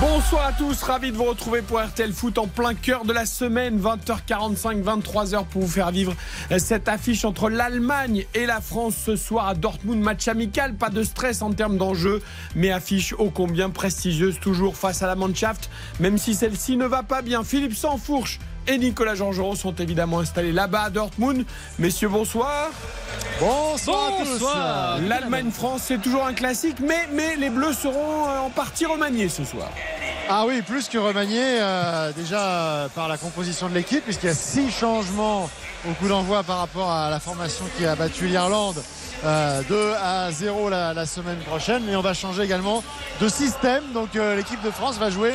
Bonsoir à tous, ravi de vous retrouver pour RTL Foot en plein cœur de la semaine, 20h45, 23h pour vous faire vivre cette affiche entre l'Allemagne et la France ce soir à Dortmund, match amical, pas de stress en termes d'enjeu, mais affiche ô combien prestigieuse toujours face à la Mannschaft, même si celle-ci ne va pas bien. Philippe Sansfourche et Nicolas Georgerot sont évidemment installés là-bas à Dortmund. Messieurs, bonsoir. Bonsoir, à tous. L'Allemagne-France, c'est toujours un classique, mais, mais les Bleus seront euh, en partie remaniés ce soir. Ah oui, plus que remanié euh, déjà euh, par la composition de l'équipe, puisqu'il y a six changements au coup d'envoi par rapport à la formation qui a battu l'Irlande. euh, 2 à 0 la, la semaine prochaine. Mais on va changer également de système. Donc euh, l'équipe de France va jouer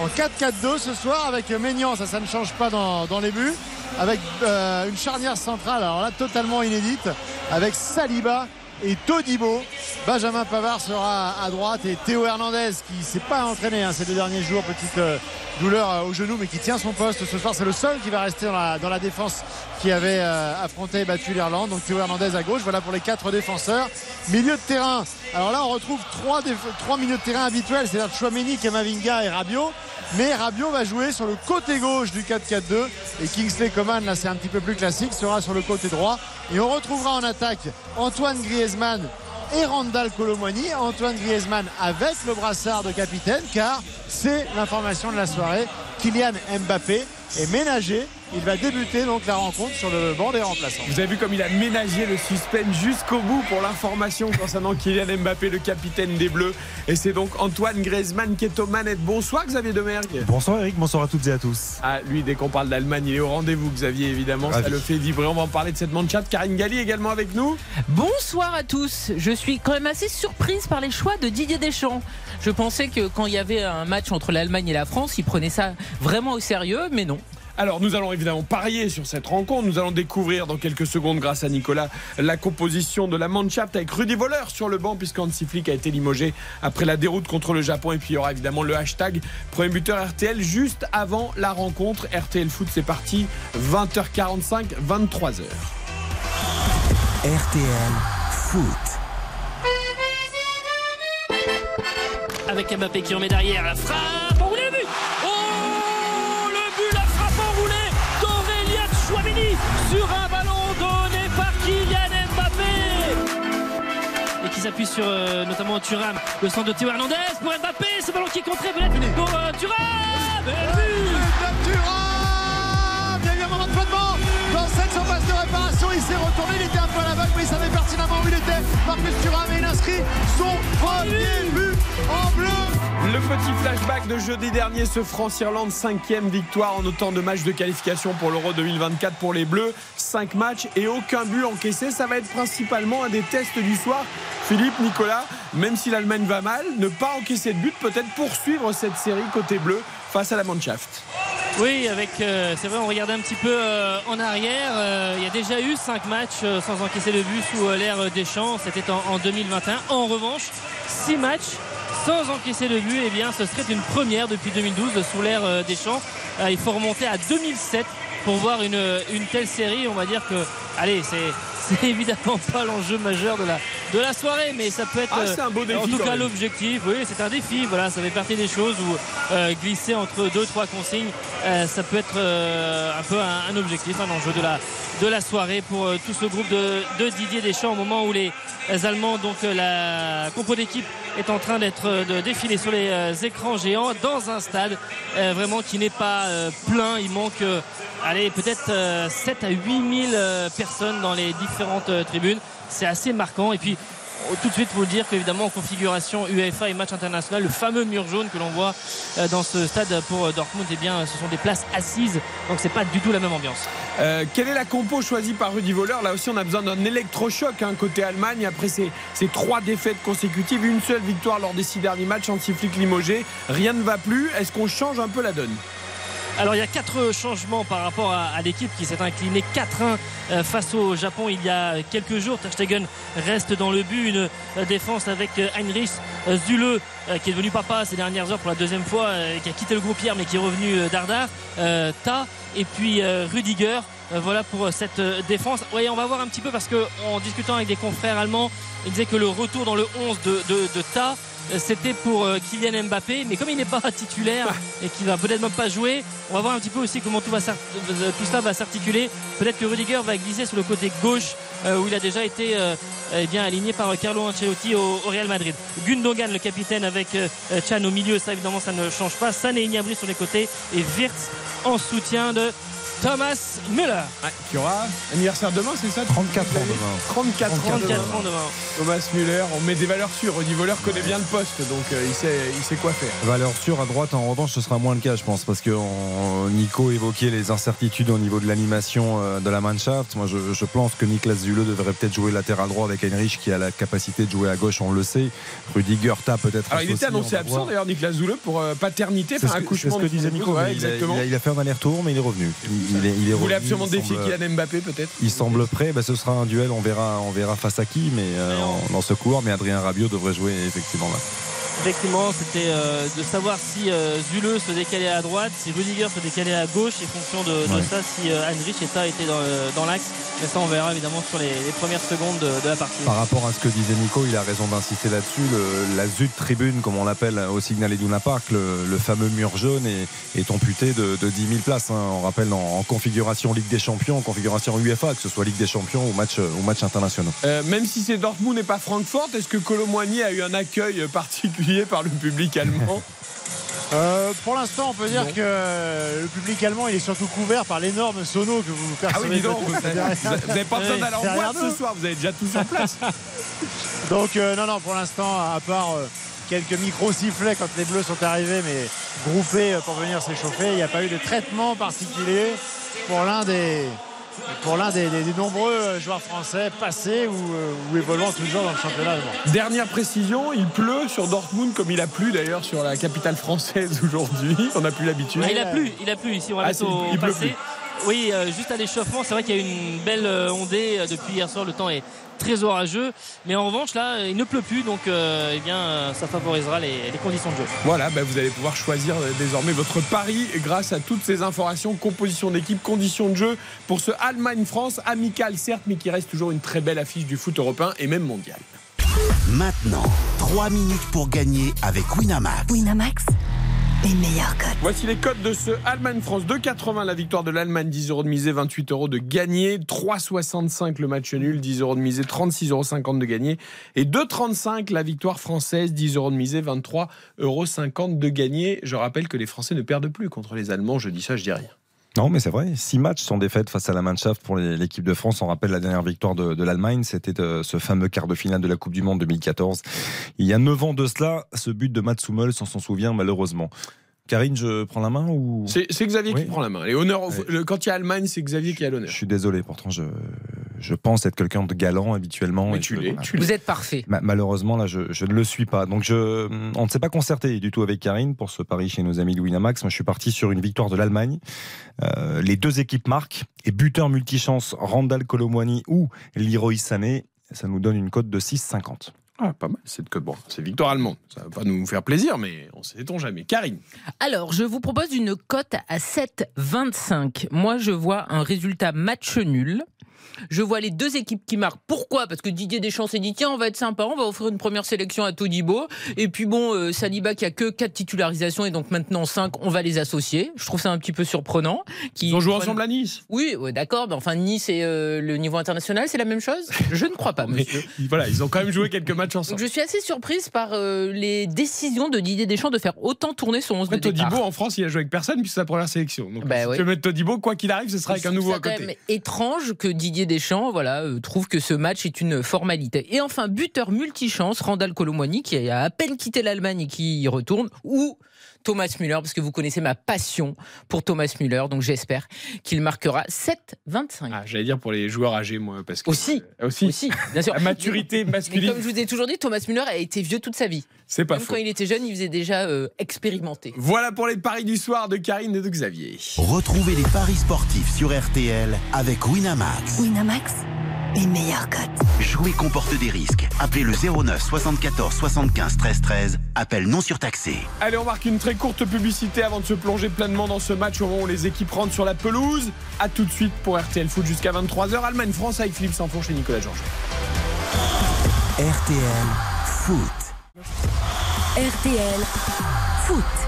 en 4-4-2 ce soir avec Maignan. Ça, ça ne change pas dans, les buts. Avec euh, une charnière centrale, alors là totalement inédite, avec Saliba et Todibo. Benjamin Pavard sera à droite et Théo Hernandez qui ne s'est pas entraîné hein, ces deux derniers jours, petite euh, douleur euh, au genou mais qui tient son poste ce soir. C'est le seul qui va rester dans la, défense qui avait euh, affronté et battu l'Irlande. Donc Théo Hernandez à gauche, voilà pour les quatre défenseurs. Milieu de terrain, alors là on retrouve trois, trois milieux de terrain habituels, c'est-à-dire Chouameni, Kamavinga et Rabiot. Mais Rabiot va jouer sur le côté gauche du 4-4-2 et Kingsley Coman, là c'est un petit peu plus classique, sera sur le côté droit. Et on retrouvera en attaque Antoine Griezmann et Randall Colomwani. Antoine Griezmann avec le brassard de capitaine car c'est l'information de la soirée. Kylian Mbappé est ménagé. Il va débuter donc la rencontre sur le banc des remplaçants. Vous avez vu comme il a ménagé le suspense jusqu'au bout pour l'information concernant Kylian Mbappé, le capitaine des Bleus. Et c'est donc Antoine Griezmann qui est aux manettes. Bonsoir Xavier Demergue. Bonsoir Eric, bonsoir à toutes et à tous. Ah, lui, dès qu'on parle d'Allemagne, il est au rendez-vous, Xavier, évidemment. Ça le fait vibrer. On va en parler de cette manchette. Karine Galli également avec nous. Bonsoir à tous. Je suis quand même assez surprise par les choix de Didier Deschamps. Je pensais que quand il y avait un match entre l'Allemagne et la France, il prenait ça vraiment au sérieux, mais non. Alors, nous allons évidemment parier sur cette rencontre. Nous allons découvrir dans quelques secondes, grâce à Nicolas, la composition de la Mannschaft avec Rudy Voller sur le banc, puisqu'Hansi Flick a été limogé après la déroute contre le Japon. Et puis, il y aura évidemment le hashtag premier buteur RTL juste avant la rencontre. RTL Foot, c'est parti. 20h45, 23h. RTL Foot. avec Mbappé qui en met derrière. La frappe qui s'appuie sur euh, notamment Thuram, le centre de Théo Hernandez pour Mbappé, ce ballon qui est contré peut-être pour euh, Thuram Et but Thuram Il y a eu un moment de flottement dans cette surface de réparation. Il s'est retourné, il était un peu à l'aveugle, mais il savait pertinemment où il était. Marcus Thuram et il inscrit son premier but en bleu. Le petit flashback de jeudi dernier, ce France-Irlande, cinquième victoire en autant de matchs de qualification pour l'Euro 2024 pour les Bleus. Cinq matchs et aucun but encaissé. Ça va être principalement un des tests du soir. Philippe, Nicolas, même si l'Allemagne va mal, ne pas encaisser de but, peut-être poursuivre cette série côté bleu face à la Mannschaft. Oui, avec, euh, c'est vrai, on regardait un petit peu euh, en arrière. euh, il y a déjà eu 5 matchs sans encaisser de but sous l'ère Deschamps. C'était en, en 2021. En revanche, 6 matchs sans encaisser de but. Eh ce serait une première depuis 2012 sous l'ère euh, Deschamps. Euh, il faut remonter à 2007 pour voir une, telle série. On va dire que, c'est. C'est évidemment pas l'enjeu majeur de la, de la soirée, mais ça peut être Ah, un beau euh, défi en tout cas l'objectif. Oui, c'est un défi. Voilà, ça fait partie des choses où euh, glisser entre deux trois consignes, euh, ça peut être euh, un peu un, un objectif, un enjeu de la de la soirée pour tout ce groupe de, de Didier Deschamps au moment où les Allemands, donc la compo d'équipe est en train d'être de défiler sur les écrans géants dans un stade vraiment qui n'est pas plein. Il manque allez peut-être euh, 7 à 8 000 euh, personnes dans les différentes euh, tribunes. C'est assez marquant et puis oh, tout de suite, vous dire qu'évidemment, en configuration UEFA et match international, le fameux mur jaune que l'on voit euh, dans ce stade pour euh, Dortmund, eh bien, ce sont des places assises, donc c'est pas du tout la même ambiance. Euh, quelle est la compo choisie par Rudy Voller? Là aussi, on a besoin d'un électrochoc hein, côté Allemagne. Après ces, ces trois défaites consécutives, une seule victoire lors des six derniers matchs, anti-flic limogé. Rien ne va plus. Est-ce qu'on change un peu la donne? Alors il y a quatre changements par rapport à, l'équipe qui s'est inclinée 4-1 euh, face au Japon il y a quelques jours. Ter Stegen reste dans le but, une euh, défense avec euh, Heinrich Zule qui est devenu papa ces dernières heures pour la deuxième fois, qui a quitté le groupe hier mais qui est revenu Dardar, Ta et puis Rudiger. Voilà pour cette défense. Oui, on va voir un petit peu parce que en discutant avec des confrères allemands, ils disaient que le retour dans le 11 de, de, Ta c'était pour euh, Kylian Mbappé mais comme il n'est pas titulaire et qu'il va peut-être même pas jouer on va voir un petit peu aussi comment tout, euh, cela va s'articuler. Peut-être que Rudiger va glisser sur le côté gauche euh, où il a déjà été euh, eh bien aligné par Carlo Ancelotti au, Real Madrid. Gundogan le capitaine avec euh, Chan au milieu ça évidemment ça ne change pas. Sané et sur les côtés et Wirtz en soutien de Thomas Müller Ouais, qui aura anniversaire demain, c'est ça 34 ans demain. 34 ans 34 demain. ans demain Thomas Müller, on met des valeurs sûres. Rudy Voleur connaît bien le poste, donc euh, il, sait, il sait quoi faire. Valeur sûre à droite, en revanche, ce sera moins le cas, je pense, parce que Nico évoquait les incertitudes au niveau de l'animation euh, de la Mannschaft. Moi, je, je pense que Niklas Zule devrait peut-être jouer latéral droit avec Heinrich, qui a la capacité de jouer à gauche, on le sait. Rudiger Gerta peut-être. Alors il était annoncé absent d'ailleurs, Nicolas Zoule, pour euh, paternité, C'est enfin ce que, c'est accouchement. ce que disait. Nico. Ouais, il, a, exactement. il a- il a fait un aller-retour, mais il est revenu. Il, il est, il est Vous voulez absolument il défier semble- Kylian Mbappé peut-être Il semble prêt, bah, ce sera un duel, on verra, on verra face à qui, mais euh, en- dans ce cours, mais Adrien Rabiot devrait jouer effectivement là. Effectivement, c'était euh, de savoir si euh, Zule se décalait à droite, si Rudiger se décalait à gauche, et fonction de, de Ouais. ça, si euh, Heinrich et ça étaient dans, euh, dans l'axe. Mais ça, on verra évidemment sur les, les premières secondes de, de la partie. Par rapport à ce que disait Nico, il a raison d'insister là-dessus. Le- la ZUT tribune, comme on l'appelle au Signal Iduna Park, le, le fameux mur jaune est, est amputé de, de 10 000 places. hein. On rappelle en, en configuration Ligue des Champions, en configuration UEFA, que ce soit Ligue des Champions ou match, ou match internationaux. Euh, Même si c'est Dortmund et pas Francfort, est-ce que Colomboigny a eu un accueil particulier par le public allemand Euh, pour l'instant, on peut dire Non. que le public allemand, il est surtout couvert par l'énorme sono que vous Ah percevez. oui, dis donc, vous n'avez pas besoin d'aller en boîte ce soir, vous avez déjà tout sur place. Donc euh, non, non, pour l'instant, à part euh, quelques micros sifflets quand les Bleus sont arrivés, mais groupés pour venir s'échauffer, il n'y a pas eu de traitement particulier pour l'un des pour l'un des, des- des nombreux euh, joueurs français passés ou, euh, ou évoluant toujours dans le championnat allemand. Dernière précision, il pleut sur Dortmund comme il a plu d'ailleurs sur la capitale française aujourd'hui. On n'a plus l'habitude. Ah, il a plu, il a plu ici, on va Ah, mettre au il pleut. Oui, euh, juste à l'échauffement, c'est vrai qu'il y a une belle euh, ondée euh, depuis hier soir. Le temps est très orageux, mais en revanche là, il ne pleut plus, donc euh, eh bien, euh, ça favorisera les, les conditions de jeu. Voilà, bah, vous allez pouvoir choisir euh, désormais votre pari grâce à toutes ces informations, composition d'équipe, conditions de jeu pour ce Allemagne-France, amical certes, mais qui reste toujours une très belle affiche du foot européen et même mondial. Maintenant, 3 minutes pour gagner avec Winamax. Winamax, Voici les codes de ce Allemagne-France. 2,80 la victoire de l'Allemagne, 10 euros de misée, 28 euros de gagné. 3,65 le match nul, 10 euros de misée, 36,50 euros de gagné. Et 2,35 la victoire française, 10 euros de misée, 23,50 euros de gagné. Je rappelle que les Français ne perdent plus contre les Allemands. Je dis ça, je dis rien. Non, mais c'est vrai. Six matchs sont défaites face à la Mannschaft pour l'équipe de France. On rappelle la dernière victoire de, de l'Allemagne. C'était euh, ce fameux quart de finale de la Coupe du Monde 2014. Il y a neuf ans de cela, ce but de Mats Hummels, on s'en souvient malheureusement. Karine, je prends la main ou? C'est Xavier qui prend la main. Les honneurs, le- quand il y a Allemagne, c'est Xavier qui a Je l'honneur. suis désolé, pourtant je, je pense être quelqu'un de galant habituellement. Mais et tu l'es, voilà. Vous êtes parfait. Ma- Malheureusement, là, je, je ne le suis pas. Donc, je, on ne s'est pas concerté du tout avec Karine pour ce pari chez nos amis de Winamax. Moi, je suis parti sur une victoire de l'Allemagne. Euh, les deux équipes marquent et buteur multichance Randall Colomwani ou Leroy Sané. Ça nous donne une cote de 6,50. Ah, pas mal, cette cote. Bon, c'est victoire allemande. Ça va pas nous faire plaisir, mais on sait-on jamais. Karine. Alors, je vous propose une cote à 7,25. Moi, je vois un résultat match nul. Je vois les deux équipes qui marquent. Pourquoi? Parce que Didier Deschamps s'est dit tiens, on va être sympa, on va offrir une première sélection à Todibo. Et puis bon, euh, Saliba qui a que 4 titularisations et donc maintenant 5, on va les associer. Je trouve ça un petit peu surprenant. Qui Ils ont joué prennent- ensemble à Nice. Oui, ouais, d'accord. Mais enfin, Nice et euh, le niveau international, c'est la même chose? Je ne crois pas, Mais monsieur. voilà, ils ont quand même joué quelques matchs Donc ensemble. je suis assez surprise par euh, les décisions de Didier Deschamps de faire autant tourner son 11 de départ. Todibo, en France, il a joué avec personne puisque c'est sa première sélection. Donc, Bah si ouais. tu veux mettre Todibo, quoi qu'il arrive, ce sera avec un nouveau à quand côté. même étrange que Didier Didier Deschamps voilà, euh, trouve que ce match est une formalité. Et enfin, buteur multichance, Randall Colomwani, qui a à peine quitté l'Allemagne et qui y retourne, ou Thomas Müller, parce que vous connaissez ma passion pour Thomas Müller, donc j'espère qu'il marquera 7-25. Ah, J'allais dire pour les joueurs âgés, moi, parce que Aussi. Euh, aussi, Aussi, bien sûr. la maturité Mais masculine, comme je vous ai toujours dit, Thomas Müller a été vieux toute sa vie. c'est pas Même faux. quand il était jeune, il faisait déjà euh, expérimenter. Voilà pour les paris du soir de Karine et de Xavier. Retrouvez les paris sportifs sur RTL avec Winamax. Winamax, les meilleurs cotes. Jouer comporte des risques. Appelez le 09 74 75 13 13. Appel non surtaxé. Allez, on marque une très courte publicité avant de se plonger pleinement dans ce match au moment où les équipes rentrent sur la pelouse. A tout de suite pour RTL Foot jusqu'à 23h. Allemagne-France avec Philippe Sanfon chez Nicolas Georges. RTL Foot. RTL Foot.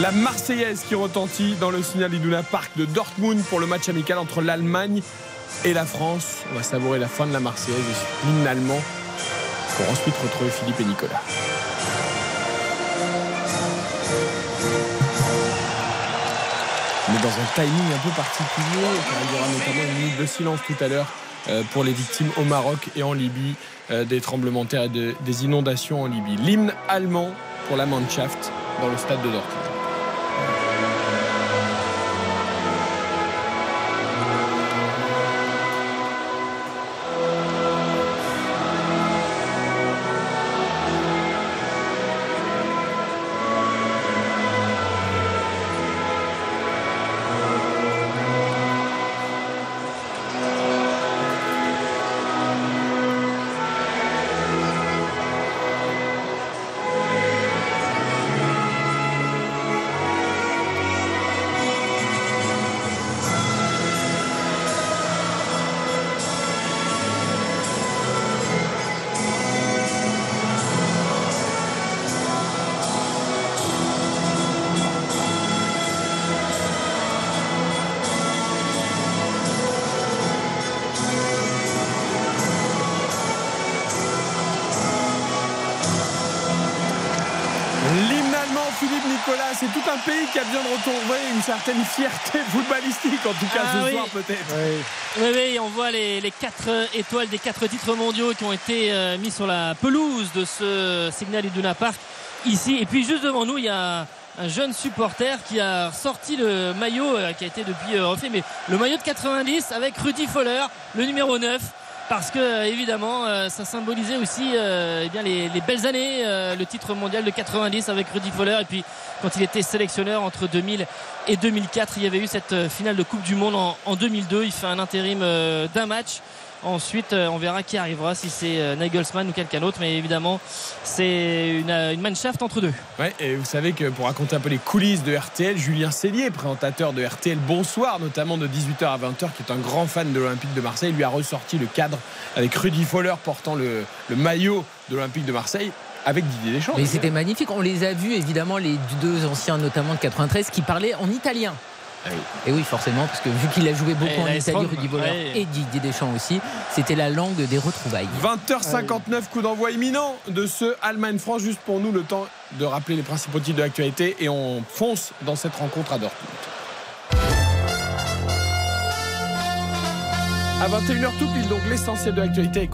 La Marseillaise qui retentit dans le signal Iduna Park de Dortmund pour le match amical entre l'Allemagne et la France. On va savourer la fin de la Marseillaise et l'hymne allemand pour ensuite retrouver Philippe et Nicolas. Mais dans un timing un peu particulier, car il y aura notamment une minute de silence tout à l'heure euh, pour les victimes au Maroc et en Libye euh, des tremblements de terre et de- des inondations en Libye. L'hymne allemand pour la Mannschaft dans le stade de Dortmund. C'est tout un pays qui a besoin de retrouver une certaine fierté footballistique, en tout cas Ah ce oui. soir peut-être. Oui. Oui, oui, on voit les, les quatre étoiles des quatre titres mondiaux qui ont été euh, mis sur la pelouse de ce Signal Iduna Park ici. Et puis juste devant nous, il y a un jeune supporter qui a sorti le maillot euh, qui a été depuis euh, refait, mais le maillot de 90 avec Rudy Foller, le numéro 9. Parce que évidemment, euh, ça symbolisait aussi euh, eh les, les belles années, euh, le titre mondial de 90 avec Rudy Foller. Et puis quand il était sélectionneur entre 2000 et 2004, il y avait eu cette finale de Coupe du Monde en, en 2002. Il fait un intérim d'un match. Ensuite, euh, on verra qui arrivera, si c'est euh, Nagelsmann ou quelqu'un d'autre. Mais évidemment, c'est une, euh, une Mannschaft entre deux. Ouais, et vous savez que pour raconter un peu les coulisses de RTL, Julien Cellier, présentateur de RTL Bonsoir, notamment de 18h à 20h, qui est un grand fan de l'Olympique de Marseille, lui a ressorti le cadre avec Rudy Foller portant le, le maillot de l'Olympique de Marseille avec Didier Deschamps. Mais c'était magnifique. On les a vus, évidemment, les deux anciens, notamment de 93, qui parlaient en italien. Ah oui. Et oui, forcément, parce que vu qu'il a joué beaucoup Et en Italie, Rudy ouais. et Didier Deschamps aussi, c'était la langue des retrouvailles. 20h59, coup d'envoi imminent de ce Allemagne-France. Juste pour nous, le temps de rappeler les principaux titres de l'actualité et on fonce dans cette rencontre à Dortmund. À 21h tout pile, donc l'essentiel de l'actualité.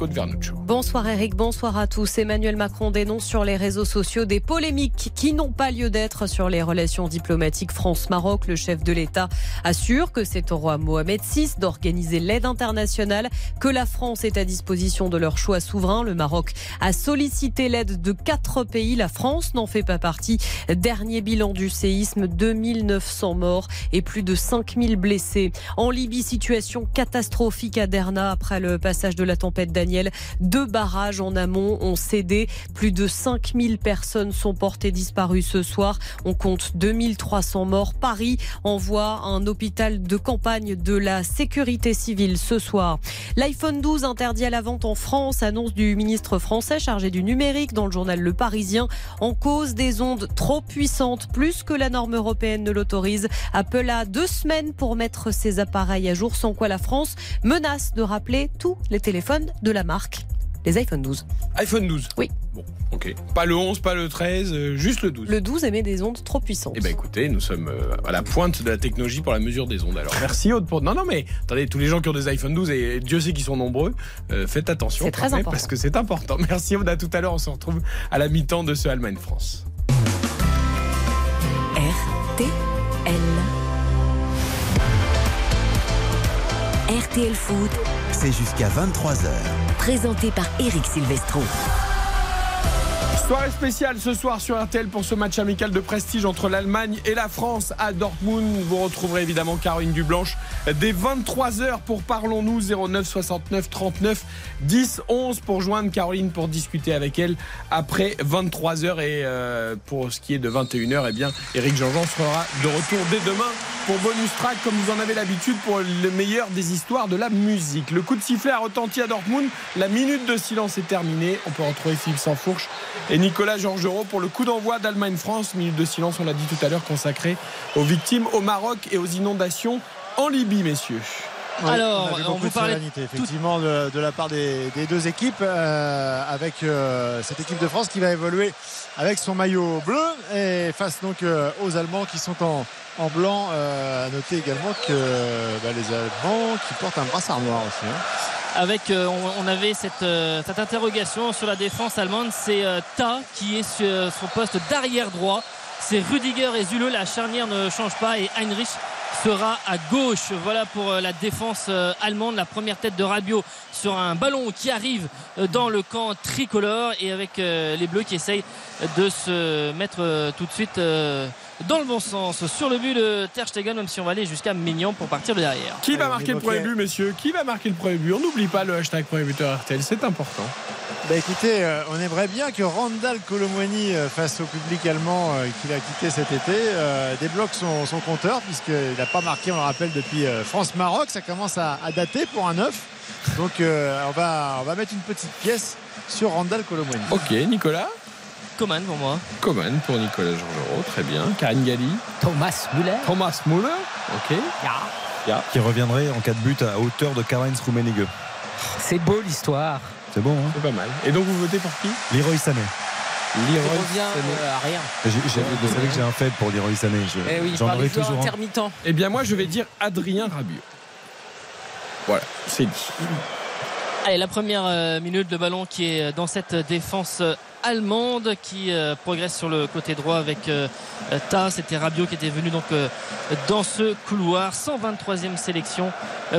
Bonsoir Eric, bonsoir à tous. Emmanuel Macron dénonce sur les réseaux sociaux des polémiques qui n'ont pas lieu d'être sur les relations diplomatiques France-Maroc. Le chef de l'État assure que c'est au roi Mohamed VI d'organiser l'aide internationale, que la France est à disposition de leur choix souverain. Le Maroc a sollicité l'aide de quatre pays. La France n'en fait pas partie. Dernier bilan du séisme, 2900 morts et plus de 5000 blessés. En Libye, situation catastrophique Derna après le passage de la tempête Daniel. Deux barrages en amont ont cédé. Plus de 5000 personnes sont portées disparues ce soir. On compte 2300 morts. Paris envoie un hôpital de campagne de la sécurité civile ce soir. L'iPhone 12 interdit à la vente en France, annonce du ministre français chargé du numérique dans le journal Le Parisien. En cause des ondes trop puissantes, plus que la norme européenne ne l'autorise. Apple a deux semaines pour mettre ses appareils à jour, sans quoi la France menacée menace de rappeler tous les téléphones de la marque. Les iPhone 12. iPhone 12 Oui. Bon, ok. Pas le 11, pas le 13, euh, juste le 12. Le 12 émet des ondes trop puissantes. Eh ben écoutez, nous sommes euh, à la pointe de la technologie pour la mesure des ondes. Alors merci Aude pour. Non, non, mais attendez, tous les gens qui ont des iPhone 12, et Dieu sait qu'ils sont nombreux, euh, faites attention. C'est très important. Parce que c'est important. Merci Aude, à tout à l'heure. On se retrouve à la mi-temps de ce Allemagne-France. RTL. RTL Foot, C'est jusqu'à 23h. présenté par Eric Silvestro. Soirée spéciale ce soir sur RTL pour ce match amical de prestige entre l'Allemagne et la France à Dortmund. Vous retrouverez évidemment Caroline Dublanche dès 23h pour Parlons-nous 09 69 39 10 11 pour joindre Caroline pour discuter avec elle après 23h et euh, pour ce qui est de 21h, eh bien Eric Jean-Jean sera de retour dès demain pour bonus track comme vous en avez l'habitude pour le meilleur des histoires de la musique. Le coup de sifflet a retenti à Dortmund, la minute de silence est terminée. On peut retrouver Philippe Sansfourche et Nicolas Georgerot pour le coup d'envoi d'Allemagne-France. Minute de silence, on l'a dit tout à l'heure, consacrée aux victimes au Maroc et aux inondations en Libye, messieurs. Oui, Alors, on on beaucoup vous parlait effectivement, de, de la part des, des deux équipes, euh, avec euh, cette équipe de France qui va évoluer avec son maillot bleu et face donc euh, aux Allemands qui sont en, en blanc. Euh, à noter également que bah, les Allemands qui portent un brassard noir aussi. hein. Avec euh, on, avait cette, euh, cette interrogation sur la défense allemande. C'est euh, Ta qui est sur son poste d'arrière droit. C'est Rudiger et Zule la charnière ne change pas et Heinrich sera à gauche. Voilà pour euh, la défense euh, allemande. La première tête de Rabiot sur un ballon qui arrive euh, dans le camp tricolore. Et avec euh, les bleus qui essayent de se mettre euh, tout de suite euh, dans le bon sens sur le but de Ter Stegen même si on va aller jusqu'à Mignon pour partir de derrière Qui va marquer on le premier but, messieurs Qui va marquer le premier but On n'oublie pas le hashtag premier buteur RTL, c'est important. Bah écoutez, euh, on aimerait bien que Randall Colomwani, euh, face au public allemand euh, qu'il a quitté cet été, débloque son, son compteur, puisqu'il n'a pas marqué, on le rappelle, depuis France-Maroc. Ça commence à, à dater pour un neuf. Donc on, va, on va mettre une petite pièce sur Randall Colomwani. Ok, Nicolas Coman pour moi Coman pour Nicolas Georgerot, très bien. Karine Galli Thomas Müller. Thomas Müller, ok. Qui reviendrait en cas de but à hauteur de Karl-Heinz Rummenigge. C'est beau l'histoire. C'est bon, hein C'est pas mal. Et donc vous votez pour qui? Leroy Sané. Leroy revient Sané. euh, à rien. Vous savez que j'ai un fait pour Leroy Sané. Je- Eh oui, J'en par aurai les joueurs toujours un. intermittents. Eh bien moi je vais dire Adrien Rabiot. Voilà, c'est dit. Allez, la première euh, minute de ballon qui est dans cette défense euh, allemande qui euh, progresse sur le côté droit avec euh, Ta. C'était Rabiot qui était venu donc euh, dans ce couloir. 123e sélection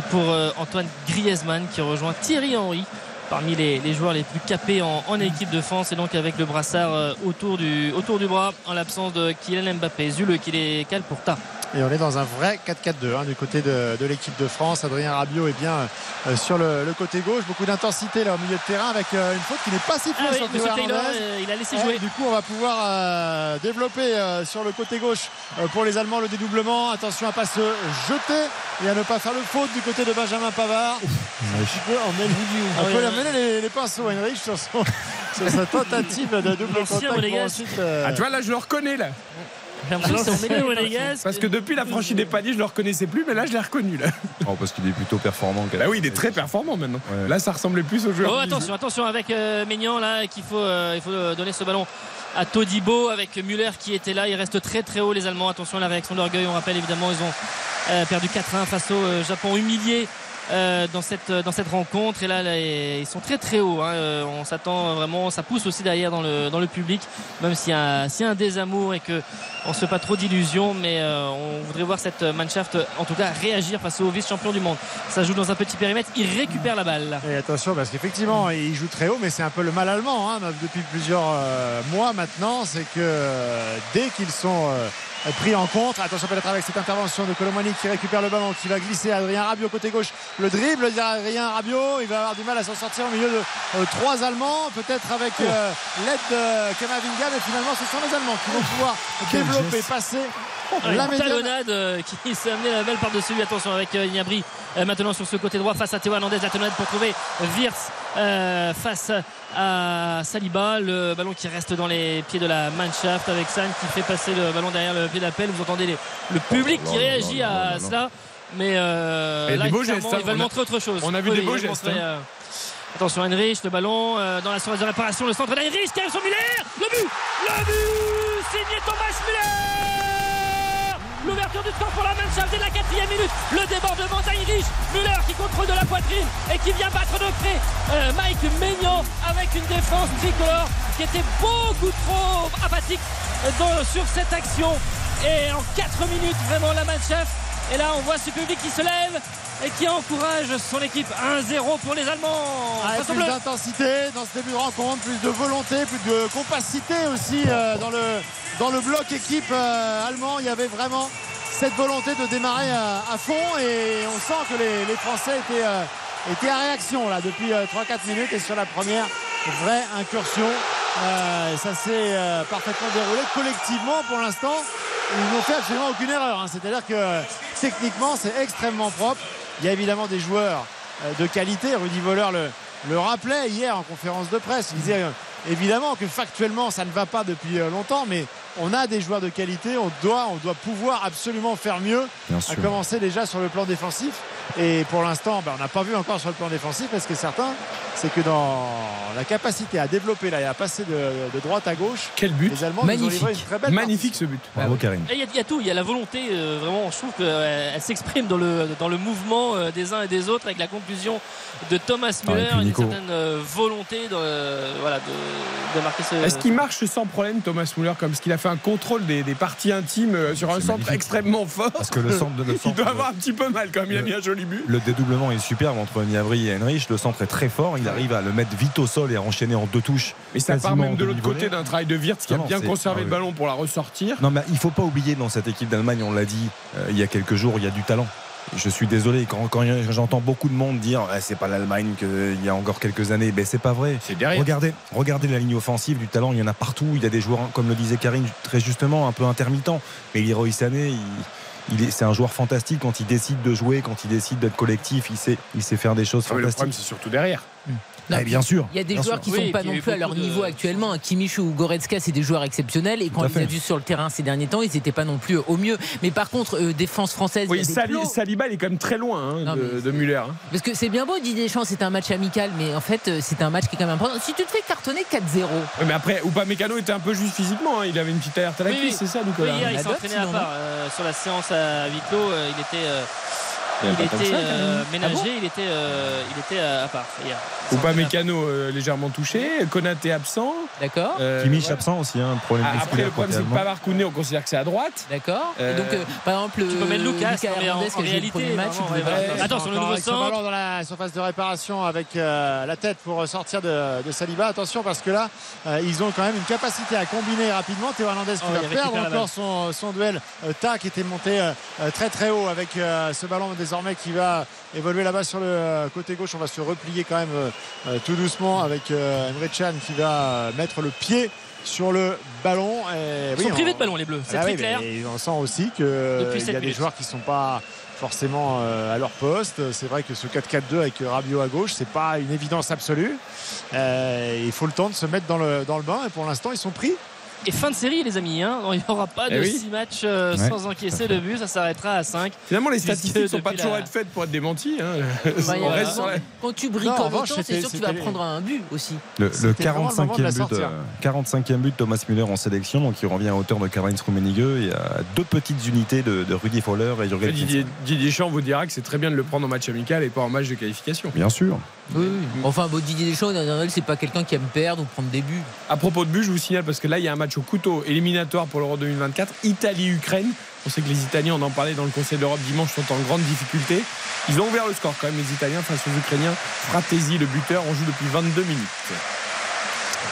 pour Antoine Griezmann qui rejoint Thierry Henry parmi les, joueurs les plus capés en, équipe de France et donc avec le brassard autour du, autour du bras en l'absence de Kylian Mbappé. Zule qui les cale pour Ta. Et on est dans un vrai 4-4-2 hein, du côté de, de l'équipe de France. Adrien Rabiot est bien euh, sur le, le côté gauche. Beaucoup d'intensité là au milieu de terrain avec euh, une faute qui n'est pas sifflée Ah oui, sur Théo Taylor, euh, il a laissé jouer. du coup, on va pouvoir euh, développer euh, sur le côté gauche euh, pour les Allemands le dédoublement. Attention à pas se jeter et à ne pas faire le faute du côté de Benjamin Pavard. Un petit peu emmêler, Ah un oui, peu ouais. emmêler les, les pinceaux, Heinrich, sur, son, sur sa tentative de double contact. pour Monégasque. ensuite, euh, Ah tu vois là je le reconnais là. J'ai l'impression. Parce que depuis la franchise des paliers je le reconnaissais plus mais là je l'ai reconnu là. Oh, parce qu'il est plutôt performant. Bah oui il est très performant maintenant. Ouais. Là ça ressemblait plus au joueur. Oh attention, attention avec euh, Maignan là qu'il faut, euh, il faut euh, donner ce ballon à Todibo avec Muller qui était là. Il reste très très haut les Allemands. Attention à la réaction d'orgueil. On rappelle évidemment ils ont euh, perdu 4-1 face au euh, Japon humilié. Euh, dans cette dans cette rencontre. Et là, ils sont très très hauts hein. Euh, on s'attend vraiment ça pousse aussi derrière dans le dans le public même s'il y a s'il y a un désamour et que on se fait pas trop d'illusions mais euh, on voudrait voir cette Mannschaft en tout cas réagir face au vice-champion du monde. Ça joue dans un petit périmètre il récupère la balle. Et attention parce qu'effectivement il joue très haut mais c'est un peu le mal allemand hein, depuis plusieurs euh, mois maintenant. C'est que euh, dès qu'ils sont euh, pris en contre. Attention peut-être avec cette intervention de Colomani qui récupère le ballon qui va glisser Adrien Rabiot côté gauche. Le dribble d'Adrien Rabiot il va avoir du mal à s'en sortir au milieu de euh, trois Allemands peut-être avec euh, l'aide de Kamavinga mais finalement ce sont les Allemands qui vont pouvoir développer passer la Une talonnade euh, qui s'est amené la balle par-dessus. Attention avec euh, maintenant sur ce côté droit face à Théo Hernandez. La talonnade pour trouver Wirtz euh, face à Saliba. Le ballon qui reste dans les pieds de la Mannschaft avec San qui fait passer le ballon derrière le pied d'appel. Vous entendez les- le public qui réagit à cela. Mais euh, là, beaux gestes, hein. ils veulent a- montrer autre chose. on a vu Oui, des beaux gestes, montrer, hein. euh, Attention, Heinrich, le ballon euh, dans la surface de réparation, le centre d'Heinrich qui arrive sur Muller. Le but Le but Signé Thomas Muller L'ouverture du score pour la Mannschaft dès la quatrième minute. Le débordement d'Heinrich. Muller qui contrôle de la poitrine et qui vient battre de près euh, Mike Maignan avec une défense tricolore qui était beaucoup trop apathique dans- sur cette action. Et en 4 minutes, vraiment la Mannschaft. Et là, on voit ce public qui se lève et qui encourage son équipe 1-0 pour les Allemands. Ah, plus d'intensité dans ce début de rencontre, plus de volonté, plus de compacité aussi euh, dans, le, dans le bloc équipe euh, allemand. Il y avait vraiment cette volonté de démarrer à, à fond et on sent que les, Français étaient, euh, étaient à réaction là depuis euh, 3-4 minutes et sur la première vraie incursion. euh, ça s'est euh, parfaitement déroulé collectivement pour l'instant. Ils n'ont fait absolument aucune erreur. hein. C'est-à-dire que euh, techniquement c'est extrêmement propre. Il y a évidemment des joueurs euh, de qualité. Rudy Voller le, le rappelait hier en conférence de presse. Il disait euh, évidemment que factuellement ça ne va pas depuis euh, longtemps, mais on a des joueurs de qualité. On doit, on doit pouvoir absolument faire mieux. Bien À sûr. commencer déjà sur le plan défensif. Et pour l'instant, ben, on n'a pas vu encore sur le plan défensif parce que certains, c'est que dans la capacité à développer là et à passer de, de droite à gauche, Quel but les Allemands nous ont Magnifique. livré une très belle Magnifique ce but. Bravo Karine. Et Il y, a- il y a tout, il y a la volonté, euh, vraiment, je trouve qu'elle elle s'exprime dans le, dans le mouvement euh, des uns et des autres avec la conclusion de Thomas Ah, Müller, une certaine euh, volonté de, euh, voilà, de, de marquer ce. Est-ce qu'il marche sans problème, Thomas Muller, comme ce qu'il a fait un contrôle des, des parties intimes euh, sur un centre magnifique. extrêmement fort Parce que le centre de le Il centre doit de- avoir un petit peu mal quand même. Il a mis un joli but. Le dédoublement est superbe entre Niavri et Henrich. Le centre est très fort. Il arrive à le mettre vite au sol et à enchaîner en deux touches. Mais ça part même de l'autre côté d'un travail de Wirtz qui a Non, bien conservé ah le ballon pour la ressortir. Non, mais il faut pas oublier dans cette équipe d'Allemagne, on l'a dit euh, il y a quelques jours, il y a du talent. Je suis désolé quand, quand j'entends beaucoup de monde dire Ah, c'est pas l'Allemagne qu'il y a encore quelques années, ben c'est pas vrai. C'est derrière. Regardez, regardez la ligne offensive du talent, il y en a partout. Il y a des joueurs, comme le disait Karine très justement, un peu intermittents. Mais Leroy Sané, il, il est, c'est un joueur fantastique quand il décide de jouer, quand il décide d'être collectif. Il sait, il sait faire des choses Ah, mais le fantastiques. problème, c'est surtout derrière. Non, Eh bien sûr. Il y a des joueurs sûr. qui Oui, sont pas non plus à leur de- niveau actuellement. Un Kimmich ou Goretzka, c'est des joueurs exceptionnels. Et quand on les a vus sur le terrain ces derniers temps, ils n'étaient pas non plus au mieux. Mais par contre, euh, défense française, Oui, Sali-. Saliba, il est quand même très loin hein, Non, de, Muller. hein. Parce que c'est bien beau, Didier Deschamps, c'est un match amical, mais en fait, euh, c'est un match qui est quand même important. Si tu te fais cartonner 4-0, Ouais, Mais après, Upamecano était un peu juste physiquement. hein. Il avait une petite alerte à la Oui, cuisse, oui. c'est ça, Oui, Nicolas hier, il il à part euh, sur la séance à huis clos. euh, il était, euh, Il y a il pas était ça, euh, ménagé, Ah bon il était, euh, il était à, à part hier. Entraîné à Upamecano euh, légèrement touché, Konaté absent. d'accord Euh, Kimmich ouais. absent aussi, un problème Ah, Après, le problème, c'est que. Pavard Koundé, on considère que c'est à droite. D'accord. Euh, donc, euh, par exemple, Tu peux mettre Lucas, Lucas en- Hernandez, en qui le réalité, premier match, il vraiment, ouais, pas ouais. le le nouveau centre. ballon dans la surface de réparation avec euh, la tête pour sortir de, de Saliba. Attention parce que là, euh, ils ont quand même une capacité à combiner rapidement. Théo Hernandez qui Oh, va perdre encore son, duel. Euh, Tac était monté euh, euh, très très haut avec euh, ce ballon désormais qui va évoluer là-bas sur le euh, côté gauche. On va se replier quand même euh, euh, tout doucement avec euh, Emre Can qui va mettre le pied sur le ballon. Et, Ils oui, sont privés on- de ballon, les Bleus. C'est ah très oui, clair. mais on sent aussi que Depuis il y a des joueurs qui sont pas forcément à leur poste. C'est vrai que ce 4-4-2 avec Rabiot à gauche, c'est pas une évidence absolue. Euh, il faut le temps de se mettre dans le, dans le bain et pour l'instant ils sont pris. Et fin de série, les amis. hein. Il n'y aura pas de Eh oui. 6 matchs euh, Ouais, sans encaisser de but. Ça s'arrêtera à 5. Finalement, les statistiques ne sont pas toujours la- être faites pour être démenties. hein. Bah, On reste sur la- Quand tu bricoles revanche, autant, c'est sûr que tu vas prendre un but aussi. Le, le C'était vraiment le moment de la 45e but, euh, 45e but de Thomas Müller en sélection, donc il revient à hauteur de Karl-Heinz Rummenigge et à deux petites unités de, de Rudy Fowler et Jürgen Didier. Didier Deschamps vous dira que c'est très bien de le prendre en match amical et pas en match de qualification. Bien sûr. Oui, oui. Enfin, bon, Didier Deschamps, c'est pas quelqu'un qui aime perdre ou prendre des buts. À propos de but, je vous signale parce que là, il y a un match au couteau éliminatoire pour l'Euro 2024, Italie-Ukraine. On sait que les Italiens, on en parlait dans le Conseil d'Europe dimanche, sont en grande difficulté. Ils ont ouvert le score quand même, les Italiens, face aux Ukrainiens. Fratesi, le buteur, on joue depuis 22 minutes.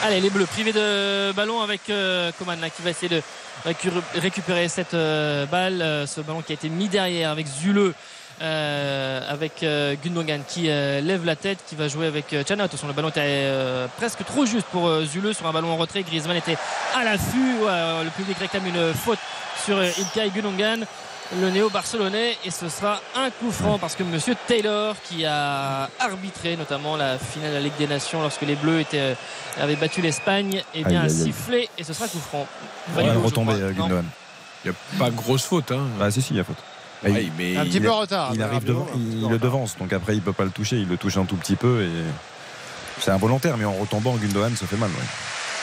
Allez, les Bleus privés de ballon avec euh, Coman qui va essayer de récu- récupérer cette euh, balle. Euh, ce ballon qui a été mis derrière avec Zule. Euh, avec euh, Gundogan qui euh, lève la tête, qui va jouer avec euh, Chana. Attention, le ballon était euh, presque trop juste pour euh, Zule sur un ballon en retrait. Griezmann était à l'affût. Ouais, euh, le public réclame une faute sur euh, Ilkay Gundogan, le néo-barcelonais. Et ce sera un coup franc parce que Monsieur Taylor, qui a arbitré notamment la finale de la Ligue des Nations lorsque les Bleus étaient, euh, avaient battu l'Espagne, et bien Aïe, aïe, aïe. sifflé et ce sera coup franc. Ouais, retombé euh. Gundogan. Il n'y a pas grosse faute. Hein. Bah si si, il y a faute. Mais Un petit il peu en retard. il arrive Rabiot, devant, il le devance, donc après il peut pas le toucher, il le touche un tout petit peu et c'est involontaire, mais en retombant, Gundogan se fait mal. ouais.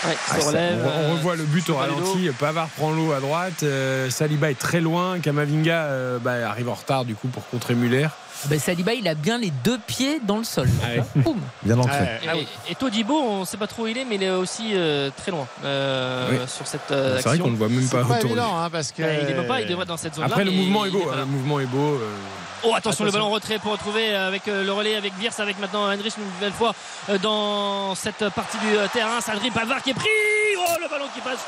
Ouais, Ah, relève, on, on euh, revoit le but au ralenti. Pavard prend l'eau à droite. euh, Saliba est très loin. Kamavinga euh, bah, arrive en retard du coup pour contrer Muller. Ben, Saliba, il a bien les deux pieds dans le sol. Ah Boum. Bien. Et, Ah oui. et Todibo, on ne sait pas trop où il est, mais il est aussi euh, très loin euh, Oui. sur cette euh, C'est vrai qu'on ne voit même pas évident hein, parce que. Euh, il même pas, il devrait être dans cette zone-là. Après le mouvement est beau. hein, le mouvement est beau. euh, Oh, attention, le ballon retrait pour retrouver avec euh, le relais avec Viers, avec maintenant Heinrich une nouvelle fois euh, dans cette partie du euh, terrain. Sadri Pavard qui est pris. Oh, le ballon qui passe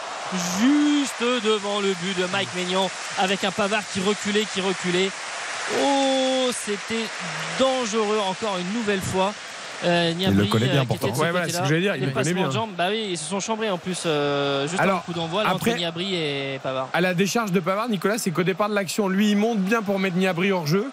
juste devant le but de Mike Maignan avec un Pavard qui reculait, qui reculait. Oh, c'était dangereux encore une nouvelle fois. Euh, Niabri, le connaît bien, qui pourtant. Ouais, voilà, ce que j'allais dire, il Les le connaît bien. de jambes, bah oui, ils se sont chambrés en plus euh, juste Alors, coup d'envoi après- Niabri et Pavard. À la décharge de Pavard, Nicolas, c'est qu'au départ de l'action, lui, il monte bien pour mettre Niabri hors jeu.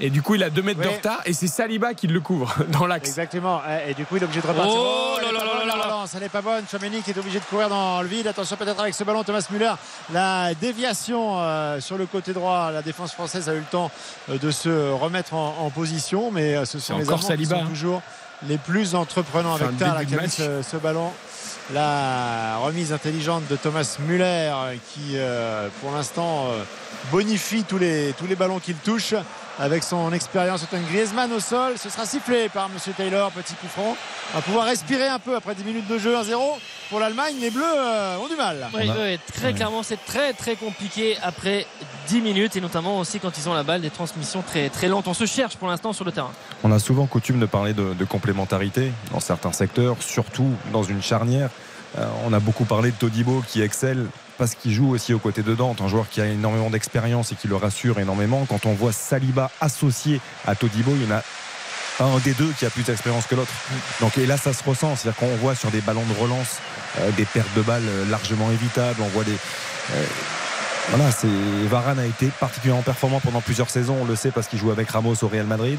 Et du coup, il a 2 mètres de Ouais. retard. Et c'est Saliba qui le couvre dans l'axe. Exactement. Et, et du coup, il est obligé de repartir. Oh elle là là là bonne, là la là. relance. Elle n'est pas bonne. Chouameni qui est obligé de courir dans le vide. Attention peut-être avec ce ballon, Thomas Müller. La déviation euh, sur le côté droit. La défense française a eu le temps euh, de se remettre en, en position. Mais euh, ce sont les encore Allemands Saliba, qui sont hein. toujours les plus entreprenants Enfin, avec Tar qui de a mis match. ce, ce ballon. La remise intelligente de Thomas Müller euh, qui euh, pour l'instant euh, bonifie tous les, tous les ballons qu'il touche avec son expérience. Un Griezmann au sol. Ce sera sifflé par Monsieur Taylor, petit coup franc. On va pouvoir respirer un peu après 10 minutes de jeu 1-0 pour l'Allemagne. Les Bleus euh, ont du mal. Oui, très Ouais. clairement, c'est très très compliqué après 10 minutes et notamment aussi quand ils ont la balle, des transmissions très très lentes. On se cherche pour l'instant sur le terrain. On a souvent coutume de parler de, de complémentarité dans certains secteurs, surtout dans une charnière. Euh, on a beaucoup parlé de Todibo qui excelle parce qu'il joue aussi aux côtés de Dante, un joueur qui a énormément d'expérience et qui le rassure énormément. Quand on voit Saliba associé à Todibo, il y en a un des deux qui a plus d'expérience que l'autre. Donc et là ça se ressent, c'est-à-dire qu'on voit sur des ballons de relance euh, des pertes de balles euh, largement évitables, on voit des euh, voilà, c'est Varane a été particulièrement performant pendant plusieurs saisons, on le sait parce qu'il joue avec Ramos au Real Madrid.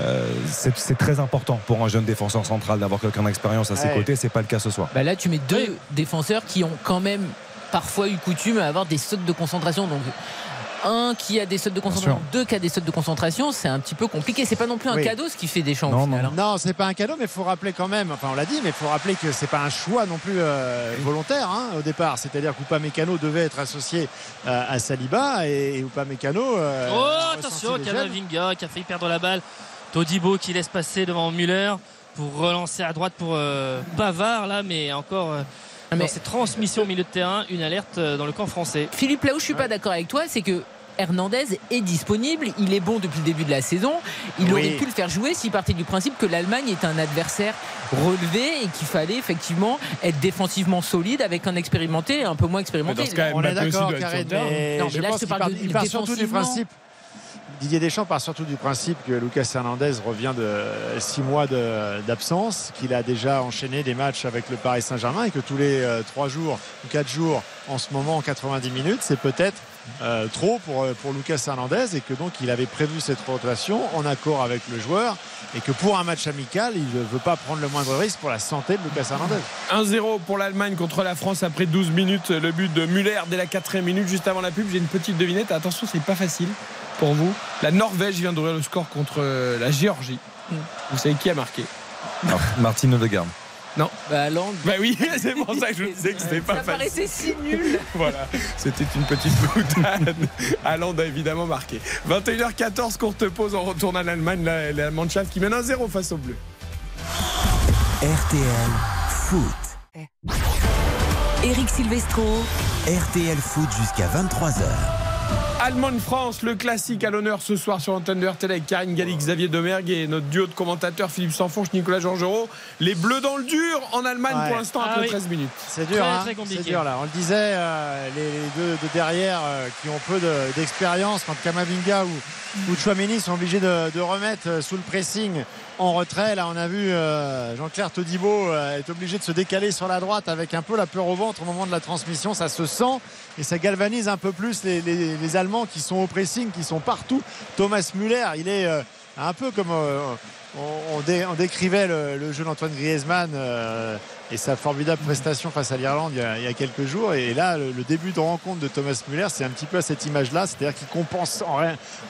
Euh, c'est très important pour un jeune défenseur central d'avoir quelqu'un d'expérience à ses Ouais. côtés, c'est pas le cas ce soir. Bah là, tu mets deux défenseurs qui ont quand même parfois eu coutume à avoir des sautes de concentration. Donc, un qui a des sautes de concentration, deux qui a des sautes de concentration, c'est un petit peu compliqué. C'est pas non plus un Oui. cadeau ce qui fait des champs Non, au final. hein. Non, c'est pas un cadeau, mais il faut rappeler quand même, enfin on l'a dit, mais il faut rappeler que c'est pas un choix non plus euh, volontaire hein, au départ. C'est-à-dire qu'Upamecano devait être associé euh, à Saliba et, et Upamecano. euh, oh attention. Kamavinga qui a failli perdre la balle. Todibo qui laisse passer devant Müller pour relancer à droite pour euh, Bavard là, mais encore dans ces transmissions au milieu de terrain, une alerte euh, dans le camp français. Philippe, là où je suis pas d'accord avec toi, c'est que Hernandez est disponible, il est bon depuis le début de la saison. Il Oui. aurait pu le faire jouer s'il partait du principe que l'Allemagne est un adversaire relevé et qu'il fallait effectivement être défensivement solide avec un expérimenté et un peu moins Mais expérimenté. dans ce cas, On est d'accord, terrain. mais Non, mais je là, je te parle part, de- il part surtout du principe. Didier Deschamps part surtout du principe que Lucas Hernandez revient de six mois d'absence, qu'il a déjà enchaîné des matchs avec le Paris Saint-Germain et que tous les euh, trois jours ou quatre jours en ce moment en 90 minutes, c'est peut-être euh, trop pour, euh, pour Lucas Hernandez et que donc il avait prévu cette rotation en accord avec le joueur et que pour un match amical, il ne veut pas prendre le moindre risque pour la santé de Lucas Hernandez. 1-0 pour l'Allemagne contre la France après 12 minutes. Le but de Muller dès la 4 minute, juste avant la pub. J'ai une petite devinette. Attention, c'est pas facile pour vous. La Norvège vient d'ouvrir le score contre euh, la Géorgie. Vous savez qui a marqué? Martine Odegaard. Bah, Land, Bah oui, c'est pour ça que je vous disais que c'était pas ça facile. paraissait si nul. Voilà, c'était une petite boutade. Haaland a évidemment marqué. 21h14, courte pause. On retourne en Allemagne. La, la Mannschaft qui mène 1-0 face aux Bleus. RTL Foot. Eric Silvestro. RTL Foot jusqu'à 23h. Allemagne-France, le classique à l'honneur ce soir sur l'antenne de RTL avec Karine Galli, Xavier Domergue et notre duo de commentateurs Philippe Sanfonche, Nicolas Georgerot. Les Bleus dans le dur en Allemagne Ouais. pour l'instant Ah après oui. 13 minutes. C'est dur, Très, hein. très compliqué. C'est dur là. On le disait, euh, les, deux de derrière euh, qui ont peu de- d'expérience, quand Kamavinga ou, ou Chouameni sont obligés de, de remettre euh, sous le pressing en retrait. Là, on a vu euh, Jean-Claire Todibo euh, être obligé de se décaler sur la droite avec un peu la peur au ventre au moment de la transmission. Ça se sent et ça galvanise un peu plus les, Allemands qui sont au pressing, qui sont partout. Thomas Müller, il est euh, un peu comme on, on dé- on décrivait le, jeu d'Antoine Griezmann euh, et sa formidable prestation face à l'Irlande il, y a- quelques jours. Et là, le, début de rencontre de Thomas Müller, c'est un petit peu à cette image-là, c'est-à-dire qu'il compense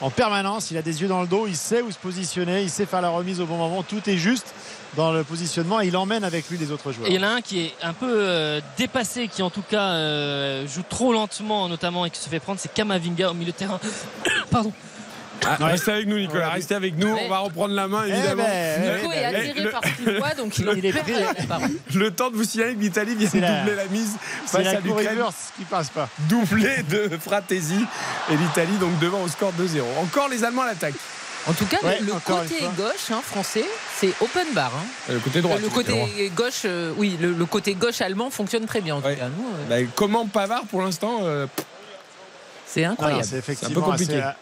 en permanence. Il a des yeux dans le dos, il sait où se positionner, il sait faire la remise au bon moment. Tout est juste dans le positionnement et il emmène avec lui les autres joueurs. Et il y en a un qui est un peu euh, dépassé, qui en tout cas euh, joue trop lentement notamment et qui se fait prendre, c'est Kamavinga au milieu de terrain. Pardon. Ah, Restez avec nous, Nicolas. Ouais. Restez avec nous. Mais- On va reprendre la main, Eh évidemment. ben, Nico eh est ben, attiré le- par ce qu'il voit, donc il est pris. Le temps de vous signaler que l'Italie vient la- doubler la mise C'est face la à l'Ukraine. qui passe pas. Doublé de Fratesi et l'Italie donc devant au score 2-0. Encore les Allemands à l'attaque. En tout cas, Ouais, le côté gauche hein, français, c'est open bar. hein. Le côté droit. le côté gauche, euh, oui, le, le côté gauche allemand fonctionne très bien. En Ouais. tout cas, nous, euh, Bah, comment Pavard pour l'instant euh, c'est incroyable. C'est effectivement compliqué. assez,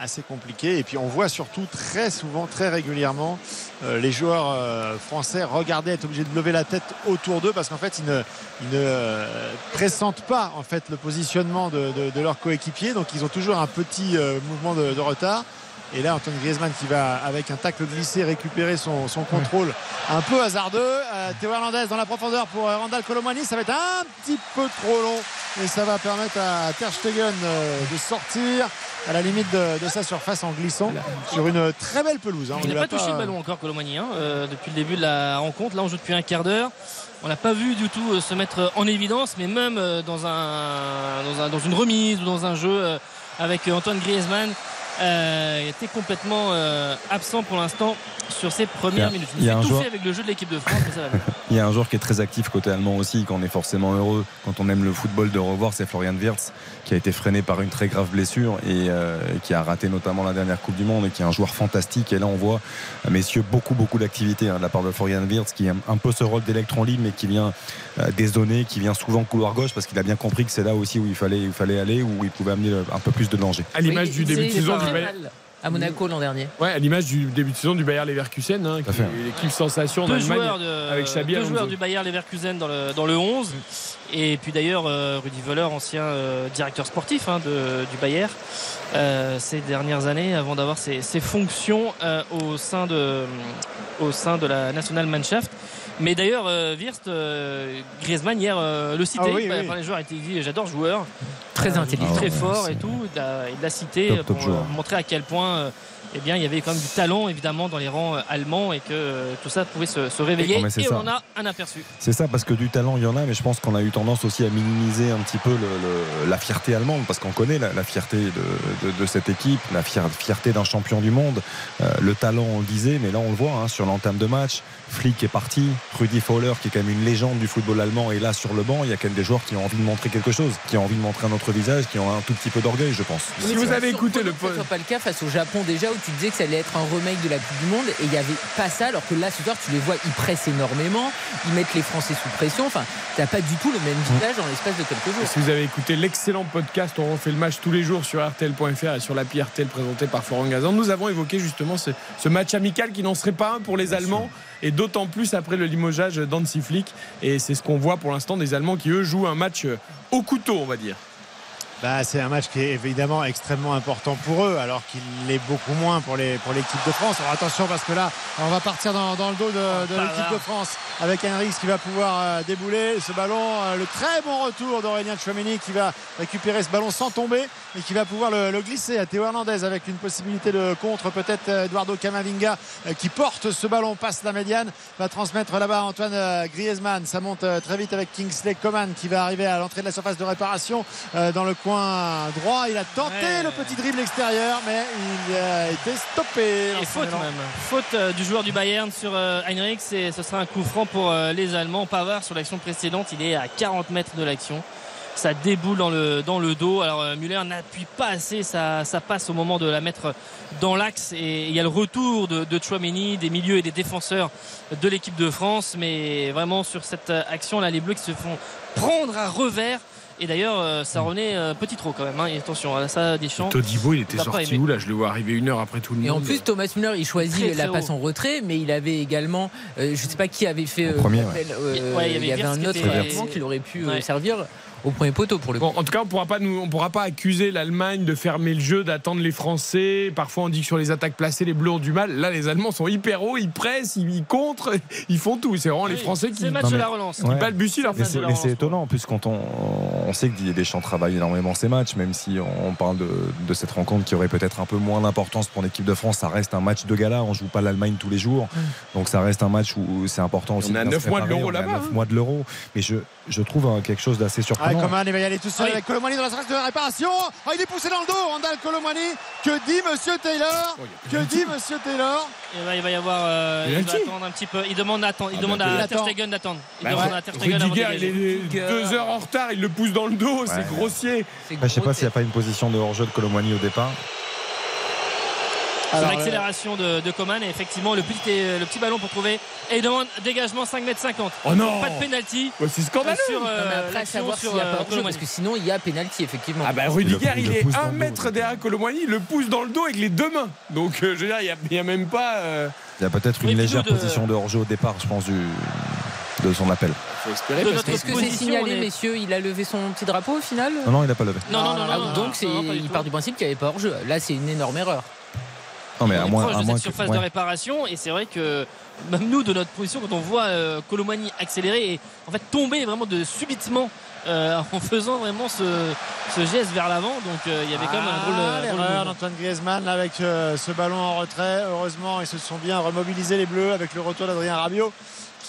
assez compliqué. Et puis on voit surtout très souvent, très régulièrement, euh, les joueurs euh, français regarder, être obligés de lever la tête autour d'eux parce qu'en fait, ils ne, euh, pressentent pas en fait le positionnement de, de, de leur coéquipier. Donc ils ont toujours un petit mouvement de retard. Et là, Antoine Griezmann qui va, avec un tacle glissé, récupérer son, son contrôle un peu hasardeux. Euh, Théo Hernandez dans la profondeur pour euh, Randall Colomani. Ça va être un petit peu trop long. Et ça va permettre à Ter Stegen euh, de sortir à la limite de, de sa surface en glissant sur une très belle pelouse. hein. On Il n'a pas touché le ballon encore, Colomani, hein, euh, depuis le début de la rencontre. Là, on joue depuis un quart d'heure. On l'a pas vu du tout se mettre en évidence, mais même dans, un, dans, un- dans une remise ou dans un jeu avec Antoine Griezmann, euh, il était complètement euh, absent pour l'instant sur ses premières minutes. il y a un s'est joueur- avec le jeu de l'équipe de France, ça va. Il y a un joueur qui est très actif côté allemand aussi, qu'on est forcément heureux quand on aime le football de revoir, c'est Florian Wirtz, qui a été freiné par une très grave blessure et euh, qui a raté notamment la dernière Coupe du Monde et qui est un joueur fantastique. Et là, on voit, messieurs, beaucoup, beaucoup d'activité hein, de la part de Florian Wirtz, qui a un peu ce rôle d'électron libre, mais qui vient euh, dézonner, qui vient souvent couloir gauche, parce qu'il a bien compris que c'est là aussi où il fallait, il fallait aller, où il pouvait amener un peu plus de danger. à l'image Oui, du début de saison Bayern. à Monaco l'an dernier. Ouais, à l'image du début de saison du Bayer Leverkusen, hein, l'équipe sensation deux de, avec Xabi deux joueurs du Bayer Leverkusen dans le, dans le 11 et puis d'ailleurs euh, Rudy Voller ancien euh, directeur sportif hein, de- du Bayer euh, ces dernières années avant d'avoir ses, ses fonctions euh, au, sein de, au sein de la National Mannschaft. Mais d'ailleurs euh, euh, Griezmann hier euh, le citait. Ah oui, par, oui. par les joueurs il dit j'adore joueur. Très Euh, intelligent. très fort c'est- et tout. Il l'a cité Top, top pour euh, montrer à quel point euh, eh bien, il y avait quand même du talent évidemment dans les rangs euh, allemands et que euh, tout ça pouvait se, se réveiller Non, mais c'est et ça. on a un aperçu. C'est ça, parce que du talent, il y en a, mais je pense qu'on a eu tendance aussi à minimiser un petit peu le- le- la fierté allemande, parce qu'on connaît la, la fierté de, de- de cette équipe, la fier- fierté d'un champion du monde. Euh, le talent, on le disait, mais là, on le voit hein, sur l'entame de match. Flick est parti, Rudi Fowler, qui est quand même une légende du football allemand, est là sur le banc. Il y a quand même des joueurs qui ont envie de montrer quelque chose, qui ont envie de montrer un autre visage, qui ont un tout petit peu d'orgueil, je pense. Si vous avez écouté le Ce soit pas le cas face au Japon déjà où tu disais que ça allait être un remake de la Coupe du Monde et il n'y avait pas ça alors que là ce soir tu les vois ils pressent énormément ils mettent les Français sous pression enfin t'as pas du tout le même visage dans l'espace de quelques jours Si vous avez écouté l'excellent podcast, on refait le match tous les jours sur RTL.fr et sur l'appli RTL présenté par Florent Gazan. Nous avons évoqué justement ce, ce match amical qui n'en serait pas un pour les Allemands et d'autant plus après le limogeage d'Ansi Flick. Et c'est ce qu'on voit pour l'instant des Allemands qui eux jouent un match euh, au couteau, on va dire. Bah, c'est un match qui est évidemment extrêmement important pour eux, alors qu'il l'est beaucoup moins pour les pour l'équipe de France. Alors attention parce que là, on va partir dans, dans le dos de, l'équipe de France avec Henrix qui va pouvoir euh, débouler ce ballon. euh, le très bon retour d'Aurélien Chouameni qui va récupérer ce ballon sans tomber et qui va pouvoir le, le glisser à Théo Hernandez avec une possibilité de contre peut-être euh, Eduardo Camavinga qui porte ce ballon, passe la médiane, va transmettre là-bas Antoine Griezmann. Ça monte très vite avec Kingsley Coman qui va arriver à l'entrée de la surface de réparation dans le coin droit. Il a tenté Ouais. le petit dribble extérieur, mais il a été stoppé. Et faute élan. même. Faute euh, du joueur du Bayern sur euh, Heinrich. Et ce sera un coup franc pour euh, les Allemands. Pavard sur l'action précédente, il est à 40 mètres de l'action. Ça déboule dans le, dans le dos. Alors euh, Müller n'appuie pas assez sa, sa passe au moment de la mettre dans l'axe. Et il y a le retour de, de Chouameni, des milieux et des défenseurs de l'équipe de France. Mais vraiment sur cette euh, action-là, les Bleus qui se font prendre à revers. Et d'ailleurs, euh, ça revenait euh, petit trop quand même. hein. Et attention, à ça, Deschamps. Todibo, il était sorti aimé. où là? Je le vois arriver une heure après tout le et monde. en plus Thomas Müller il choisit Très, très la passe haut. en retrait mais il avait également euh, je sais pas qui avait fait premier, euh, Ouais, il y avait il y avait Wirtz un qui autre était- attaquant qui aurait pu Ouais. servir au premier poteau pour le Bon, en tout cas, on pourra pas nous, on pourra pas accuser l'Allemagne de fermer le jeu, d'attendre les Français. Parfois, on dit que sur les attaques placées, les Bleus ont du mal. Là, les Allemands sont hyper hauts, ils pressent, ils, ils contrent, ils font tout. C'est vraiment les Français qui, C'est le match Non, de mais- la relance. Ouais. balbutient leur Mais c'est de la mais c'est relance, étonnant, en plus, quand on, on sait que Didier Deschamps travaille énormément ses matchs, même si on parle de, de cette rencontre qui aurait peut-être un peu moins d'importance pour l'équipe de France, ça reste un match de gala, on joue pas l'Allemagne tous les jours, donc ça reste un match où c'est important aussi. On neuf se mois de l'Euro là-bas, neuf hein. mois de l'Euro, mais je, je trouve hein, quelque chose d'assez Ah. Coman, il va y aller tout seul Oui. avec Colomani dans la surface de réparation. Ah, il est poussé dans le dos, Randall Colomani. Que dit Monsieur Taylor Oh, Que dit Monsieur Taylor Et là, il va y avoir. euh, il va attendre un petit peu. Il demande, à attendre- il Ah, demande bah, à il Ter attend. Stegen d'attendre. Il Bah demande ouais. à Ter Stegen Rudiger, il est deux heures en retard, il le pousse dans le dos, Ouais. c'est grossier. C'est Après, je sais pas s'il n'y a pas une position de hors-jeu de Colomani au départ. Sur Alors, l'accélération de, de Coman et effectivement le petit, le petit ballon pour trouver et il demande dégagement 5 m 50 Oh non pas de pénalty Ouais, C'est scandaleux sur Non, mais euh, après, à l'action savoir s'il n'y a pas hors-jeu, Colomani. parce que sinon il y a pénalty effectivement. Ah bah Rudiger, Il est pousse dans un le dos, mètre le derrière Colomani, il le pousse dans le dos avec les deux mains. Donc euh, je veux dire, il n'y a, il y a même pas. euh, Il y a peut-être une légère de- position de hors-jeu au départ, je pense, du, de son appel. Est-ce que c'est signalé, est- messieurs Il a levé son petit drapeau au final Non, non, il n'a pas levé. non non non, Ah, non, non, donc non, il part du principe qu'il n'y avait pas hors-jeu. Là, c'est une énorme erreur. Non, mais on à est moins, proche à de moins cette que. surface ouais. de réparation et c'est vrai que même nous de notre position quand on voit euh, Colomani accélérer et en fait tomber vraiment de subitement euh, en faisant vraiment ce, ce geste vers l'avant donc euh, il y avait quand même un drôle, Ah, drôle de l'erreur mouvement. d'Antoine Griezmann là, avec euh, ce ballon en retrait. Heureusement, ils se sont bien remobilisés les Bleus avec le retour d'Adrien Rabiot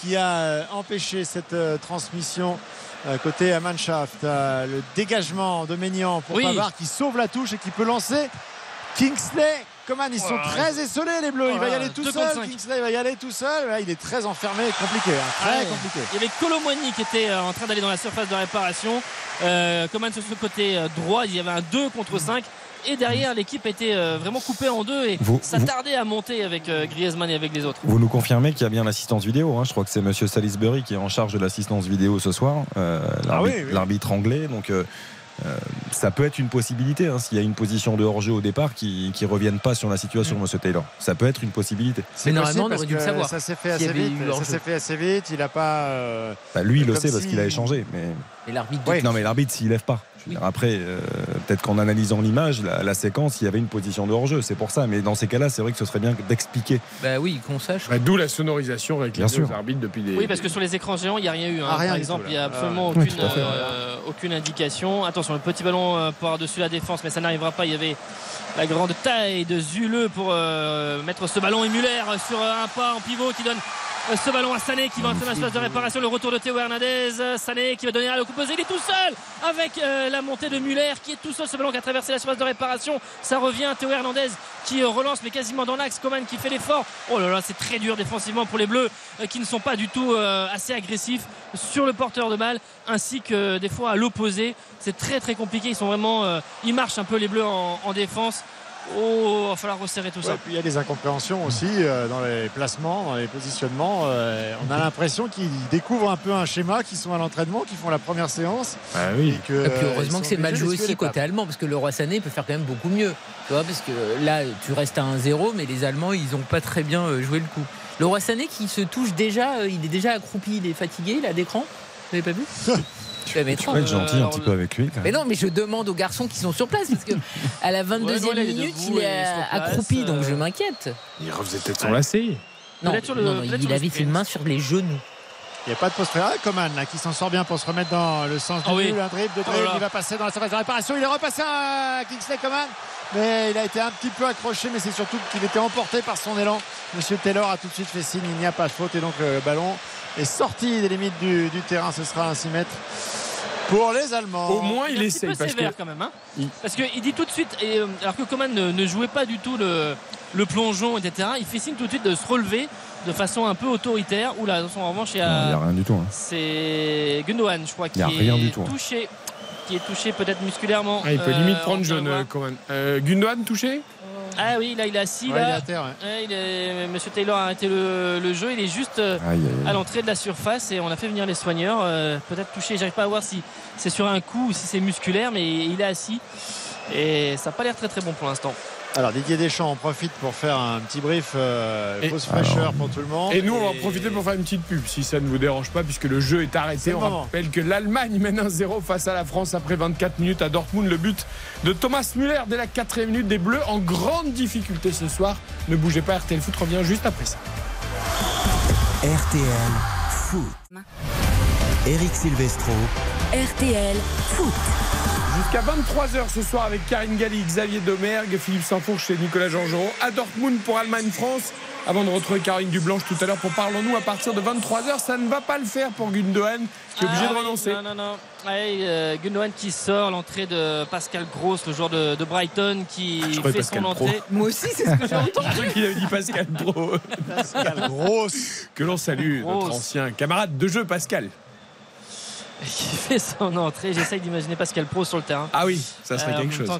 qui a euh, empêché cette euh, transmission euh, côté à Mannschaft. Euh, le dégagement de Maignan pour Oui. Pavard qui sauve la touche et qui peut lancer Kingsley. Coman, ils sont très esselés les Bleus. Il va y aller tout seul. Kingsley va y aller tout seul. Là, il est très enfermé, compliqué, hein, très Ouais. compliqué. Il y avait Colomani qui était euh, en train d'aller dans la surface de réparation. Euh, Coman sur ce côté euh, droit, il y avait un 2 contre 5. Et derrière, l'équipe était euh, vraiment coupée en deux et Vous- ça vous- tardait à monter avec Griezmann et avec les autres. Vous nous confirmez qu'il y a bien l'assistance vidéo. hein. Je crois que c'est Monsieur Salisbury qui est en charge de l'assistance vidéo ce soir, euh, l'arbitre Ah oui, oui. l'arbitre anglais. Donc euh, ça peut être une possibilité hein, s'il y a une position de hors-jeu au départ qui ne revienne pas sur la situation de Monsieur Taylor. Ça peut être une possibilité. C'est normalement, on aurait dû le savoir. Ça s'est fait assez vite. Ça fait assez vite. Il n'a pas. euh, Bah, lui, il le sait parce qu'il a échangé. Mais Et l'arbitre. Oui. non, mais l'arbitre s'il lève pas. Je veux dire, Après, euh, peut-être qu'en analysant l'image, la, la séquence, il y avait une position de hors-jeu. C'est pour ça. Mais dans ces cas-là, c'est vrai que ce serait bien d'expliquer. Bah oui, qu'on sache. Bah, D'où la sonorisation réclamée Bien sûr. aux arbitres depuis des. Oui, parce que sur les écrans géants, il n'y a rien eu. hein. Ah, rien Par exemple, il n'y a absolument Ah, aucune, fait, euh, aucune indication. Attention, le petit ballon euh, par-dessus la défense, mais ça n'arrivera pas. Il y avait la grande taille de Zuleux pour euh, mettre ce ballon Muller sur un pas en pivot qui donne ce ballon à Sané qui va entrer dans la surface de réparation. Le retour de Théo Hernandez. Euh, Sané qui va donner à le coup posé. Il est tout seul avec euh, la montée de Muller qui est tout seul. Ce ballon qui a traversé la surface de réparation. Ça revient. Théo Hernandez qui euh, relance mais quasiment dans l'axe. Coman qui fait l'effort. Oh là là, c'est très dur défensivement pour les Bleus euh, qui ne sont pas du tout euh, assez agressifs sur le porteur de balle ainsi que euh, des fois à l'opposé. C'est très très compliqué. Ils sont vraiment, euh, ils marchent un peu les Bleus en défense. Oh, va falloir resserrer tout Ouais, ça. puis il y a des incompréhensions aussi euh, dans les placements, dans les positionnements. Euh, on a l'impression qu'ils découvrent un peu un schéma, qu'ils sont à l'entraînement, qu'ils font la première séance. Ah oui. Et, que, Et puis heureusement que c'est mal joué aussi côté allemand parce que le roi Sané peut faire quand même beaucoup mieux. Tu vois, parce que là, tu restes à 1-0, mais les Allemands, ils n'ont pas très bien euh, joué le coup. Le roi Sané qui se touche déjà, il est déjà accroupi, il est fatigué, il a d'écran. Vous l'avez pas vu? Je vais mettre Tu peux être Euh, gentil un alors, petit peu avec lui. quand Mais même. non, mais je demande aux garçons qui sont sur place parce que à la 22e Ouais, non, là, il est minute, il est accroupi, donc euh, je m'inquiète. Il refaisait peut-être son lacet. Non, le- non, il le avait ses sprint. mains sur les genoux. Il n'y a pas de post ah, Coman là, qui s'en sort bien pour se remettre dans le sens du Ah oui. Un dribble, de Oh dribble, là. il va passer dans la surface de réparation. Il est repassé à Kingsley Coman. Mais il a été un petit peu accroché, mais c'est surtout qu'il était emporté par son élan. Monsieur Taylor a tout de suite fait signe, il n'y a pas de faute et donc le ballon est sorti des limites du, du terrain. Ce sera un 6 mètres pour les Allemands. Au moins, il est un petit essaye. peu Parce que quand même. Hein Il- Parce qu'il dit tout de suite, et, euh, alors que Coman ne, ne jouait pas du tout le, le plongeon, etc., il fait signe tout de suite de se relever de façon un peu autoritaire. Oula, attention, en revanche, il y Non, Il n'y a, a rien du tout. hein. c'est Gundogan, je crois, qui Il y a est rien du tout, hein. touché. Qui est touché peut-être musculairement. Ah, il peut Euh, limite on prendre jaune, euh, Coman. Euh, Gundogan touché? Ah oui, là il est assis. Ouais, il est là. à terre. ouais. Ouais, il est- Monsieur Taylor a arrêté le, le jeu. Il est juste euh, Aïe, aïe, aïe. à l'entrée de la surface et on a fait venir les soigneurs. euh, Peut-être touché. J'arrive pas à voir si c'est sur un coup ou si c'est musculaire, mais il est assis. Et ça n'a pas l'air très très bon pour l'instant. Alors Didier Deschamps en profite pour faire un petit brief euh, fausse fraîcheur pour tout le monde. Et nous, on va en profiter pour faire une petite pub, si ça ne vous dérange pas, puisque le jeu est arrêté. On moment. rappelle que l'Allemagne mène 1-0 face à la France après 24 minutes à Dortmund. Le but de Thomas Müller dès la 4 minute des Bleus en grande difficulté ce soir. Ne bougez pas, RTL Foot revient juste après ça. RTL Foot. Eric Silvestro. RTL Foot. Jusqu'à 23h ce soir avec Karine Galli, Xavier Domergue, Philippe Sansfourche et Nicolas Jean-Jean à Dortmund pour Allemagne-France. Avant de retrouver Caroline Dublanche tout à l'heure pour Parlons-nous à partir de 23h. Ça ne va pas le faire pour Gundogan qui est obligé Ah de oui, renoncer. Non, non, non. Ouais, euh, Gundogan qui sort l'entrée de Pascal Gross, le joueur de, de Brighton, qui Je croyais fait Pascal son Pro. entrée. Moi aussi, c'est ce que j'ai entendu. Je crois qu'il avait dit Pascal Pro. Pascal Grosse. Que l'on salue, notre ancien camarade de jeu Pascal. Qui fait son entrée. J'essaye d'imaginer Pascal Pro sur le terrain. Ah oui, ça serait Euh, quelque chose.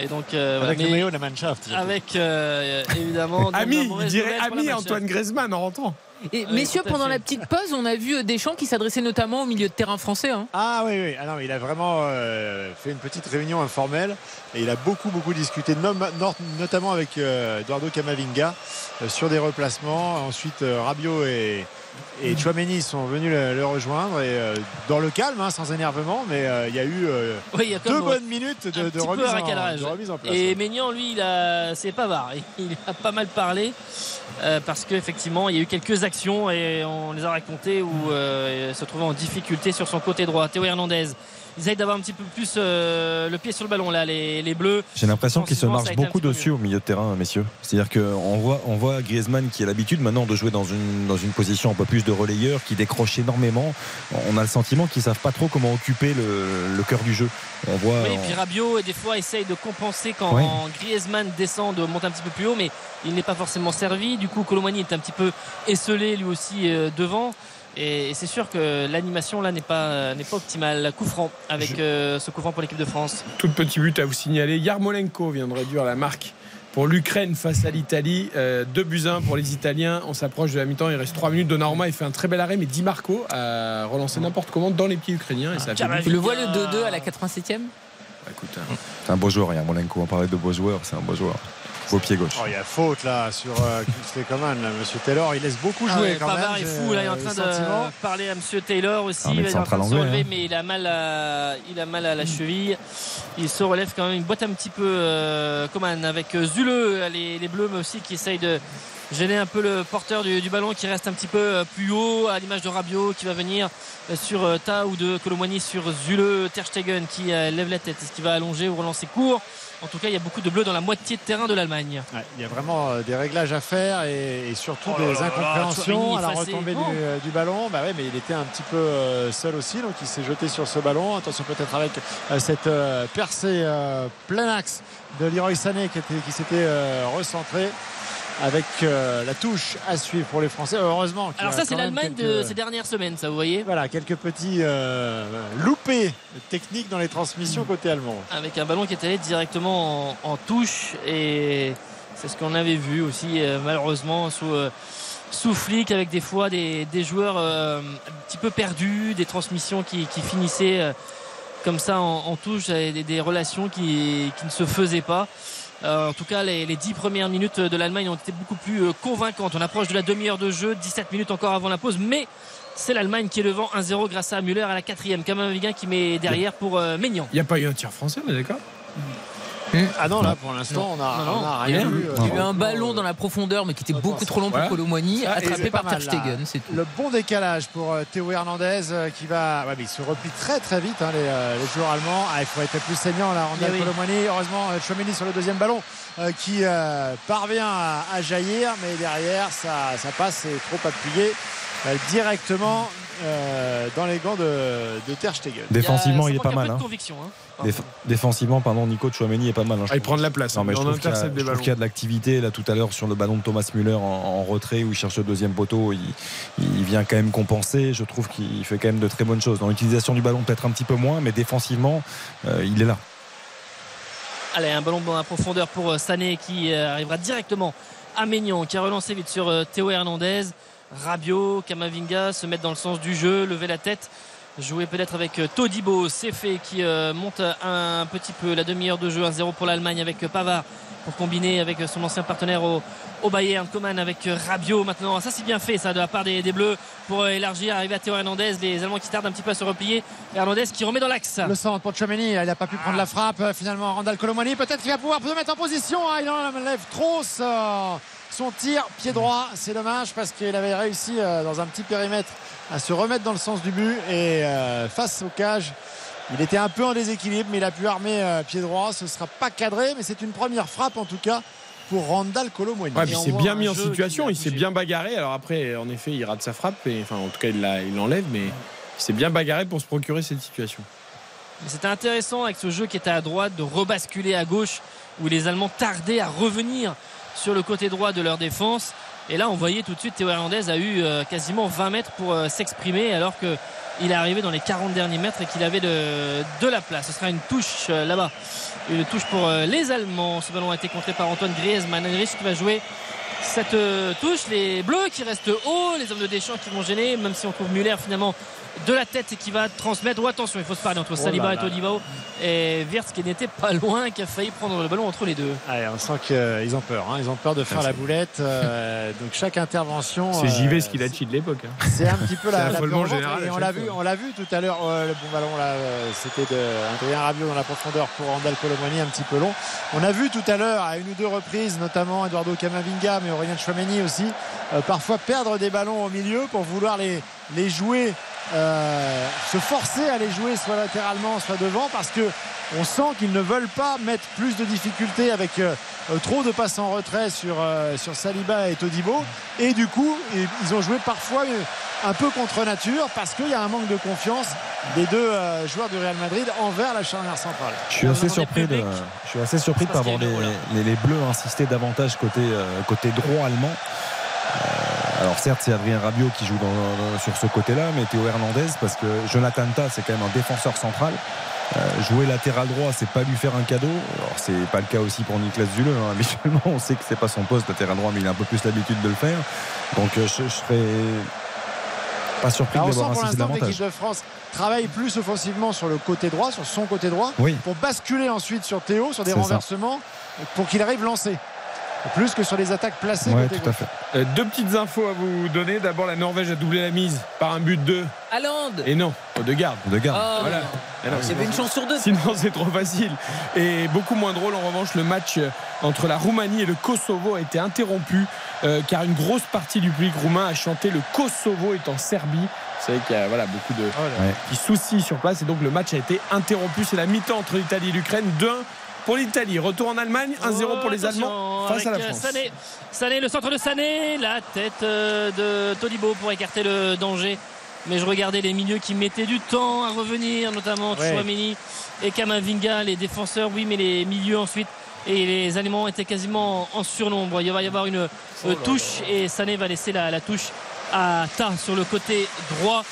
Et donc, euh, voilà, Avec le mais maillot de la Mannschaft. avec euh, évidemment. Ami, il dirait ami. Antoine Griezmann en rentrant. Et, Oui, messieurs, pendant la petite pause, on a vu Deschamps qui s'adressait notamment au milieu de terrain français. hein. Ah oui, oui. Ah non, mais il a vraiment euh, fait une petite réunion informelle et il a beaucoup, beaucoup discuté, notamment avec euh, Eduardo Camavinga euh, sur des replacements. Ensuite, euh, Rabiot et, et Chouameni sont venus le, le rejoindre et euh, dans le calme, hein, sans énervement, mais euh, il y a eu euh, Oui, il y a comme deux bonnes minutes de, remise en, de remise en place. Et Maignan, lui, il a, c'est Pavard. Il a pas mal parlé parce qu'effectivement, il y a eu quelques actions et on les a racontées où il se trouvait en difficulté sur son côté droit. Théo Hernandez. Ils essayent d'avoir un petit peu plus euh, le pied sur le ballon là, les, les bleus. J'ai l'impression qu'il se Offensivement, ça marche a été un beaucoup dessus au milieu de terrain, messieurs. C'est-à-dire qu'on voit, on voit Griezmann qui a l'habitude maintenant de jouer dans une, dans une position un peu plus de relayeur, qui décroche énormément. On a le sentiment qu'ils savent pas trop comment occuper le, le cœur du jeu. On voit. Oui, et puis Rabiot, des fois, essaye de compenser quand. Griezmann descend, de monter un petit peu plus haut, mais il n'est pas forcément servi. Du coup, Colomani est un petit peu esselé lui aussi euh, devant. Et, et c'est sûr que l'animation là n'est pas, n'est pas optimale. Coup franc avec Je- euh, ce coup franc pour l'équipe de France. Tout petit but à vous signaler. Yarmolenko vient de réduire la marque pour l'Ukraine face à l'Italie. Euh, 2 buts 1 pour les Italiens. On s'approche de la mi-temps. Il reste 3 minutes. Donnarumma, il fait un très bel arrêt, mais Di Marco a relancé n'importe comment dans les pieds ukrainiens. Et ça fait. Tu le vois le 2-2 à la 87e Bah, écoute, hein. C'est un beau joueur, Yarmolenko. On parlait de beau joueur, c'est un beau joueur. Beau pied gauche. Oh, il y a faute là sur euh, Kingsley Coman, là, Monsieur Taylor. Il laisse beaucoup Ah jouer ouais, quand Pavard même. est fou, là, il est en euh, train de parler à Monsieur Taylor aussi. Mec il est en train de se central relever, hein. mais il a mal à, il a mal à la cheville. Il se relève quand même, une boîte un petit peu euh, Coman avec euh, Zuleux, les, les bleus, mais aussi qui essaye de gêner un peu le porteur du, du ballon qui reste un petit peu euh, plus haut, à l'image de Rabiot qui va venir euh, sur euh, Ta ou de Colomani sur Zuleux, Ter Stegen qui euh, lève la tête. Est-ce qu'il va allonger ou relancer court? En tout cas, il y a beaucoup de bleus dans la moitié de terrain de l'Allemagne. Ouais, il y a vraiment euh, des réglages à faire et, et surtout Oh là des là incompréhensions à la retombée du, euh, du ballon. Bah ouais, mais il était un petit peu euh, seul aussi, donc il s'est jeté sur ce ballon. Attention peut-être avec cette percée plein axe de Leroy Sané qui, était- qui s'était recentré avec euh, la touche à suivre pour les Français. Heureusement. Alors ça, c'est l'Allemagne de ces dernières semaines, ça, vous voyez Voilà, quelques petits euh, loupés techniques dans les transmissions côté allemand. avec un ballon qui est allé directement en, en touche et c'est ce qu'on avait vu aussi euh, malheureusement sous, sous flic avec des fois des, des joueurs un petit peu perdus, des transmissions qui, qui finissaient comme ça en, en touche, et des, des relations qui, qui ne se faisaient pas. Euh, en tout cas, les, les 10 premières minutes de l'Allemagne ont été beaucoup plus euh, convaincantes. On approche de la demi-heure de jeu, 17 minutes encore avant la pause, mais c'est l'Allemagne qui est devant 1-0 grâce à Müller à la quatrième. Kamavinga qui met derrière pour euh, Maignan. Il n'y a pas eu un tir français, on est d'accord? Ah non, là pour l'instant, on n'a rien eu- vu. Il y a eu euh, un ballon euh, dans la profondeur, mais qui était beaucoup trop long pour Voilà. Colomani, Ça, et attrapé par Ter Stegen, là. c'est tout. Le bon décalage pour euh, Théo Hernandez euh, qui va. Ouais, mais il se replie très très vite, hein, les, euh, les joueurs allemands. Ah, il faut être plus saignant là. On Eh a oui. Colomani. Heureusement, euh, Chouameni sur le deuxième ballon euh, qui euh, parvient à, à jaillir, mais derrière ça, ça passe, c'est trop appuyé euh, directement euh, dans les gants de, de Ter Stegen. Défensivement, Il est pas mal. hein. hein. Déf- défensivement, pardon, Nico Chouameni est pas mal. hein, je Ah, Il prend de la place. Non, mais je trouve qu'il y a- y de l'activité là tout à l'heure sur le ballon de Thomas Müller en, en retrait où il cherche le deuxième poteau. Il, il vient quand même compenser. Je trouve qu'il fait quand même de très bonnes choses. Dans l'utilisation du ballon, peut-être un petit peu moins, mais défensivement, euh, il est là. Allez, un ballon dans la profondeur pour euh, Sané qui arrivera directement à Maignan qui a relancé vite sur Théo Hernandez. Rabiot, Kamavinga se mettent dans le sens du jeu, lever la tête. Jouer peut-être avec euh, Todibo, fait qui euh, monte un petit peu la demi-heure de jeu 1-0 pour l'Allemagne avec euh, Pavard pour combiner avec son ancien partenaire au, au Bayern, Coman avec Rabiot maintenant. Ça c'est bien fait ça de la part des, Bleus pour élargir, arriver à Théo Hernandez, les Allemands qui tardent un petit peu à se replier. Hernandez qui remet dans l'axe. Le centre pour Chomeni, il n'a pas pu prendre la frappe. Finalement, Randall Colomani, peut-être qu'il va pouvoir se mettre en position. Ah, il enlève trop son tir pied droit. C'est dommage parce qu'il avait réussi euh, dans un petit périmètre à se remettre dans le sens du but et euh, face au cage. Il était un peu en déséquilibre, mais il a pu armer euh, pied droit. Ce ne sera pas cadré, mais c'est une première frappe en tout cas pour Randall Colomwani. il s'est bien mis en situation, il s'est bien bagarré. Alors après, en effet, il rate sa frappe, et, enfin en tout cas il l'enlève, mais il s'est bien bagarré pour se procurer cette situation. C'était intéressant avec ce jeu qui était à droite de rebasculer à gauche où les Allemands tardaient à revenir sur le côté droit de leur défense. Et là, on voyait tout de suite Théo Hernandez a eu euh, quasiment 20 mètres pour euh, s'exprimer alors qu'il est arrivé dans les 40 derniers mètres et qu'il avait de, de, la place. Ce sera une touche euh, là-bas. Une touche pour les Allemands. Ce ballon a été contré par Antoine Griezmann. Heinrich qui va jouer cette touche. Les Bleus qui restent hauts. Les hommes de Deschamps qui vont gêner, même si on trouve Muller finalement de la tête et qui va transmettre. Oh, attention, il faut se parler entre oh Saliba et Todibao et Wirtz qui n'était pas loin, qui a failli prendre le ballon entre les deux. on sent qu'ils ont peur. Hein. Ils ont peur de faire la boulette. Euh, donc chaque intervention. C'est JV euh, ce qu'il a cheat de l'époque. Hein. C'est un petit peu la, la général, et on l'a vu, on l'a vu tout à l'heure. Euh, le bon ballon là, c'était de Adrien Rabiot dans la profondeur pour Randall Colomani, un petit peu long. On a vu tout à l'heure à une ou deux reprises, notamment Eduardo Camavinga, mais Aurélien Chouameni aussi, parfois perdre des ballons au milieu pour vouloir les, les jouer euh, se forcer à les jouer soit latéralement soit devant parce que on sent qu'ils ne veulent pas mettre plus de difficultés avec euh, euh, trop de passes en retrait sur, sur Saliba et Todibo et du coup ils ont joué parfois un peu contre nature parce qu'il y a un manque de confiance des deux joueurs du Real Madrid envers la charnière centrale. Je suis assez surpris de, je suis assez surpris de pas voir les, les, Bleus insister davantage côté, côté droit allemand. Alors certes, c'est Adrien Rabiot qui joue sur ce côté-là, mais Théo Hernandez, parce que Jonathan Ta, c'est quand même un défenseur central. Euh, jouer latéral droit, c'est pas lui faire un cadeau. Alors c'est pas le cas aussi pour Nicolas Zule. Hein. Habituellement, on sait que c'est pas son poste latéral droit, mais il a un peu plus l'habitude de le faire. Donc euh, je, serais pas surpris de l'avoir insisté davantage. L'équipe de France travaille plus offensivement sur le côté droit, sur son côté droit, pour basculer ensuite sur Théo, sur des renversements, pour qu'il arrive lancé plus que sur les attaques placées. Euh, deux petites infos à vous donner. D'abord, la Norvège a doublé la mise par un but de. Hollande Et non, de garde. De garde. Oh, voilà. Avait une chance sur deux. Sinon, c'est trop facile. Et beaucoup moins drôle. En revanche, le match euh, entre la Roumanie et le Kosovo a été interrompu euh, car une grosse partie du public roumain a chanté le Kosovo est en Serbie. Vous savez qu'il y a voilà, beaucoup de oh soucis sur place et donc le match a été interrompu. C'est la mi-temps entre l'Italie et l'Ukraine. D'un pour l'Italie. Retour en Allemagne, 1-0 pour les Allemands face à la France. Sané. le centre de Sané, la tête euh, de Tolibo pour écarter le danger. Mais je regardais les milieux qui mettaient du temps à revenir, notamment Chouameni et Kamavinga, les défenseurs, oui, mais les milieux ensuite. Et les Allemands étaient quasiment en surnombre. Il va y avoir une oh euh, touche et Sané va laisser la, touche à Ta sur le côté droit.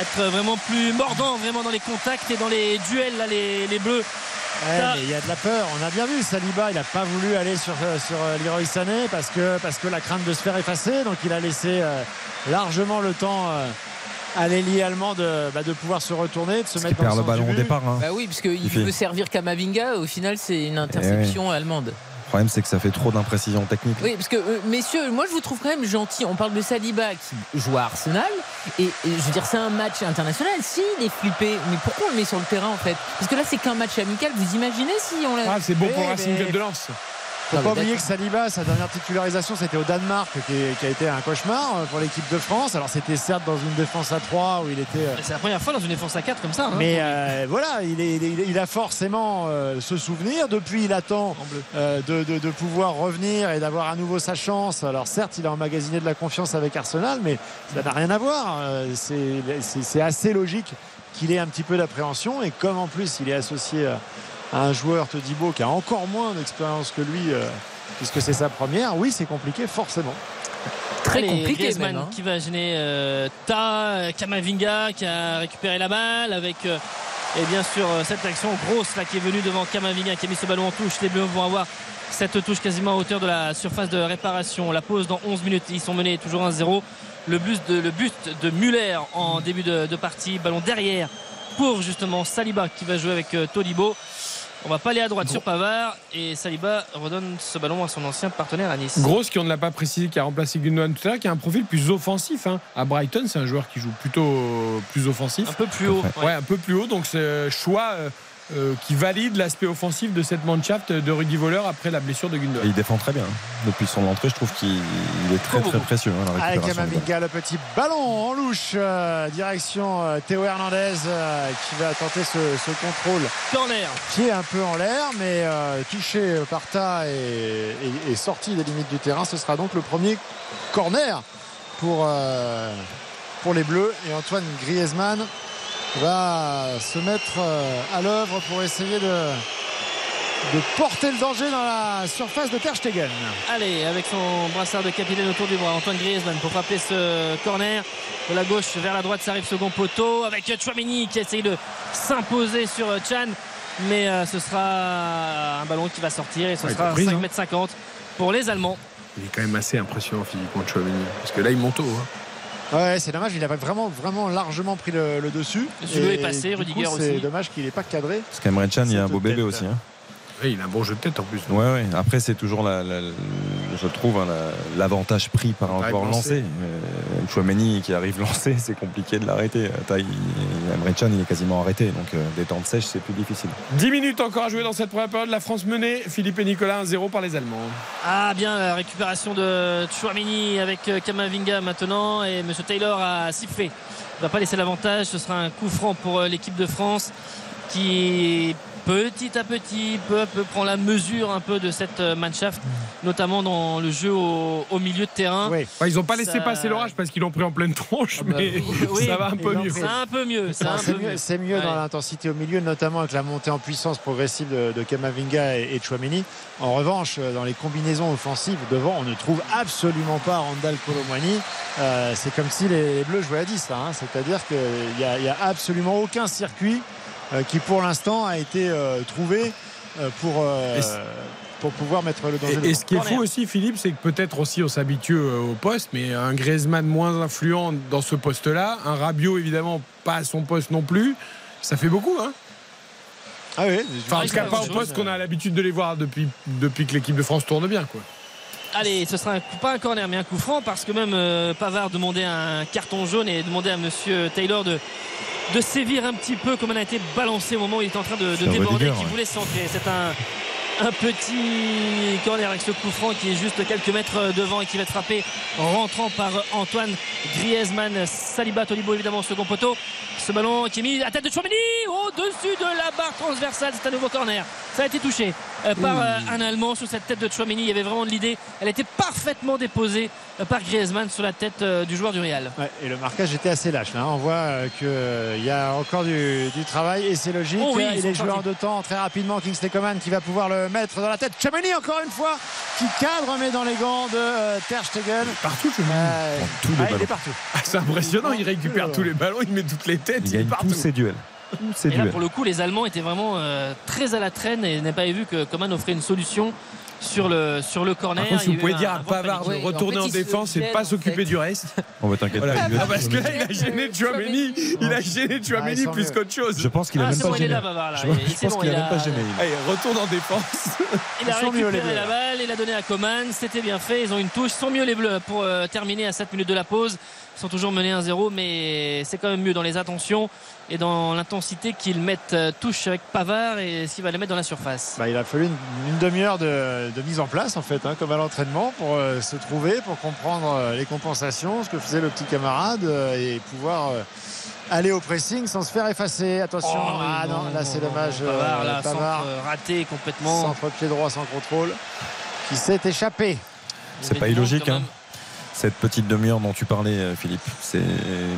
Être vraiment plus mordant, vraiment dans les contacts et dans les duels, là, les, les Bleus il y a de la peur. On a bien vu Saliba, il n'a pas voulu aller sur, euh, sur euh, Leroy Sané parce que, parce que la crainte de se faire effacer. Donc il a laissé euh, largement le temps à l'ailier allemand de, bah, de pouvoir se retourner, de se mettre dans le, le ballon au départ. Hein. Bah oui, parce qu'il veut servir Kamavinga. Au final, c'est une interception eh allemande. Le problème, c'est que ça fait trop d'imprécisions techniques. Oui, parce que, euh, messieurs, moi, je vous trouve quand même gentil. On parle de Saliba qui joue à Arsenal. Et, je veux dire, c'est un match international. Si, il est flippé. Mais pourquoi on le met sur le terrain, en fait? Parce que là, c'est qu'un match amical. Vous imaginez si on l'a. Ah, c'est bon pour Racing Club de Lens faut pas oublier que Saliba, sa dernière titularisation, c'était au Danemark, qui, a été un cauchemar euh, pour l'équipe de France. Alors c'était certes dans une défense à 3 où il était. Euh, c'est la première fois dans une défense à 4 comme ça. Hein, mais euh, voilà, il, est, il, a forcément ce souvenir. Depuis, il attend de, pouvoir revenir et d'avoir à nouveau sa chance. Alors certes, il a emmagasiné de la confiance avec Arsenal, mais ça n'a rien à voir. C'est assez logique qu'il ait un petit peu d'appréhension. Et comme en plus, il est associé un joueur Todibo qui a encore moins d'expérience que lui euh, puisque c'est sa première, oui c'est compliqué forcément. Très compliqué même, hein. qui va gêner euh, Ta, Kamavinga qui a récupéré la balle avec euh, et bien sûr cette action grosse là qui est venue devant Kamavinga qui a mis ce ballon en touche. Les Bleus vont avoir cette touche quasiment à hauteur de la surface de réparation. La pause dans 11 minutes. Ils sont menés toujours 1-0. Le de, le buste de Muller en début de, partie. Ballon derrière pour justement Saliba qui va jouer avec Todibo. On va pas aller à droite sur Pavard et Saliba redonne ce ballon à son ancien partenaire à Nice. Grosse qui on ne l'a pas précisé, qui a remplacé Gundogan tout à l'heure, qui a un profil plus offensif. hein. À Brighton, c'est un joueur qui joue plutôt euh, plus offensif. Un peu plus haut. Ouais, un peu plus haut. Donc c'est un choix euh, qui valide l'aspect offensif de cette Mannschaft de Rudy Voller après la blessure de Gundogan. il défend très bien. hein. Depuis son entrée, je trouve qu'il il est très Beaucoup. très précieux. hein, la Avec. Kamavinga, le petit ballon en louche, euh, direction euh, Théo Hernandez euh, qui va tenter ce, ce contrôle Corner. pied un peu en l'air, mais euh, touché par Ta et, et- et sorti des limites du terrain. Ce sera donc le premier corner pour, euh, pour les Bleus. Et Antoine Griezmann va se mettre euh, à l'œuvre pour essayer de, de porter le danger dans la surface de Ter Stegen. Allez, avec son brassard de capitaine autour du bras, Antoine Griezmann pour frapper ce corner. De la gauche vers la droite, ça arrive second poteau avec Chouameni qui essaye de s'imposer sur Chan. Mais euh, ce sera un ballon qui va sortir et ce Ouais, sera compris, 5 hein. mètres 50 pour les Allemands. Il est quand même assez impressionnant physiquement, Chouameni. Parce que là, il monte haut. hein. Ouais, c'est dommage, il avait vraiment, vraiment largement pris le, le dessus. Est passé, Rudiger coup, C'est aussi. dommage qu'il n'ait pas cadré. Parce qu'Emre Can, il y a un beau bébé aussi. hein. Ouais, il a un bon jeu de tête en plus. Ouais, ouais. Après, c'est toujours, la, la- je trouve, hein, la- l'avantage pris par un joueur lancé. Euh, Chouameni qui arrive lancé, c'est compliqué de l'arrêter. Taï, Emre Can, il est quasiment arrêté. Donc, euh, des temps de sèche, c'est plus difficile. 10 minutes encore à jouer dans cette première période. La France menée. Philippe et Nicolas 1-0 par les Allemands. Ah bien, la récupération de Chouameni avec euh, Kamavinga maintenant et Monsieur Taylor a sifflé. Il va pas laisser l'avantage, ce sera un coup franc pour euh, l'équipe de France qui petit à petit, peu à peu prend la mesure un peu de cette euh, Mannschaft, notamment dans le jeu au, au milieu de terrain. Oui. Ils n'ont pas laissé Ça- passer l'orage parce qu'ils l'ont pris en pleine tronche, Ah bah, mais oui. ça va un peu mieux. C'est un peu mieux, c'est mieux, mieux. c'est mieux dans l'intensité au milieu, notamment avec la montée en puissance progressive de, de Kamavinga et, et Chouameni. En revanche, euh, dans les combinaisons offensives devant, on ne trouve absolument pas Randall Colomwani. Euh, c'est comme si les, les Bleus jouaient à 10, là, hein. c'est-à-dire qu'il n'y a, il y a absolument aucun circuit qui, pour l'instant, a été euh, trouvé euh, pour, euh, pour pouvoir mettre le danger. Et, et ce qui est fou aussi, Philippe, c'est que peut-être aussi on s'habitue euh, au poste, mais un Griezmann moins influent dans ce poste-là, un Rabiot évidemment pas à son poste non plus, ça fait beaucoup. Hein Ah oui, enfin, en tout cas, pas au poste qu'on a l'habitude de les voir depuis, depuis que l'équipe de France tourne bien. Quoi. Allez, ce sera un coup, pas un corner, mais un coup franc, parce que même euh, Pavard demandait un carton jaune et demandait à Monsieur Taylor de, de sévir un petit peu, comme elle a été balancé au moment où il était en train de, déborder, qui voulait centrer. C'est un, un petit corner avec ce coup franc qui est juste quelques mètres devant et qui va être frappé en rentrant par Antoine Griezmann. Saliba Tolibo évidemment au second poteau. Ce ballon qui est mis à tête de Chouameni au-dessus de la barre transversale. C'est un nouveau corner. Ça a été touché euh, par euh, un Allemand sur cette tête de Chouameni. Il y avait vraiment de l'idée. Elle était parfaitement déposée euh, par Griezmann sur la tête du joueur du Real. Ouais, et le marquage était assez lâche. Là. On voit qu'il y a encore du, du travail et c'est logique. Oh oui, il est sortis. deux temps très rapidement. Kingsley Coman qui va pouvoir le mettre dans la tête. Chamani encore une fois qui cadre mais dans les gants de euh, Ter Stegen. Partout, dis. Euh, prend tous les ah, il ballons. est partout. Ah, C'est impressionnant, il récupère tous les ballons, il met toutes les têtes, Il il est partout. tous ses duels. Tous ses Et là, pour le coup, les Allemands étaient vraiment euh, très à la traîne et n'avaient pas vu que Coman offrait une solution sur le, sur le corner. Contre, si vous pouvez dire à Pavard de en retourner fait, en défense et pas s'occuper du reste. On va t'inquiéter. Voilà. il lui a Ah, parce que là, il a gêné Chouameni, il a gêné Ah, Chouameni sent plus qu'autre chose. Je pense qu'il a Ah, même pas gêné. Je, pense qu'il a même pas gêné. Allez, retourne en défense. Il a Ils sont mieux, les récupéré la balle, il a donné à Coman, c'était bien fait, ils ont une touche, ils sont mieux les Bleus pour euh, terminer à 7 minutes de la pause. Ils sont toujours menés 1-0, mais c'est quand même mieux dans les attentions et dans l'intensité qu'ils mettent euh, touche avec Pavard et s'il va les mettre dans la surface. Bah, il a fallu une, une demi-heure de, de mise en place en fait, hein, comme à l'entraînement, pour euh, se trouver, pour comprendre euh, les compensations, ce que faisait le petit camarade euh, et pouvoir euh, aller au pressing sans se faire effacer. Attention, Oh, ah non, là c'est dommage. Pavard, là, Pavard, centre, raté complètement. centre pied droit sans contrôle, qui s'est échappé. C'est pas illogique, hein. Cette petite demi-heure dont tu parlais, euh, Philippe, c'est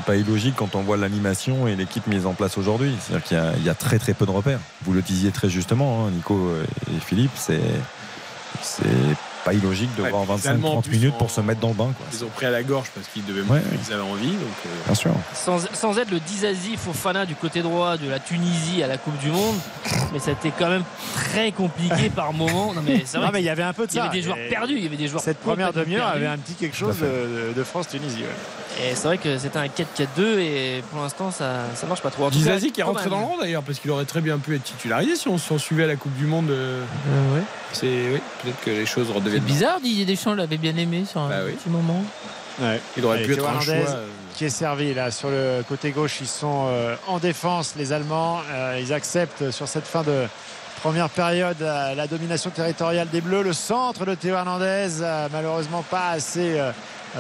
pas illogique quand on voit l'animation et l'équipe mise en place aujourd'hui. C'est-à-dire qu'il y a- il y, a très très peu de repères. Vous le disiez très justement, hein, Nico et Philippe, c'est pas illogique de Ouais, voir puis les Allemands, en 25-30 plus, minutes pour se mettre dans le bain. Quoi. Ils ont pris à la gorge parce qu'ils devaient Ouais. ils avaient envie. Donc, euh, Bien sûr. Sans, sans être le Dizazi Fofana du côté droit de la Tunisie à la Coupe du Monde, mais c'était quand même très compliqué par moment. Non mais c'est vrai Non, mais il y avait un peu de qu'il y ça. avait des joueurs Et perdus, il y avait des joueurs Cette première demi-heure avait un petit quelque chose de, de France-Tunisie. ouais. Et c'est vrai que c'était un 4-4-2 et pour l'instant ça, ça marche pas trop. Dizazi qui est rentré dans le rang d'ailleurs parce qu'il aurait très bien pu être titularisé si on s'en suivait à la Coupe du Monde. euh, ouais. C'est oui, peut-être que les choses C'est bizarre, Didier Deschamps l'avait bien aimé sur un Bah oui. petit moment. Ouais. Il aurait Allez, pu être un choix. Euh, qui est servi là sur le côté gauche. Ils sont euh, en défense, les Allemands. Euh, ils acceptent sur cette fin de première période la domination territoriale des Bleus. Le centre de Théo Hernandez, malheureusement pas assez euh,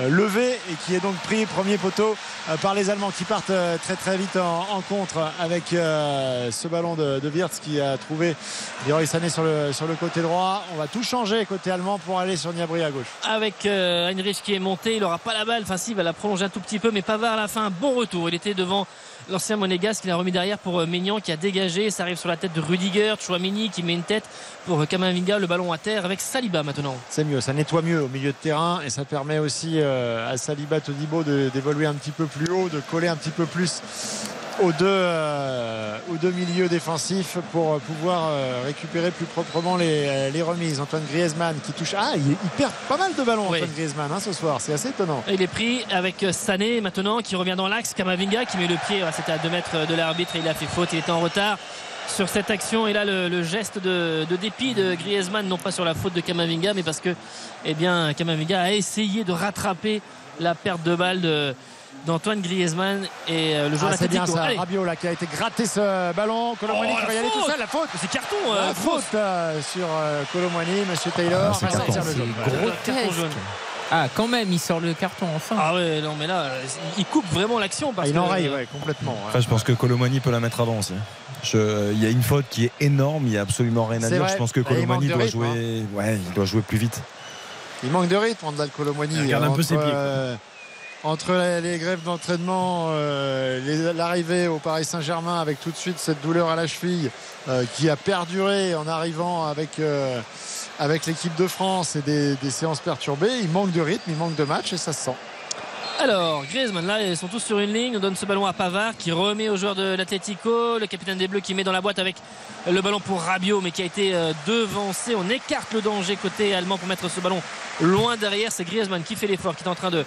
levé et qui est donc pris premier poteau euh, par les Allemands qui partent euh, très très vite en, contre avec euh, ce ballon de, Wirtz qui a trouvé Leroy Sané sur le, sur le côté droit. On va tout changer côté allemand pour aller sur Niabri à gauche. Avec euh, Heinrich qui est monté, il n'aura pas la balle. Enfin, si, il va la prolonger un tout petit peu, mais Pavard à la fin, bon retour. Il était devant l'ancien Monégasque, il a remis derrière pour euh, Maignan qui a dégagé. Ça arrive sur la tête de Rudiger, Chouamini qui met une tête pour euh, Kamavinga, le ballon à terre avec Saliba maintenant. C'est mieux, ça nettoie mieux au milieu de terrain et ça permet aussi euh, à Saliba Todibo d'évoluer un petit peu plus haut, de coller un petit peu plus aux deux, euh, aux deux milieux défensifs pour pouvoir euh, récupérer plus proprement les, les remises. Antoine Griezmann qui touche. Ah, il, il perd pas mal de ballons, Oui. Antoine Griezmann, hein, ce soir. C'est assez étonnant. Il est pris avec euh, Sané maintenant qui revient dans l'axe. Kamavinga qui met le pied. C'était à 2 mètres de l'arbitre et il a fait faute. Il était en retard sur cette action. Et là, le, le geste de, de dépit de Griezmann, non pas sur la faute de Kamavinga, mais parce que eh bien, Kamavinga a essayé de rattraper la perte de balle de- d'Antoine Griezmann et euh, le joueur Ah, c'est bien ça. Rabiot là qui a été gratté ce ballon. Colomani Oh, qui va y aller tout seul. La faute. C'est carton. euh, La fausse. faute euh, sur euh, Colomani, Monsieur Taylor. Ah, c'est va carton. jaune. Carton grotesque. jaune. Ah, quand même, il sort le carton enfin. Ah ouais, non, mais là, euh, il coupe vraiment l'action parce Ah, il enraye ouais, complètement. ouais. Enfin, je pense que Colomani peut la mettre avant aussi. Je- Il y a une faute qui est énorme, il n'y a absolument rien à C'est dire. vrai. Je pense que manque Colomani doit rythme, jouer, ouais, il doit jouer plus vite. Il manque de rythme, Randall Colomani. Il regarde un peu entre, ses pieds, quoi. Entre les, grèves d'entraînement, euh, l'arrivée au Paris Saint-Germain avec tout de suite cette douleur à la cheville euh, qui a perduré en arrivant avec, euh, avec l'équipe de France et des, séances perturbées. Il manque de rythme, il manque de match et ça se sent. Alors, Griezmann, là, ils sont tous sur une ligne. On donne ce ballon à Pavard qui remet au joueur de l'Atlético. Le capitaine des Bleus qui met dans la boîte avec le ballon pour Rabiot, mais qui a été devancé. On écarte le danger côté allemand pour mettre ce ballon loin derrière. C'est Griezmann qui fait l'effort, qui est en train de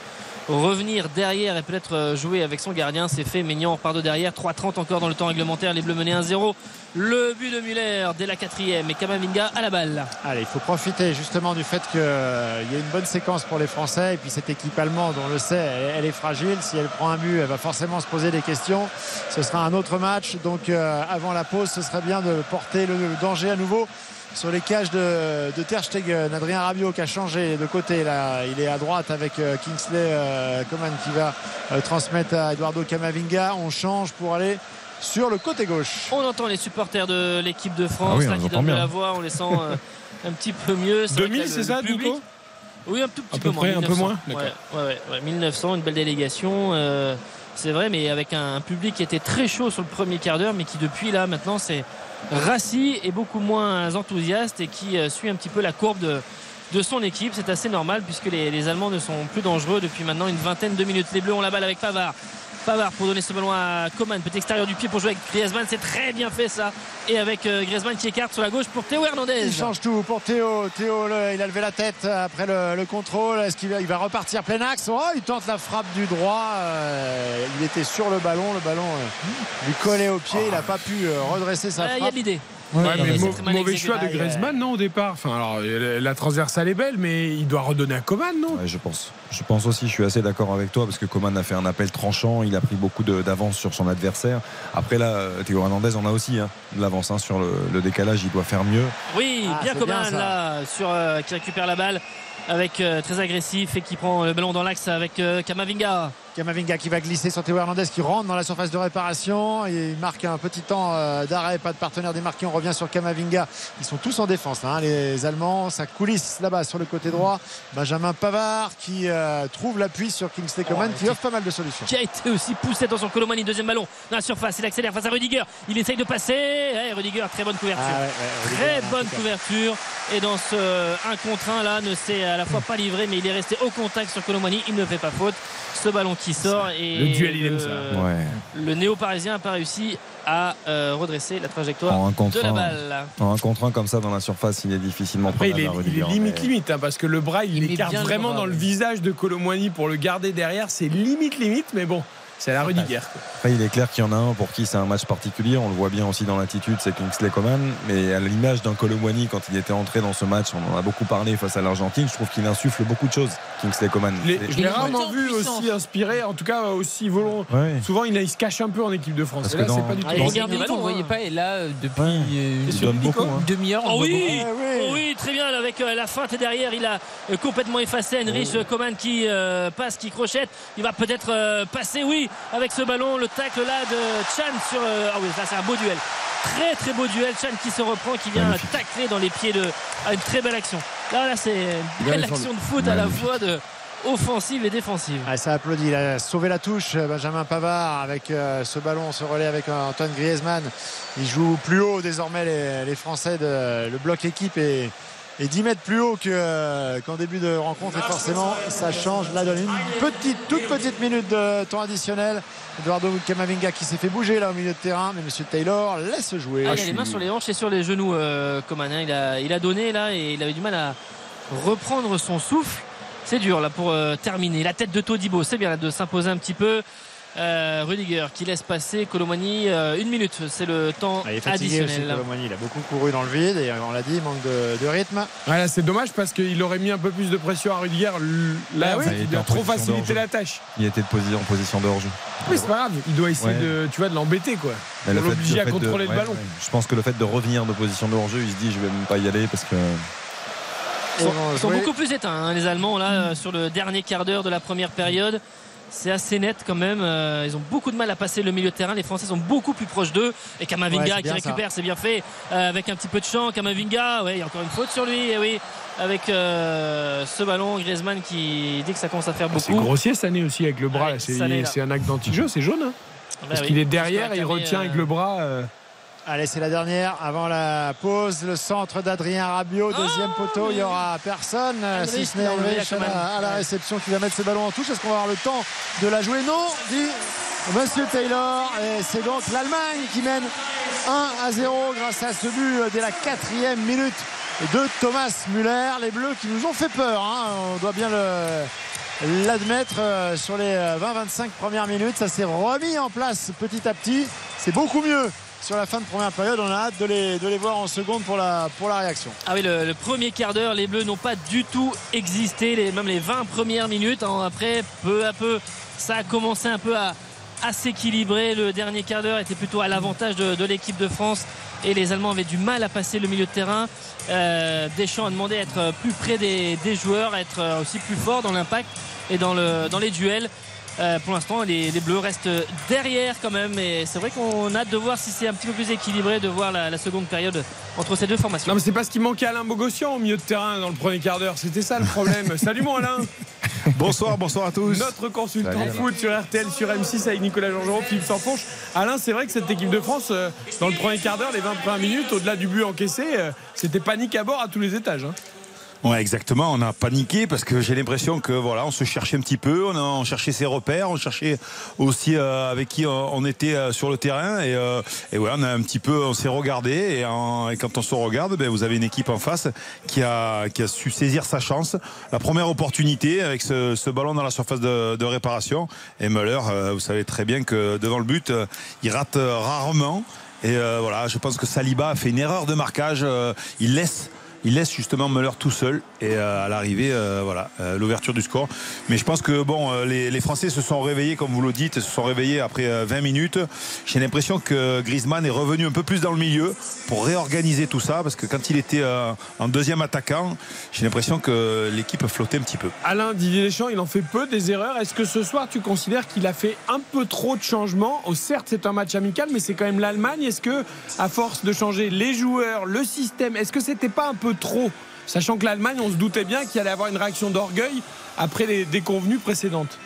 revenir derrière et peut-être euh, jouer avec son gardien. C'est fait. Maignan repart de derrière. 3-30 encore dans le temps réglementaire. Les Bleus menaient 1-0. Le but de Muller dès la quatrième et Kamavinga à la balle. Allez, il faut profiter justement du fait qu'il y a une bonne séquence pour les Français. Et puis cette équipe allemande, on le sait, elle, est fragile. Si elle prend un but, elle va forcément se poser des questions. Ce sera un autre match. Donc euh, avant la pause, ce serait bien de porter le danger à nouveau sur les cages de, de Ter Stegen. Adrien Rabiot qui a changé de côté. Là, il est à droite avec euh, Kingsley euh, Coman qui va euh, transmettre à Eduardo Camavinga. On change pour aller sur le côté gauche. On entend les supporters de l'équipe de France Ah oui, là, qui donnent de bien. la voix, on les sent euh, un petit peu mieux. vrai 2000, que le- c'est ça, public- Nico? Oui, un tout petit À peu peu moins. près, un peu 1900. moins D'accord. Ouais, ouais, ouais, ouais, 1900, une belle délégation. euh, c'est vrai, mais avec un, un public qui était très chaud sur le premier quart d'heure, mais qui depuis là, maintenant, c'est rassis et beaucoup moins enthousiaste et qui euh, suit un petit peu la courbe de, son équipe. C'est assez normal puisque les, les Allemands ne sont plus dangereux depuis maintenant une vingtaine de minutes. Les Bleus ont la balle avec Pavard. Pavard pour donner ce ballon à Coman. Petit extérieur du pied pour jouer avec Griezmann. C'est très bien fait ça. Et avec euh, Griezmann qui écarte sur la gauche pour Théo Hernandez. Il change tout pour Théo. Théo, le- il a levé la tête après le, le contrôle. Est-ce qu'il va, il va repartir plein axe? Oh, il tente la frappe du droit. Euh, il était sur le ballon. Le ballon euh, lui collait au pied. Il n'a pas pu euh, redresser sa Ah, Il y a frappe. de l'idée. Ouais, mais mau- mauvais choix de. Griezmann, non, au départ. Enfin, alors, la transversale est belle, mais il doit redonner à Coman, non? Ouais, je pense. Je pense aussi, je suis assez d'accord avec toi parce que Coman a fait un appel tranchant, il a pris beaucoup d'avance sur son adversaire. Après là, euh, Théo Hernandez en a aussi hein, de l'avance hein, sur le, le décalage, il doit faire mieux. Oui, Ah, bien Coman bien, là, sur, euh, qui récupère la balle avec euh, très agressif et qui prend le ballon dans l'axe avec euh, Kamavinga. Kamavinga qui va glisser sur Théo Hernandez qui rentre dans la surface de réparation. Et il marque un petit temps euh, d'arrêt. Pas de partenaire démarqué. On revient sur Kamavinga. Ils sont tous en défense. hein, les Allemands. Ça coulisse là-bas sur le côté droit. Benjamin Pavard qui euh, trouve l'appui sur Kingsley Coman qui offre pas mal de solutions. qui a été aussi poussé attention Colomani deuxième ballon dans la surface il accélère face à Rudiger il essaye de passer Eh, Rudiger très bonne couverture Ah ouais, ouais, Rudiger, très en bonne couverture Et dans ce 1 contre 1 là, ne s'est à la fois pas livré, mais il est resté au contact sur Colomani. Il ne fait pas faute. Ce ballon qui sort et Le duel, il aime le- ça. Ouais. Le néo-parisien n'a pas réussi à euh, redresser la trajectoire En un contre de la un. balle. En un contre un comme ça dans la surface, il est difficilement Après, il est, il limite, mais- limite, hein, parce que le bras, il l'écarte le vraiment bras, dans le visage de Colomwani pour le garder derrière. C'est limite, limite, mais bon, c'est la Rudiger. quoi. Après, il est clair qu'il y en a un pour qui c'est un match particulier. On le voit bien aussi dans l'attitude, c'est Kingsley Coman. Mais à l'image d'un Colomwani, quand il était entré dans ce match, on en a beaucoup parlé face à l'Argentine. Je trouve qu'il insuffle beaucoup de choses, Kingsley Coman. Je l'ai- je rarement vu puissance. aussi inspiré, en tout cas aussi volontaire. Ouais. Souvent, il, il se cache un peu en équipe de France. Parce Et là, c'est pas du tout. Ah, on ne voyait pas et là euh, depuis Ouais. euh, Il donne beaucoup. Hein. une demi-heure on Oh oui, oui. oh oui, très bien avec euh, la feinte derrière, il a euh, complètement effacé Heinrich Oh. Coman qui euh, passe, qui crochette. Il va peut-être euh, passer, oui, avec ce ballon, le tacle là de Chan sur. euh, ah oui, là c'est un beau duel. Très très beau duel. Chan qui se reprend, qui vient Magnifique. tacler dans les pieds de. Ah, une très belle action. Là, là c'est une belle action de foot à la fois de offensive et défensive. Ah, ça applaudit, il a sauvé la touche Benjamin Pavard avec euh, ce ballon, ce relais avec euh, Antoine Griezmann. Il joue plus haut désormais les, les Français de le bloc équipe et, et 10 mètres plus haut euh, qu'en début de rencontre et forcément ça change la donne. Une petite, toute petite minute de temps additionnel. Eduardo Camavinga qui s'est fait bouger là au milieu de terrain, mais Monsieur Taylor laisse jouer. Ah, il a les mains sur les hanches et sur les genoux, euh, Coman. hein. Il, a, il a donné là et il avait du mal à reprendre son souffle. C'est dur là pour euh, terminer. La tête de Todibo, c'est bien là, de s'imposer un petit peu. Euh, Rudiger qui laisse passer Colomani euh, une minute, c'est le temps Ah, il est fatigué aussi, additionnel. Colomani. Il a beaucoup couru dans le vide et on l'a dit, il manque de, de rythme. C'est dommage parce qu'il aurait mis un peu plus de pression à Rudiger. Là, Bah oui. Il a trop facilité la tâche. Il était en position de hors-jeu. Mais c'est pas grave, il doit essayer Ouais. de, tu vois, de l'embêter quoi. Pour l'obliger à de- contrôler le ouais, ballon. ouais. Je pense que le fait de revenir de position de hors-jeu, il se dit je vais même pas y aller parce que Ils sont, Ils beaucoup plus éteints, hein, les Allemands, là, euh, sur le dernier quart d'heure de la première période. C'est assez net quand même. euh, Ils ont beaucoup de mal à passer le milieu de terrain. Les Français sont beaucoup plus proches d'eux. Et Kamavinga Ouais, qui récupère, c'est bien fait. euh, avec un petit peu de champ. Kamavinga, ouais, il y a encore une faute sur lui. Et oui, avec euh, ce ballon, Griezmann qui dit que ça commence à faire Ah, C'est beaucoup. grossier cette année aussi avec le bras. Ouais, c'est, un acte d'anti-jeu, c'est jaune. hein. Bah parce oui. qu'il est derrière et il retient euh, avec le bras. Euh, Allez, c'est la dernière avant la pause. Le centre d'Adrien Rabiot, deuxième poteau. Il y aura personne, euh, si ce n'est enlevé à la, à la réception qui va mettre ses ballons en touche. Est-ce qu'on va avoir le temps de la jouer? Non, dit Monsieur Taylor. Et c'est donc l'Allemagne qui mène 1 à 0 grâce à ce but dès la quatrième minute de Thomas Müller. Les Bleus qui nous ont fait peur, hein. on doit bien le l'admettre euh, sur les 20-25 premières minutes. Ça s'est remis en place petit à petit. C'est beaucoup mieux sur la fin de première période. On a hâte de les, voir en seconde pour la, réaction. Ah oui, le, premier quart d'heure, les Bleus n'ont pas du tout existé, même les 20 premières minutes. hein. Après, peu à peu, ça a commencé un peu à, s'équilibrer. Le dernier quart d'heure était plutôt à l'avantage de, l'équipe de France et les Allemands avaient du mal à passer le milieu de terrain. Euh, Deschamps a demandé à être plus près des, joueurs, à être aussi plus fort dans l'impact et dans les duels. Euh, pour l'instant, les, les, Bleus restent derrière quand même. Et c'est vrai qu'on a hâte de voir si c'est un petit peu plus équilibré, de voir la, la, seconde période entre ces deux formations. Non, mais c'est parce qu'il manquait Alain Bogossian au milieu de terrain dans le premier quart d'heure. C'était ça le problème. Salut mon Alain. Bonsoir, bonsoir à tous. Notre consultant Salut, foot sur RTL, sur M6 avec Nicolas Jean-Jean, Philippe Sanfonche. Alain, c'est vrai que cette équipe de France, euh, dans le premier quart d'heure, les 20 premières minutes, au-delà du but encaissé, euh, c'était panique à bord à tous les étages. Hein. Ouais, exactement. On a paniqué parce que j'ai l'impression que voilà, on se cherchait un petit peu, on, a, on cherchait ses repères, on cherchait aussi euh, avec qui on, était euh, sur le terrain et, euh, et ouais, on a un petit peu, on s'est regardé et, quand on se regarde, ben, vous avez une équipe en face qui a, qui a su saisir sa chance, la première opportunité avec ce, ce ballon dans la surface de, de réparation et Müller, euh, vous savez très bien que devant le but, euh, il rate euh, rarement. Et voilà, je pense que Saliba a fait une erreur de marquage. il laisse il laisse justement Müller tout seul et euh, à l'arrivée euh, voilà euh, l'ouverture du score mais je pense que bon les, Français se sont réveillés comme vous le dites se sont réveillés après euh, 20 minutes j'ai l'impression que Griezmann est revenu un peu plus dans le milieu pour réorganiser tout ça parce que quand il était en deuxième attaquant j'ai l'impression que l'équipe flottait un petit peu Alain Didier Deschamps, il en fait peu des erreurs. Est-ce que ce soir, tu considères qu'il a fait un peu trop de changements? Oh, Certes, c'est un match amical, mais c'est quand même l'Allemagne. Est-ce que, à force de changer les joueurs, le système, est-ce que c'était pas un peu trop Sachant que l'Allemagne, on se doutait bien qu'il allait avoir une réaction d'orgueil après les déconvenues précédentes.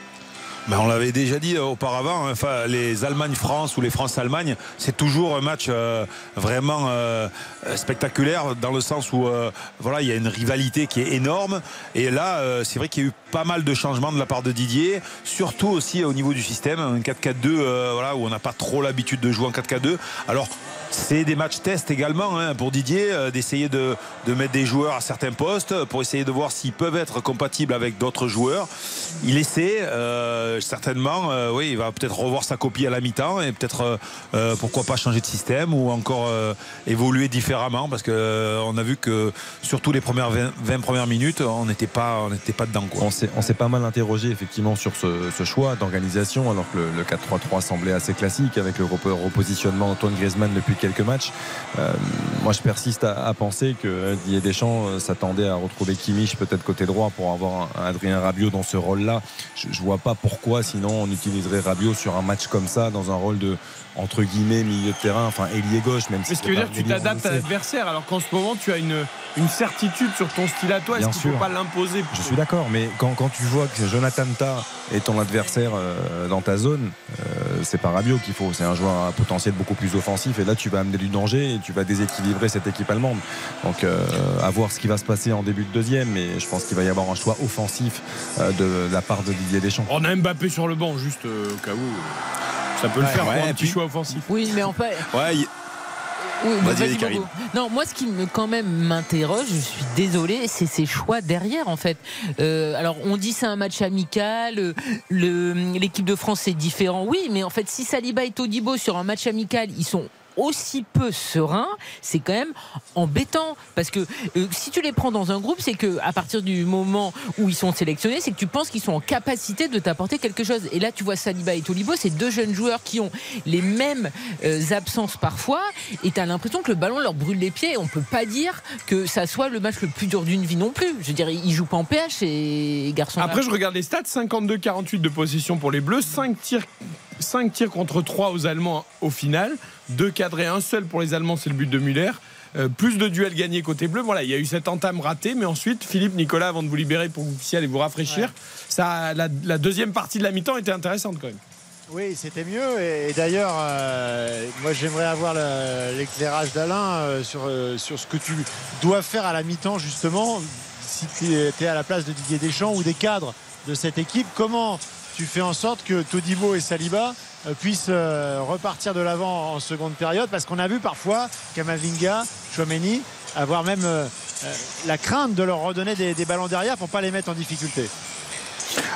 Ben, on l'avait déjà dit auparavant, hein, les Allemagne-France ou les France-Allemagne, c'est toujours un match euh, vraiment euh, spectaculaire dans le sens où euh, voilà, il y a une rivalité qui est énorme. Et là, c'est vrai qu'il y a eu pas mal de changements de la part de Didier, surtout aussi au niveau du système, un 4-4-2 voilà, où on n'a pas trop l'habitude de jouer en 4-4-2. Alors, c'est des matchs test également hein, pour Didier, euh, d'essayer de, mettre des joueurs à certains postes pour essayer de voir s'ils peuvent être compatibles avec d'autres joueurs. Il essaie, euh, certainement, euh, oui, il va peut-être revoir sa copie à la mi-temps et peut-être pourquoi pas changer de système ou encore évoluer différemment parce qu'on a vu que surtout les premières 20, premières minutes, on n'était pas, on n'était pas dedans. On s'est pas mal interrogé effectivement sur ce, choix d'organisation alors que le, 4-3-3 semblait assez classique avec le repositionnement Antoine Griezmann depuis quelques matchs. Euh, moi, je persiste à, penser que Didier Deschamps euh, s'attendait à retrouver Kimmich peut-être côté droit pour avoir Adrien Rabiot dans ce rôle-là. Je, ne vois pas pourquoi, sinon, on utiliserait Rabiot sur un match comme ça, dans un rôle de entre guillemets milieu de terrain, enfin ailier gauche, même si. ce qui veut dire que tu t'adaptes à l'adversaire, alors qu'en ce moment, tu as une une certitude sur ton style à toi. Est-ce qu'il ne faut pas l'imposer Je suis d'accord, mais quand, quand, tu vois que Jonathan Ta est ton adversaire euh, dans ta zone, euh, c'est pas Rabiot qu'il faut. C'est un joueur à potentiel beaucoup plus offensif. Et là, tu vas amener du danger et tu vas déséquilibrer cette équipe allemande. Donc, euh, à voir ce qui va se passer en début de deuxième. Mais je pense qu'il va y avoir un choix offensif de, la part de Didier Deschamps. On a Mbappé sur le banc, juste au cas où. Ça peut le faire pour un petit choix offensif. Oui, mais en fait. Ouais, non, moi, ce qui me, quand même m'interroge, je suis désolé, c'est ses choix derrière, en fait. Euh, alors, on dit c'est un match amical, l'équipe de France c'est différent, oui, mais en fait, si Saliba et Todibo sur un match amical, ils sont aussi peu serein, c'est quand même embêtant. Parce que euh, si tu les prends dans un groupe, c'est que à partir du moment où ils sont sélectionnés, c'est que tu penses qu'ils sont en capacité de t'apporter quelque chose. Et là, tu vois Saliba et Tolibo, c'est deux jeunes joueurs qui ont les mêmes euh, absences parfois, et tu as l'impression que le ballon leur brûle les pieds. On peut pas dire que ça soit le match le plus dur d'une vie non plus. Je veux dire, ils jouent pas en PH, ces garçons. Après, je regarde les stats 52-48 de possession pour les Bleus, 5 tirs 5 tirs contre 3 aux Allemands au final. Deux cadrés, un seul pour les Allemands, c'est le but de Muller. Euh, plus de duels gagnés côté bleu. Voilà, il y a eu cette entame ratée, mais ensuite, Philippe, Nicolas, avant de vous libérer pour que vous puissiez aller vous rafraîchir, ça, la, deuxième partie de la mi-temps était intéressante quand même. Oui, c'était mieux. Et, d'ailleurs, euh, moi, j'aimerais avoir l'éclairage d'Alain euh, sur, sur ce que tu dois faire à la mi-temps, justement, si tu étais à la place de Didier Deschamps ou des cadres de cette équipe. Comment tu en sorte que Todibo et Saliba euh, puissent euh, repartir de l'avant en seconde période parce qu'on a vu parfois Kamavinga, Chouameni avoir même euh, la crainte de leur redonner des, ballons derrière pour pas les mettre en difficulté.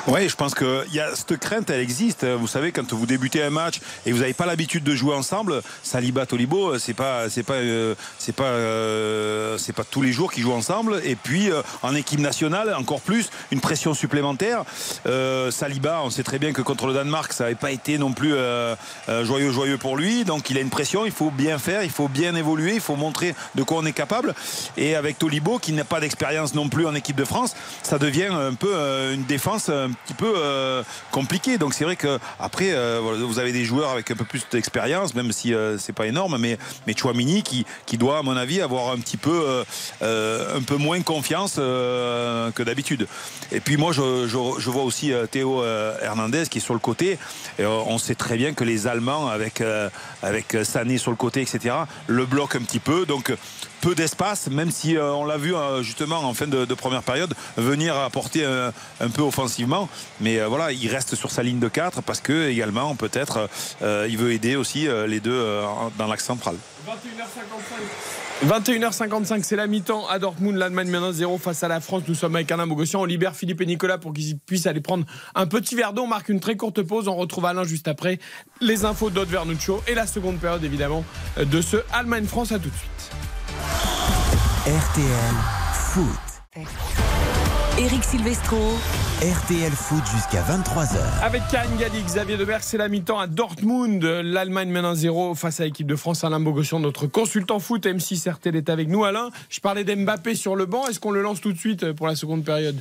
Oui, je pense que y a, cette crainte, elle existe. Vous savez, quand vous débutez un match et vous n'avez pas l'habitude de jouer ensemble, Saliba, Tolibo, c'est pas, c'est pas, euh, pas, euh, pas tous les jours qu'ils jouent ensemble. Et puis euh, en équipe nationale, encore plus, une pression supplémentaire. Saliba, on sait très bien que contre le Danemark, ça n'avait pas été non plus joyeux, joyeux pour lui. Donc il a une pression. Il faut bien faire, il faut bien évoluer, il faut montrer de quoi on est capable. Et avec Tolibo, qui n'a pas d'expérience non plus en équipe de France, ça devient un peu une défense un petit peu euh, compliqué. Donc c'est vrai que après euh, vous avez des joueurs avec un peu plus d'expérience, même si euh, c'est pas énorme, mais mais Chouamini qui qui doit à mon avis avoir un petit peu un peu moins confiance que d'habitude. Et puis moi je, je, vois aussi Théo Hernandez qui est sur le côté. Et on sait très bien que les Allemands avec avec Sané sur le côté, etc. le bloquent un petit peu. Donc peu d'espace, même si on l'a vu justement en fin de, première période venir apporter un peu offensivement mais euh, voilà, il reste sur sa ligne de 4 parce que également peut-être euh, il veut aider aussi euh, les deux dans l'axe central. 21h55. c'est la mi-temps à Dortmund. L'Allemagne maintenant 0 face à la France. Nous sommes avec Alain Bogossian. On libère Philippe et Nicolas pour qu'ils puissent aller prendre un petit verre d'eau. On marque une très courte pause. On retrouve Alain juste après. Les infos d'Aude Vernuccio et la seconde période évidemment de ce Allemagne-France. À tout de suite. RTL Foot. Eric Silvestro. RTL Foot jusqu'à 23h. Avec Karine Galli, Xavier Deberg, c'est la mi-temps à Dortmund. L'Allemagne mène 1-0 face à l'équipe de France. Alain Bogossian, notre consultant foot, M6 RTL est avec nous. Alain, je parlais d'Mbappé sur le banc. Est-ce qu'on le lance tout de suite pour la seconde période?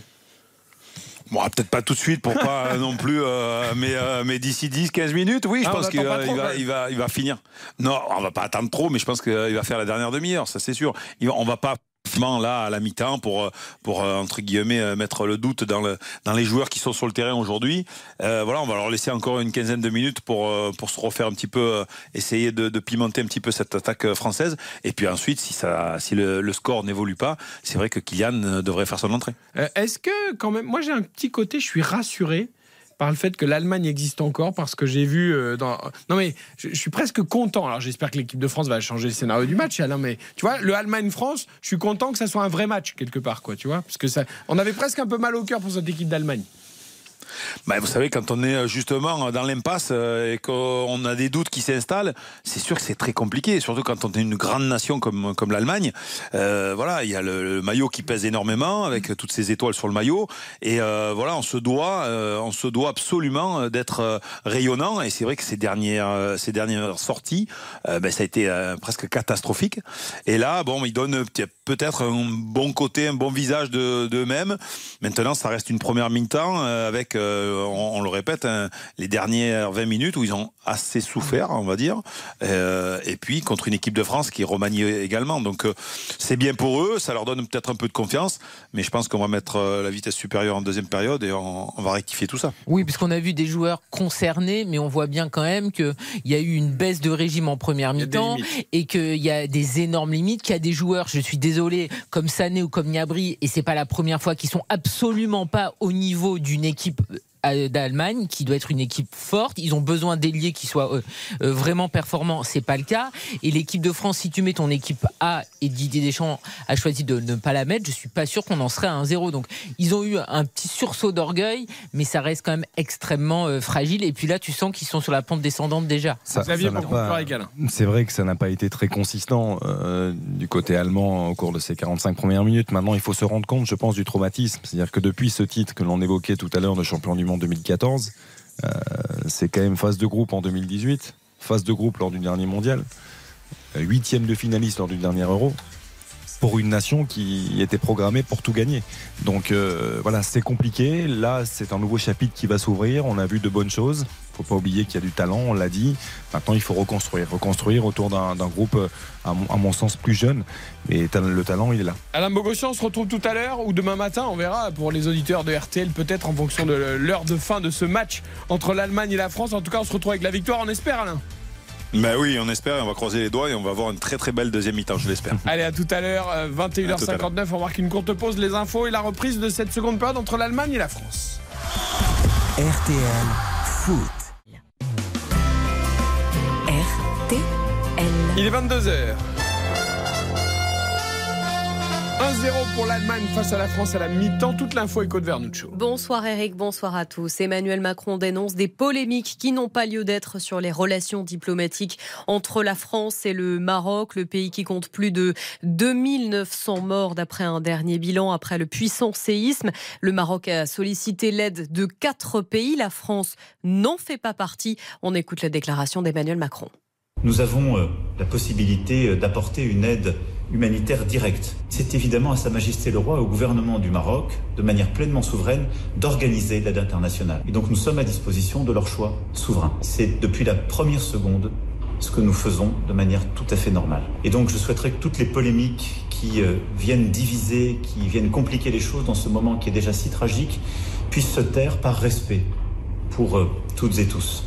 Bon, peut-être pas tout de suite pour pas non plus, euh, mais, euh, mais d'ici 10-15 minutes, oui, je ah, pense qu'il va, il va, il va, il va, finir. Non, on va pas attendre trop, mais je pense qu'il va faire la dernière demi-heure, ça c'est sûr. on va pas là à la mi-temps pour, pour entre guillemets mettre le doute dans, le, dans les joueurs qui sont sur le terrain aujourd'hui. voilà, on va leur laisser encore une quinzaine de minutes pour, pour se refaire un petit peu, essayer de, pimenter un petit peu cette attaque française. Et puis ensuite, si, ça, si le, le score n'évolue pas, c'est vrai que Kylian devrait faire son entrée. Est-ce que quand même, moi j'ai un petit côté, je suis rassuré par le fait que l'Allemagne existe encore, parce que j'ai vu euh, dans. Non mais je, suis presque content. Alors j'espère que l'équipe de France va changer le scénario du match, Alain. Mais tu vois, le Allemagne-France, je suis content que ça soit un vrai match quelque part, quoi. Tu vois, parce que ça, on avait presque un peu mal au cœur pour cette équipe d'Allemagne. Bah, vous savez, quand on est euh, justement dans l'impasse euh, et qu'on a des doutes qui s'installent, c'est sûr que c'est très compliqué, surtout quand on est une grande nation comme, comme l'Allemagne. Euh, voilà, il y a le, maillot qui pèse énormément avec toutes ces étoiles sur le maillot. Et voilà, on se doit, on se doit absolument d'être rayonnant. Et c'est vrai que ces dernières, ces dernières sorties, ben, ça a été presque catastrophique. Et là, bon, ils donnent peut-être un bon côté, un bon visage d'eux-mêmes. Maintenant, ça reste une première mi-temps avec euh, on, le répète, hein, les dernières 20 minutes où ils ont assez souffert, on va dire. Euh, et puis contre une équipe de France qui remanie également. Donc euh, c'est bien pour eux, ça leur donne peut-être un peu de confiance, mais je pense qu'on va mettre la vitesse supérieure en deuxième période et on, va rectifier tout ça. Oui, puisqu'on a vu des joueurs concernés, mais on voit bien quand même qu'il y a eu une baisse de régime en première mi-temps et qu'il y a des énormes limites, qu'il y a des joueurs, je suis désolé, comme Sané ou comme Niabri, et c'est pas la première fois qu'ils sont absolument pas au niveau d'une équipe d'Allemagne, qui doit être une équipe forte. Ils ont besoin d'ailiers qui soient euh, euh, vraiment performants. C'est pas le cas. Et l'équipe de France, si tu mets ton équipe A et Didier Deschamps a choisi de ne pas la mettre, je suis pas sûr qu'on en serait à 1-0. Donc ils ont eu un petit sursaut d'orgueil, mais ça reste quand même extrêmement euh, fragile. Et puis là, tu sens qu'ils sont sur la pente descendante déjà. Ça, c'est vrai que ça n'a pas été très consistant du côté allemand au cours de ces 45 premières minutes. Maintenant, il faut se rendre compte, je pense, du traumatisme. C'est-à-dire que depuis ce titre que l'on évoquait tout à l'heure de champion du monde 2014. Euh, c'est quand même phase de groupe en 2018, phase de groupe lors du dernier mondial, euh, huitième de finaliste lors du dernier Euro pour une nation qui était programmée pour tout gagner. Donc euh, voilà, c'est compliqué. Là, c'est un nouveau chapitre qui va s'ouvrir. On a vu de bonnes choses. Il faut pas oublier qu'il y a du talent, on l'a dit. Maintenant, il faut reconstruire. Reconstruire autour d'un groupe, à mon, sens, plus jeune. Mais le talent, il est là. Alain Bogossian, on se retrouve tout à l'heure ou demain matin, on verra pour les auditeurs de RTL, peut-être en fonction de l'heure de fin de ce match entre l'Allemagne et la France. En tout cas, on se retrouve avec la victoire, on espère, Alain. Ben oui, on espère, on va croiser les doigts et on va avoir une très très belle deuxième mi-temps, je l'espère. Allez, à tout à l'heure, 21h59, euh, on marque une courte pause, les infos et la reprise de cette seconde période entre l'Allemagne et la France. RTL Foot. Il est 22h. 1-0 pour l'Allemagne face à la France à la mi-temps. Toute l'info est Côte Vernuccio. Bonsoir Eric, bonsoir à tous. Emmanuel Macron dénonce des polémiques qui n'ont pas lieu d'être sur les relations diplomatiques entre la France et le Maroc, le pays qui compte plus de 2900 morts d'après un dernier bilan après le puissant séisme. Le Maroc a sollicité l'aide de quatre pays. La France n'en fait pas partie. On écoute la déclaration d'Emmanuel Macron. Nous avons euh, la possibilité euh, d'apporter une aide humanitaire directe. C'est évidemment à Sa Majesté le Roi au gouvernement du Maroc, de manière pleinement souveraine, d'organiser l'aide internationale. Et donc nous sommes à disposition de leur choix souverain. C'est depuis la première seconde ce que nous faisons de manière tout à fait normale. Et donc je souhaiterais que toutes les polémiques qui euh, viennent diviser, qui viennent compliquer les choses dans ce moment qui est déjà si tragique, puissent se taire par respect pour toutes et tous.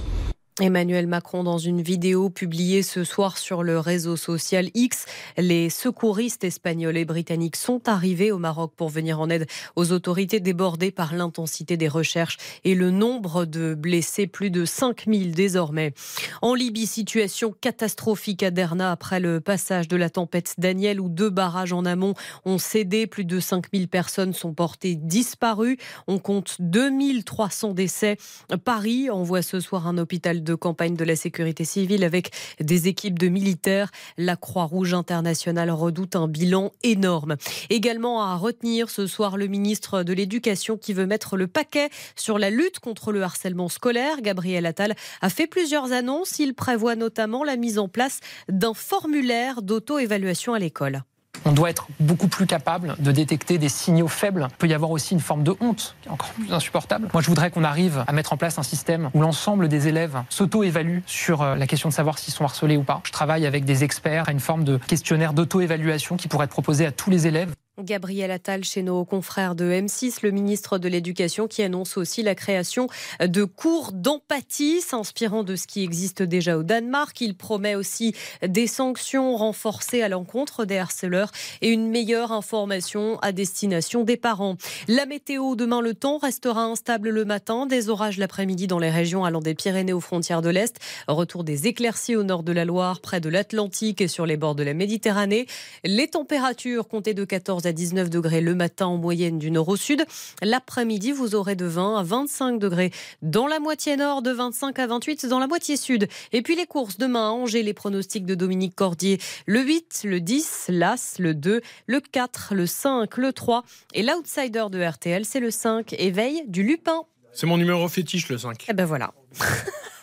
Emmanuel Macron dans une vidéo publiée ce soir sur le réseau social X. Les secouristes espagnols et britanniques sont arrivés au Maroc pour venir en aide aux autorités débordées par l'intensité des recherches et le nombre de blessés, plus de 5000 désormais. En Libye, situation catastrophique à Derna après le passage de la tempête Daniel où deux barrages en amont ont cédé. Plus de 5000 personnes sont portées disparues. On compte 2300 décès. Paris envoie ce soir un hôpital de campagne de la sécurité civile avec des équipes de militaires. La Croix-Rouge internationale redoute un bilan énorme. Également à retenir ce soir le ministre de l'Éducation qui veut mettre le paquet sur la lutte contre le harcèlement scolaire. Gabriel Attal a fait plusieurs annonces. Il prévoit notamment la mise en place d'un formulaire d'auto-évaluation à l'école. On doit être beaucoup plus capable de détecter des signaux faibles. Il peut y avoir aussi une forme de honte, qui est encore plus insupportable. Moi, je voudrais qu'on arrive à mettre en place un système où l'ensemble des élèves s'auto-évaluent sur euh, la question de savoir s'ils sont harcelés ou pas. Je travaille avec des experts à une forme de questionnaire d'auto-évaluation qui pourrait être proposé à tous les élèves. Gabriel Attal chez nos confrères de M6, le ministre de l'Éducation qui annonce aussi la création de cours d'empathie s'inspirant de ce qui existe déjà au Danemark. Il promet aussi des sanctions renforcées à l'encontre des harceleurs et une meilleure information à destination des parents. La météo demain le temps restera instable le matin, des orages l'après-midi dans les régions allant des Pyrénées aux frontières de l'Est, retour des éclaircies au nord de la Loire, près de l'Atlantique et sur les bords de la Méditerranée. Les températures comptées de 14 à 19 degrés le matin en moyenne du nord au sud. L'après-midi, vous aurez de 20 à 25 degrés dans la moitié nord, de 25 à 28 dans la moitié sud. Et puis les courses demain à Angers, les pronostics de Dominique Cordier. Le 8, le 10, l'As, le 2, le 4, le 5, le 3. Et l'outsider de RTL, c'est le 5, éveil du Lupin. C'est mon numéro fétiche, le 5. Eh ben voilà.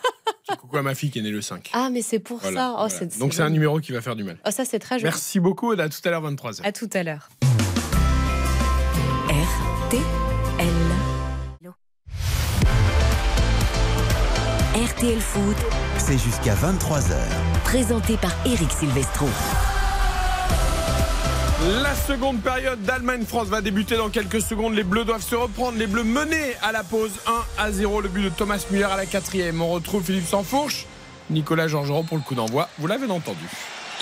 Coucou à ma fille qui est née le 5. Ah, mais c'est pour Voilà, ça. Oh, voilà. c'est- Donc c'est un numéro qui va faire du mal. Oh, ça, c'est très joli. Merci beaucoup, et à tout à l'heure 23h. À tout à l'heure. RTL. RTL Foot, C'est jusqu'à 23h. présenté par Eric Silvestro. La seconde période d'Allemagne-France va débuter dans quelques secondes. Les Bleus doivent se reprendre. Les Bleus menés à la pause 1 à 0. Le but de Thomas Müller à la quatrième. On retrouve Philippe Sansfourche, Nicolas Georgerot pour le coup d'envoi. Vous l'avez entendu.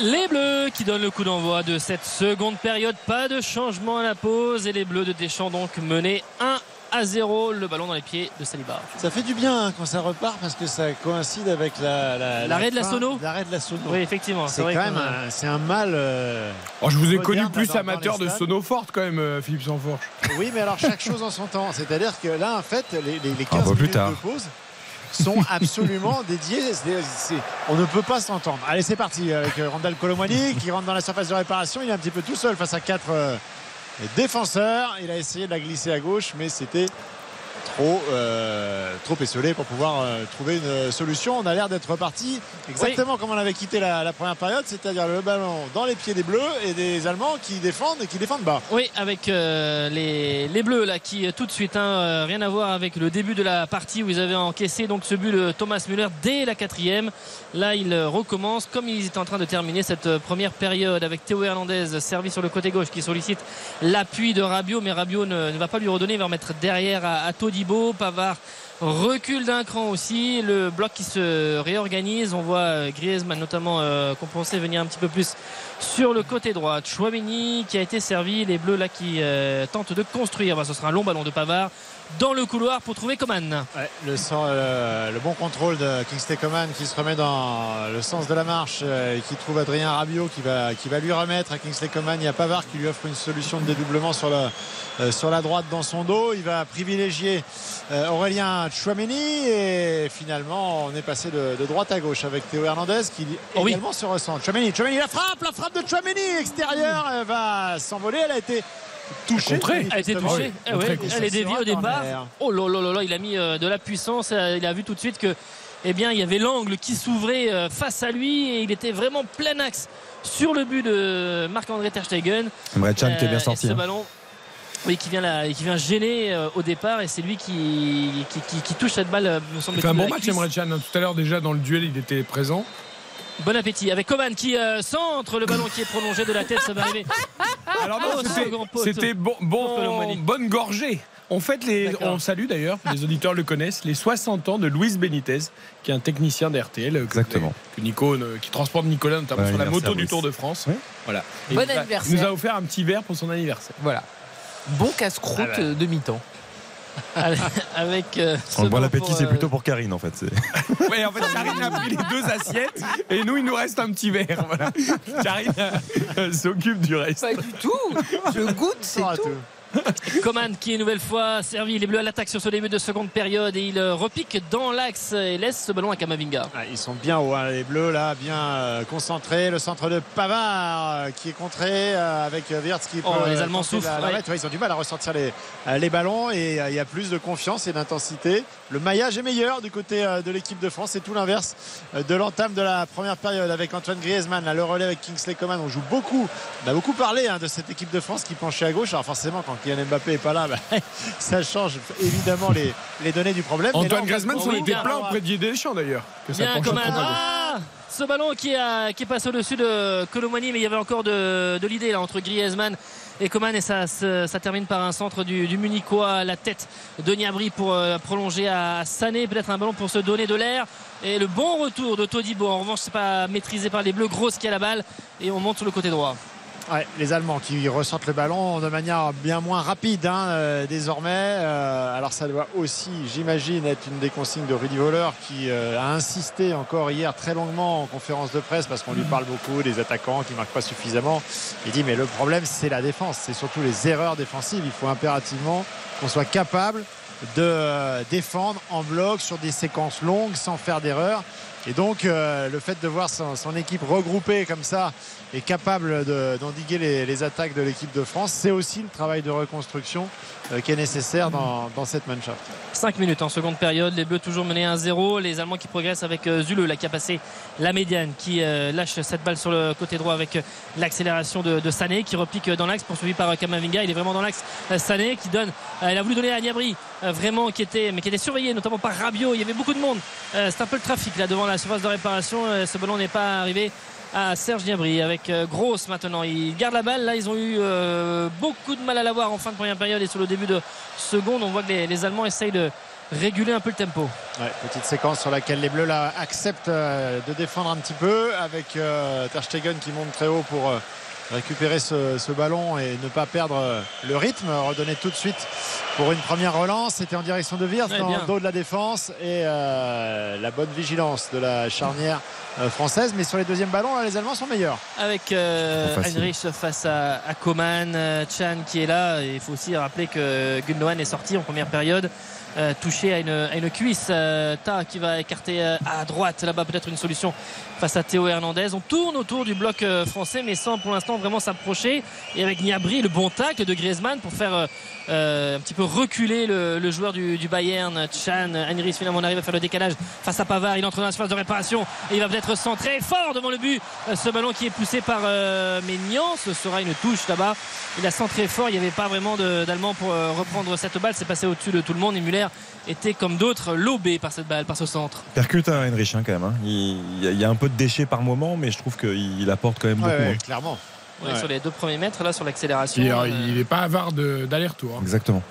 Les Bleus qui donnent le coup d'envoi de cette seconde période. Pas de changement à la pause. Et les Bleus de Deschamps donc menés 1 à 0 le ballon dans les pieds de Saliba. Ça fait du bien hein, quand ça repart parce que ça coïncide avec la, l'arrêt de la sono. L'arrêt de la sono. Oui, effectivement. C'est, vrai quand même c'est un mal. Euh, oh, je vous ai connu plus amateur de sono forte quand même, euh, Philippe Sanforge. Oui, mais alors chaque chose en son temps. C'est-à-dire que là, en fait, les, les, les ah, 15 bah, minutes tard. de pause sont absolument dédiés. On ne peut pas s'entendre. Allez, c'est parti avec euh, Randall Colomani qui rentre dans la surface de réparation. Il est un petit peu tout seul face à 4 défenseur. Il a essayé de la glisser à gauche, mais c'était trop, euh, trop esselé pour pouvoir euh, trouver une solution. On a l'air d'être reparti exactement comme on avait quitté la, première période, c'est-à-dire le ballon dans les pieds des Bleus et des Allemands qui défendent et qui défendent bas. Oui, avec euh, les, Bleus là qui euh, tout de suite, hein, rien à voir avec le début de la partie où ils avaient encaissé donc ce but de Thomas Müller dès la quatrième. Là, il recommence comme ils étaient en train de terminer cette première période avec Théo Hernandez servi sur le côté gauche qui sollicite l'appui de Rabiot, mais Rabiot ne, va pas lui redonner, il va remettre derrière à, à Pavard recule d'un cran aussi. Le bloc qui se réorganise on voit euh, Griezmann notamment euh, compenser venir un petit peu plus sur le côté droit. Chouameni qui a été servi les bleus là qui euh, tentent de construire. Bah, ce sera un long ballon de Pavard dans le couloir pour trouver Coman Ouais, le, sens- euh, le bon contrôle de Kingsley Coman qui se remet dans le sens de la marche euh, et qui trouve Adrien Rabiot qui va, qui va lui remettre à Kingsley Coman. Il y a Pavard qui lui offre une solution de dédoublement sur la, euh, sur la droite dans son dos. Il va privilégier Aurélien Chouameni et finalement on est passé de, de droite à gauche avec Théo Hernandez qui Oh oui. également se ressent. Chouameni, Chouameni, la frappe, la frappe de Chouameni extérieure va s'envoler. Elle a été touchée. Contrée. Elle a été touchée Ah oui, Eh ouais, elle est déviée au départ oh là là là là il a mis euh, de la puissance Euh, il a vu tout de suite que eh bien il y avait l'angle qui s'ouvrait euh, face à lui et il était vraiment plein axe sur le but de Marc-André Ter Stegen Emre Can qui est bien sorti. ce hein. ballon oui, qui vient, là, qui vient gêner euh, au départ et c'est lui qui, qui, qui- qui touche cette balle, me Il semble-t-il. fait un bon la match. Emre Can. hein. Tout à l'heure, déjà, dans le duel, il était présent. Bon appétit avec Coman qui euh, centre le ballon qui est prolongé de la tête, ça va arriver. Alors Oh, c'était- bon, bonne gorgée. On fait les, on salue d'ailleurs, les auditeurs le connaissent, les 60 ans de Luis Benitez, qui est un technicien d'RTL, euh, que- Exactement. que Nico, qui transporte Nicolas notamment Bon sur la moto du. Tour de France. Oui. Voilà. Et Bon il nous a- anniversaire. Il nous a offert un petit verre pour son anniversaire. Voilà. Bon casse-croûte Ah bah. euh, de mi-temps. Avec euh, ce Bon banc appétit, pour, c'est euh, plutôt pour Karine en fait. Oui, en fait, Karine a pris les deux assiettes et nous, il nous reste un petit verre. Voilà. Karine euh, s'occupe du reste. Pas du tout. Je goûte, c'est tout. Coman qui est une nouvelle fois servi les Bleus à l'attaque sur ce début de seconde période et il euh, repique dans l'axe et laisse ce ballon à Kamavinga. Ah, ils sont bien hauts, hein, les Bleus là, bien euh, concentrés. Le centre de Pavard euh, qui est contré euh, avec Wirtz qui peut. Oh, les Allemands la- souffrent, la ouais. mettre. Ouais, ils ont du mal à ressortir les, les ballons et il y a plus de confiance et d'intensité. Le maillage est meilleur du côté de l'équipe de France. C'est tout l'inverse de l'entame de la première période avec Antoine Griezmann. Là, le relais avec Kingsley Coman. On joue beaucoup. On a beaucoup parlé hein, de cette équipe de France qui penchait à gauche. Alors forcément, quand Kylian Mbappé est pas là, bah, ça change évidemment les, les données du problème. Antoine Griezmann on était plein auprès de Didier Deschamps d'ailleurs. Bien. Ah ce ballon qui, a, qui passe au-dessus de Colomani, mais il y avait encore de, de l'idée là entre Griezmann et Coman et ça, ça termine par un centre du, du Munichois à la tête de Niabri pour euh, prolonger à Sané, peut-être un ballon pour se donner de l'air et le bon retour de Todibo. En revanche, c'est pas maîtrisé par les Bleus, grosse qui a la balle et on monte sur le côté droit. Les Allemands qui ressortent le ballon de manière bien moins rapide hein, euh, désormais. Euh, alors ça doit aussi, j'imagine, être une des consignes de Rudy Voller qui euh, a insisté encore hier très longuement en conférence de presse parce qu'on lui parle beaucoup des attaquants qui marquent pas suffisamment. Il dit mais le problème c'est la défense, c'est surtout les erreurs défensives. Il faut impérativement qu'on soit capable de euh, défendre en bloc sur des séquences longues sans faire d'erreurs. Et donc euh, le fait de voir son, son équipe regroupée comme ça est capable de- d'endiguer les, les attaques de l'équipe de France, c'est aussi le travail de reconstruction euh, qui est nécessaire dans, dans cette Mannschaft. 5 minutes en seconde période, les Bleus toujours menés 1-0, les Allemands qui progressent avec euh, Zule là qui a passé la médiane, qui euh, lâche cette balle sur le côté droit avec euh, l'accélération de, de Sané qui repique dans l'axe poursuivi par euh, Kamavinga, il est vraiment dans l'axe euh, Sané qui donne, euh, il a voulu donner à Niabri euh, vraiment qui était, mais qui était surveillé notamment par Rabiot, il y avait beaucoup de monde, Euh, c'est un peu le trafic là devant la surface de réparation, Euh, ce ballon n'est pas arrivé à Serge Niabri avec euh, Gross maintenant. Il garde la balle. Là, ils ont eu euh, beaucoup de mal à l'avoir en fin de première période et sur le début de seconde. On voit que les, Allemands essayent de réguler un peu le tempo. Petite séquence sur laquelle les Bleus acceptent de défendre un petit peu avec euh, qui monte très haut pour récupérer ce, ce ballon et ne pas perdre le rythme, redonner tout de suite pour une première relance. C'était en direction de Wirtz Ouais, dans le dos de la défense et euh, la bonne vigilance de la charnière euh, française. Mais sur les deuxièmes ballons, là, les Allemands sont meilleurs. Avec euh. Heinrich face à, à Coman, euh, Chan qui est là. Il faut aussi rappeler que Gundogan est sorti en première période. euh, touché à une, à une cuisse Euh, Ta qui va écarter euh, à droite là-bas peut-être une solution face à Théo Hernandez on tourne autour du bloc euh, français mais sans pour l'instant vraiment s'approcher et avec Niabri le bon tacle de Griezmann pour faire euh, euh, un petit peu reculer le, le joueur du, du Bayern Chan Heinrich finalement on arrive à faire le décalage face à Pavard il entre dans la surface de réparation et il va peut-être centrer fort devant le but Euh, ce ballon qui est poussé par euh, Maignan ce sera une touche là-bas il a centré fort il n'y avait pas vraiment d'Allemand pour euh, reprendre cette balle c'est passé au-dessus de tout le monde et Muller était comme d'autres lobé par cette balle par ce centre Percute à Heinrich hein, quand même. hein. Il, il y a- un peu de déchets par moment, mais je trouve qu'il il apporte quand même beaucoup. ouais, hein. clairement. On est Ouais. sur les deux premiers mètres là sur l'accélération Il Euh, est- il n'est pas avare d'aller-retour. hein. Exactement.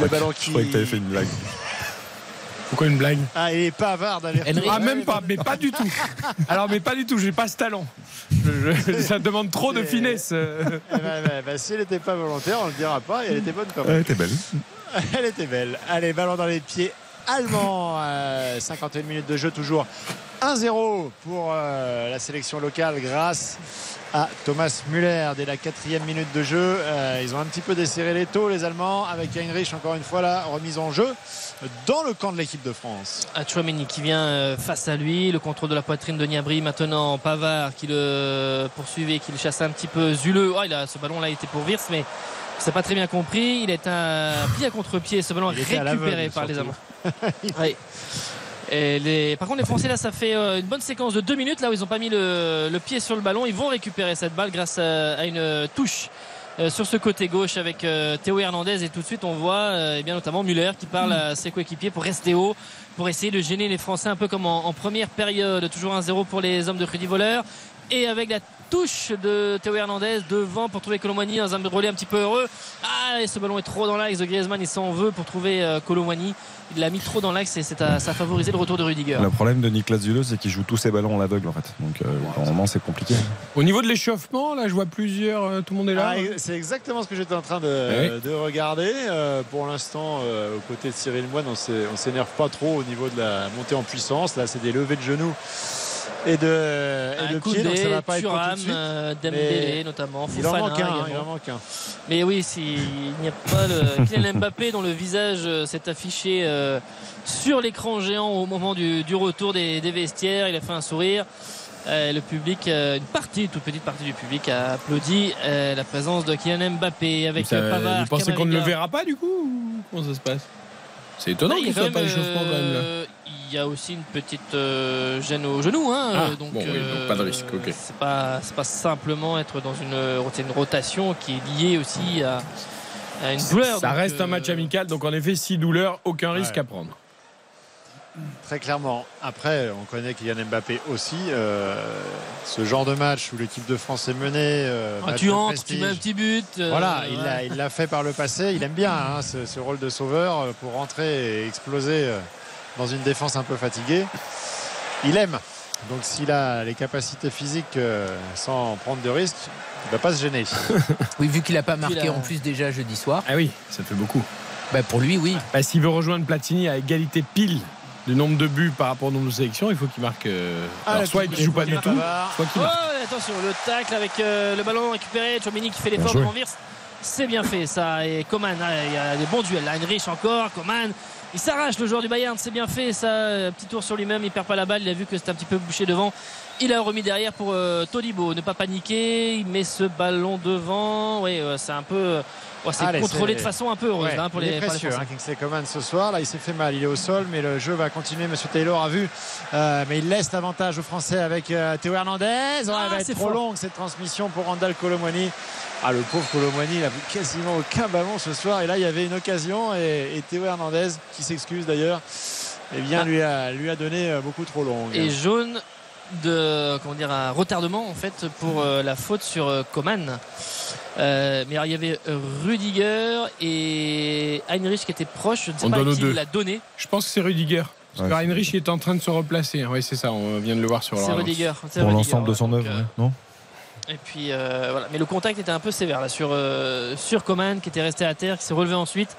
Le ballon Je croyais que tu avais fait une blague. Pourquoi une blague? Ah, il est pas avare d'aller Ah, même pas, mais pas du tout. Alors, mais pas du tout, j'ai pas ce talent. Je- je- ça demande trop de finesse. euh. Eh ben, ben, ben, si elle n'était pas volontaire, on le dira pas. Et elle était bonne quand même. Ouais, t'es belle. Elle était belle. Allez, ballon dans les pieds allemands. Euh, 51 minutes de jeu toujours. 1-0 pour euh, la sélection locale grâce à Thomas Müller dès la quatrième minute de jeu. Euh, ils ont un petit peu desserré les taux, les Allemands, avec Heinrich encore une fois la remise en jeu dans le camp de l'équipe de France. Chouameni qui vient euh, face à lui, le contrôle de la poitrine de Niabri maintenant, Pavard qui le poursuivait, qui le chassait un petit peu Zuleux. Oh, il a, ce ballon là était pour Virs, mais c'est pas très bien compris. Il est un pied à contre-pied, ce ballon récupéré par les. Allemands. Oui. Et les... Par contre, les Français, là, ça fait euh, une bonne séquence de deux minutes, là où ils n'ont pas mis le, le pied sur le ballon. Ils vont récupérer cette balle grâce à, une touche euh, sur ce côté gauche avec euh, Théo Hernandez. Et tout de suite, on voit euh, eh bien, notamment Muller qui parle à ses coéquipiers pour rester haut, pour essayer de gêner les Français un peu comme en, en première période. Toujours 1-0 pour les hommes de Rudy Voleur. Et avec la touche de Théo Hernandez devant pour trouver Colomani dans un relais un petit peu heureux. Ah, et ce ballon est trop dans l'axe de Griezmann. Il s'en veut pour trouver euh, Colomani. Il l'a mis trop dans l'axe et c'est à- ça a favorisé le retour de Rudiger. Le problème de Niklas Zuleux, c'est qu'il joue tous ses ballons à l'aveugle en fait. Donc euh, normalement, c'est compliqué. Au niveau de l'échauffement, là, je vois plusieurs. euh, tout le monde est là. Ah, c'est exactement ce que j'étais en train de, de regarder. Euh, pour l'instant, euh, aux côtés de Cyril Moine, on on s'énerve pas trop au niveau de la montée en puissance. Là, c'est des levées de genoux et de, et de pied, donc ça va pas être pour tout Thuram, de suite. euh, Dembélé Mais notamment, Il en Fofana manque un, il en manque un. Mais oui, si, il n'y a pas le Kylian Mbappé dont le visage euh, s'est affiché euh, sur l'écran géant au moment du, du retour des, des vestiaires. Il a fait un sourire. Euh, le public, euh, une partie, une toute petite partie du public a applaudi euh, la présence de Kylian Mbappé avec Ça, Pavard. vous pensez qu'on ne le verra pas du coup ou Comment ça se passe? C'est étonnant a qu'il soit pas même, l'échauffement quand même là. Euh, Il y a aussi une petite euh, gêne au genou, hein, Ah, euh, donc, bon, oui, donc pas de risque, ok. C'est pas, simplement être dans une, rotation qui est liée aussi à, à une douleur. Ça donc, reste un euh, match amical, donc en effet, si douleur, aucun risque Ouais. à prendre. Très clairement. Après, on connaît Kylian Mbappé aussi. euh, ce genre de match où l'équipe de France est menée. euh, ah, match tu entres, prestige. tu mets un petit but. euh, Voilà, il ouais. l'a il l'a fait par le passé. Il aime bien hein, ce, ce rôle de sauveur euh, pour rentrer et exploser euh, dans une défense un peu fatiguée. Il aime. Donc s'il a les capacités physiques euh, sans prendre de risques, il ne va pas se gêner. Oui, vu qu'il n'a pas marqué en plus déjà jeudi soir. Ah oui, ça fait beaucoup. Bah pour lui, oui. Bah, S'il veut rejoindre Platini à égalité pile du nombre de buts par rapport au nombre de sélections, il faut qu'il marque. euh, Ah, alors, soit il ne joue pas du tout, Pavard. soit qu'il Oh, attention, le tacle avec euh, le ballon récupéré. Chomini qui fait l'effort Virs. C'est bien fait ça. Et Coman, ah, il y a des bons duels. Là, Heinrich encore. Coman, il s'arrache le joueur du Bayern. C'est bien fait ça. Euh, Petit tour sur lui-même. Il perd pas la balle. Il a vu que c'était un petit peu bouché devant. Il a remis derrière pour euh, Tolibo. Ne pas paniquer. Il met ce ballon devant. Oui, euh, c'est un peu. Ouais, c'est Allez, contrôlé c'est- de façon un peu heureuse Ouais, hein, pour il les, est précieux, hein, Kingsley Coman ce soir. Là, il s'est fait mal. Il est au sol, mais le jeu va continuer. Monsieur Taylor a vu, Euh, mais il laisse l'avantage aux Français avec euh, Théo Hernandez. Ouais, Ah, elle va être c'est trop fort. longue cette transmission pour Randall Colomwani. Ah, le pauvre Colomwani, il a vu quasiment aucun ballon ce soir. Et là, il y avait une occasion et, et Théo Hernandez, qui s'excuse d'ailleurs, eh bien, Ah. lui a, lui a donné euh, beaucoup trop longue. et jaune de comment dire un retardement en fait pour euh, la faute sur Coman. Euh, mais alors, il y avait Rudiger et Heinrich qui étaient proches. Je ne sais On pas qui deux. l'a donné. Je pense que c'est Rudiger. Parce que Heinrich est en train de se replacer. Oui, c'est ça, on vient de le voir sur C'est. Rudiger. c'est Pour l'ensemble de son œuvre, euh, non Et puis euh, voilà. Mais le contact était un peu sévère là sur euh, sur Coman qui était resté à terre, qui s'est relevé ensuite.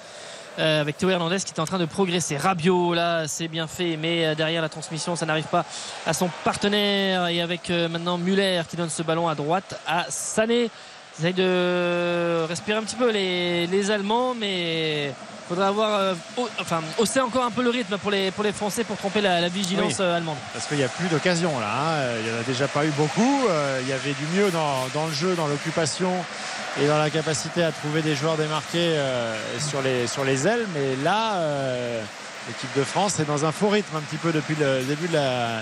euh, avec Théo Hernandez qui était en train de progresser. Rabiot, là, c'est bien fait, mais euh, derrière la transmission, ça n'arrive pas à son partenaire. Et avec euh, maintenant Muller qui donne ce ballon à droite à Sané. Ils essayent de respirer un petit peu les, les Allemands, mais il faudra avoir euh, enfin, hausser encore un peu le rythme pour les, pour les Français pour tromper la, la vigilance Oui. euh, allemande. Parce qu'il n'y a plus d'occasion là. hein. Il n'y en a déjà pas eu beaucoup. Euh, Il y avait du mieux dans, dans le jeu, dans l'occupation et dans la capacité à trouver des joueurs démarqués euh, sur, les, sur les ailes. Mais là, l'équipe de France est dans un faux rythme un petit peu depuis le début de la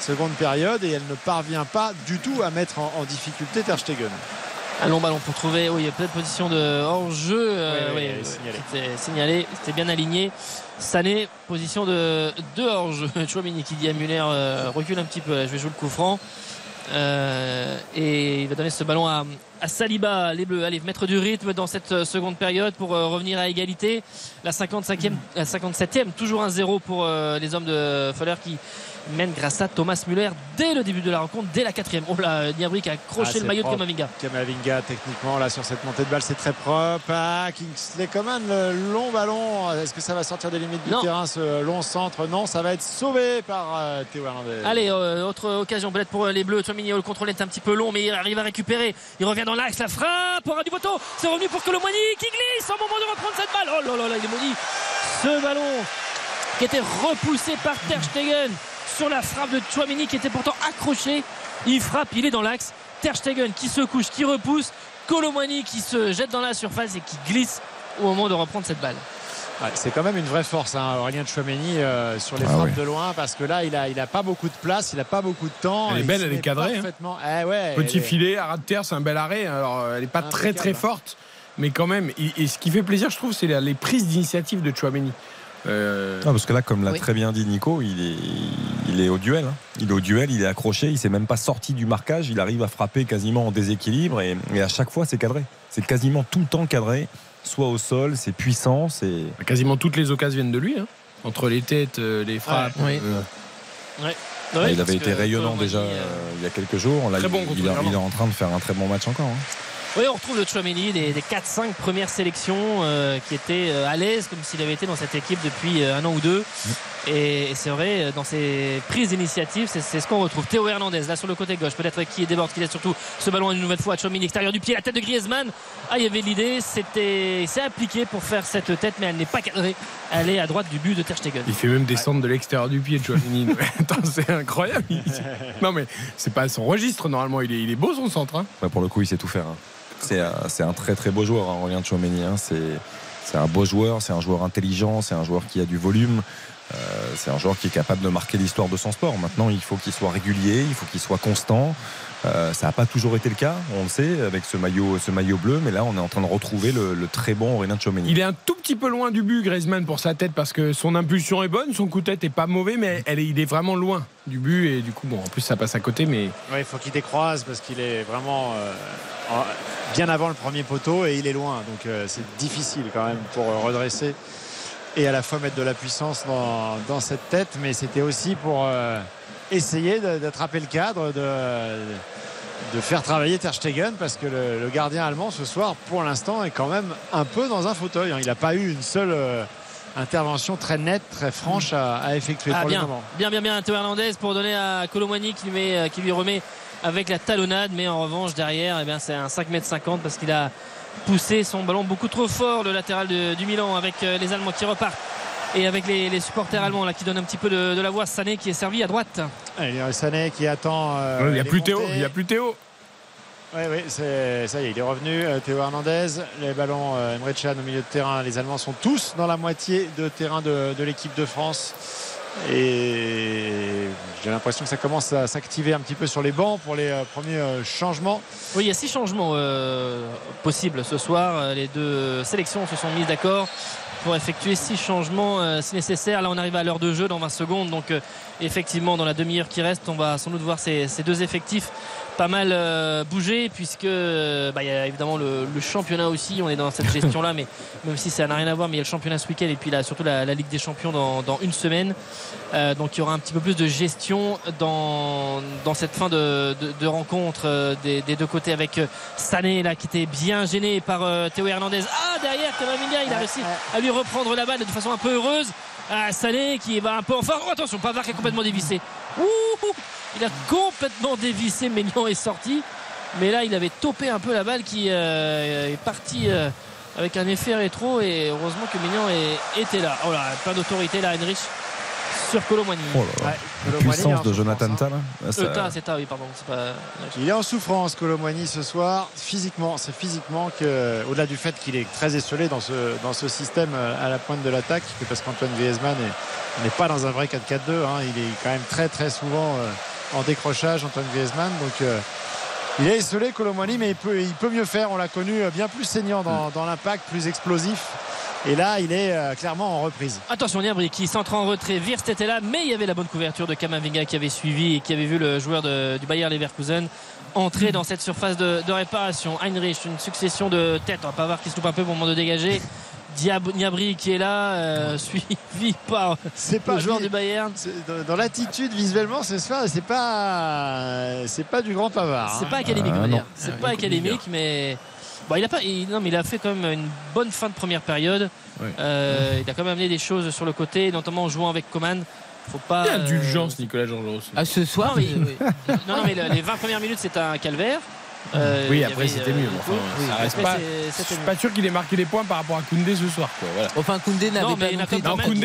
seconde période et elle ne parvient pas du tout à mettre en, en difficulté Ter Stegen. Un long ballon pour trouver. Oui, il y a peut-être position de hors-jeu. Oui, euh, signalée. qui était signalé. C'était bien aligné. Sané, position de, de hors-jeu. Chouamini qui dit à Muller euh, recule un petit peu. là, je vais jouer le coup franc. Euh, et il va donner ce ballon à, à Saliba, les Bleus. Allez, mettre du rythme dans cette seconde période pour euh, revenir à égalité. La 55e, la 57e, toujours un 0 pour euh, les hommes de Foller qui mènent grâce à Thomas Muller dès le début de la rencontre, dès la quatrième. Oh là, Niabri qui a accroché Ah, le c'est maillot propre. de Kamavinga. Kamavinga techniquement là sur cette montée de balle c'est très propre ah, Kingsley Coman le long ballon est-ce que ça va sortir des limites du Non. terrain ce long centre? Non ça va être sauvé par euh, Théo Hernandez Allez, euh, autre occasion peut-être pour euh, les Bleus. Chouamini, le contrôle est un petit peu long, mais il arrive à récupérer. Il revient dans l'axe, la frappe, aura du poteau. C'est revenu pour Colomani qui glisse au moment de reprendre cette balle. Oh là là là, il est maudit. Ce ballon qui était repoussé par Ter Stegen sur la frappe de Chouamini qui était pourtant accroché. Il frappe, il est dans l'axe. Ter Stegen qui se couche, qui repousse. Colomani qui se jette dans la surface et qui glisse au moment de reprendre cette balle. Ouais, c'est quand même une vraie force hein, Aurélien Chouameni euh, sur les Ah frappes de loin parce que là il a, il a pas beaucoup de place il a pas beaucoup de temps Elle est Il belle, elle est cadrée, hein. parfaitement. Eh ouais, Petit est- filet, à ras de terre, c'est un bel arrêt. Alors, euh, elle n'est pas très Impeccable. très forte, mais quand même. Et, et ce qui fait plaisir, je trouve, c'est les prises d'initiative de Chouameni. Euh, Ah, parce que là, comme l'a Oui. très bien dit Nico, il est, il est au duel. hein. Il est au duel, il est accroché, il s'est même pas sorti du marquage, il arrive à frapper quasiment en déséquilibre et, et à chaque fois c'est cadré. C'est quasiment tout le temps cadré, soit au sol, c'est puissant, c'est. quasiment toutes les occasions viennent de lui. hein. Entre les têtes, euh, les frappes. Ouais. euh, Ah, il avait été rayonnant déjà il y a quelques jours. Là, il est en train de faire un très bon match encore. hein. Oui, on retrouve le Chouameni des, des 4-5 premières sélections euh, qui étaient euh, à l'aise comme s'il avait été dans cette équipe depuis euh, un an ou deux. Et, et c'est vrai, dans ses prises d'initiative, c'est c'est ce qu'on retrouve. Théo Hernandez, là sur le côté gauche, peut-être qui déborde, qui laisse surtout ce ballon une nouvelle fois à Chomini, extérieur du pied, la tête de Griezmann. Ah, il y avait l'idée, c'était, il s'est appliqué pour faire cette tête, mais elle n'est pas cadrée. Elle est à droite du but de Ter Stegen. Il fait même descendre de l'extérieur du pied, Chouamini. Attends, c'est incroyable. Non, mais c'est pas son registre, normalement. Il est, il est beau, son centre. hein. Ouais, pour le coup, il sait tout faire. hein. C'est un, très très beau joueur, hein, Aurélien hein. C'est c'est un beau joueur, c'est un joueur intelligent, c'est un joueur qui a du volume. euh, c'est un joueur qui est capable de marquer l'histoire de son sport. Maintenant, il faut qu'il soit régulier, il faut qu'il soit constant. Euh, ça n'a pas toujours été le cas, on le sait, avec ce maillot, ce maillot bleu, mais là, on est en train de retrouver le, le très bon Aurélien Tchouameni. Il est un tout petit peu loin du but, Griezmann, pour sa tête, parce que son impulsion est bonne, son coup de tête est pas mauvais, mais elle est- il est vraiment loin du but. Et du coup, bon, en plus, ça passe à côté, mais. Ouais, il faut qu'il décroise parce qu'il est vraiment euh, en- bien avant le premier poteau et il est loin. Donc euh, c'est difficile quand même pour redresser et à la fois mettre de la puissance dans, dans cette tête. Mais c'était aussi pour euh, essayer d'attraper le cadre, de, de faire travailler Ter Stegen parce que le, le gardien allemand ce soir, pour l'instant, est quand même un peu dans un fauteuil. hein. Il n'a pas eu une seule euh, intervention très nette, très franche à, à effectuer Ah, pour bien, le moment. bien, bien, bien, Théo Hernandez pour donner à Colomani qui lui, met- euh, qui lui remet avec la talonnade, mais en revanche derrière, eh bien, c'est un 5m50 parce qu'il a poussé son ballon beaucoup trop fort, le latéral de- du Milan avec euh, les Allemands qui repartent. Et avec les, les supporters allemands là, qui donnent un petit peu de, de la voix, Sané qui est servi à droite. Allez, Sané qui attend. euh, il n'y a les plus Théo. Il y a plus Théo. Oui, oui, ça y est, il est revenu. euh, Théo Hernandez, les ballons euh, Emre Can au milieu de terrain. Les Allemands sont tous dans la moitié de terrain de, de l'équipe de France. Et j'ai l'impression que ça commence à s'activer un petit peu sur les bancs pour les euh, premiers euh, changements. Oui, il y a six changements euh, possibles ce soir. Les deux sélections se sont mises d'accord pour effectuer six changements euh, si nécessaire. Là, on arrive à l'heure de jeu dans 20 secondes. Donc, euh, effectivement, dans la demi-heure qui reste, on va sans doute voir ces, ces deux effectifs pas mal euh, bouger puisque euh, bah, il y a évidemment le, le championnat aussi. On est dans cette gestion-là, mais même si ça n'a rien à voir, mais il y a le championnat ce week-end et puis là, surtout la, la Ligue des Champions dans, dans une semaine. Euh, donc il y aura un petit peu plus de gestion dans, dans cette fin de, de- de rencontre euh, des, des deux côtés avec Sané là qui était bien gêné par Théo Hernandez. Ah derrière Kamavinga il a réussi à lui reprendre la balle de façon un peu heureuse. Ah, Sané qui va un peu enfin oh, attention Pavard qui a complètement dévissé. Ouh, il a complètement dévissé. Maignan est sorti. Mais là il avait topé un peu la balle qui euh, est partie euh, avec un effet rétro et heureusement que Maignan est- était là. Oh là plein d'autorité là Heinrich sur Colomani. Oh. Ouais, La Colomani puissance en de Jonathan hein. Tah, là. Ça- Ta, c'est ta, oui, pardon. C'est pas. Il est en souffrance, Colomwani, ce soir. Physiquement, c'est physiquement que, au-delà du fait qu'il est très esselé dans ce, dans ce système euh, à la pointe de l'attaque, parce qu'Antoine Griezmann est- n'est pas dans un vrai 4-4-2. hein. Il est quand même très, très souvent euh, en décrochage, Antoine Griezmann. Donc, euh, il est esselé, Colomwani, mais il peut, il peut mieux faire. On l'a connu bien plus saignant dans, dans l'impact, plus explosif. Et là, il est euh, clairement en reprise. Attention, Niabri qui s'entre en retrait. Wirst était là, mais il y avait la bonne couverture de Kamavinga qui avait suivi et qui avait vu le joueur de- du Bayer Leverkusen entrer dans cette surface de, de réparation. Heinrich, une succession de têtes. On va pas voir qui se loupe un peu au moment de dégager. Diab- Niabri qui est là, euh, suivi par C'est pas le joueur du Bayern. C'est- Dans, dans l'attitude, visuellement, c'est c'est pas, c'est pas du grand pavard. C'est hein. pas académique, on va non. dire. C'est pas académique, mais. Bon, il a pas, il- non, mais il a fait quand même une bonne fin de première période. Ouais. Euh, il a quand même amené des choses sur le côté, notamment en jouant avec Coman. Faut pas. Il y a euh, indulgence, Nicolas Georges. Ah, ce soir, Non, mais, non, non, mais le- les 20 premières minutes, c'est un calvaire. Euh, Oui, après, c'était euh, mieux. beaucoup. Enfin, Oui, ça reste après, pas. c'est- Je suis pas sûr qu'il ait marqué des points par rapport à Koundé ce soir. Quoi. Voilà. Enfin, Koundé pas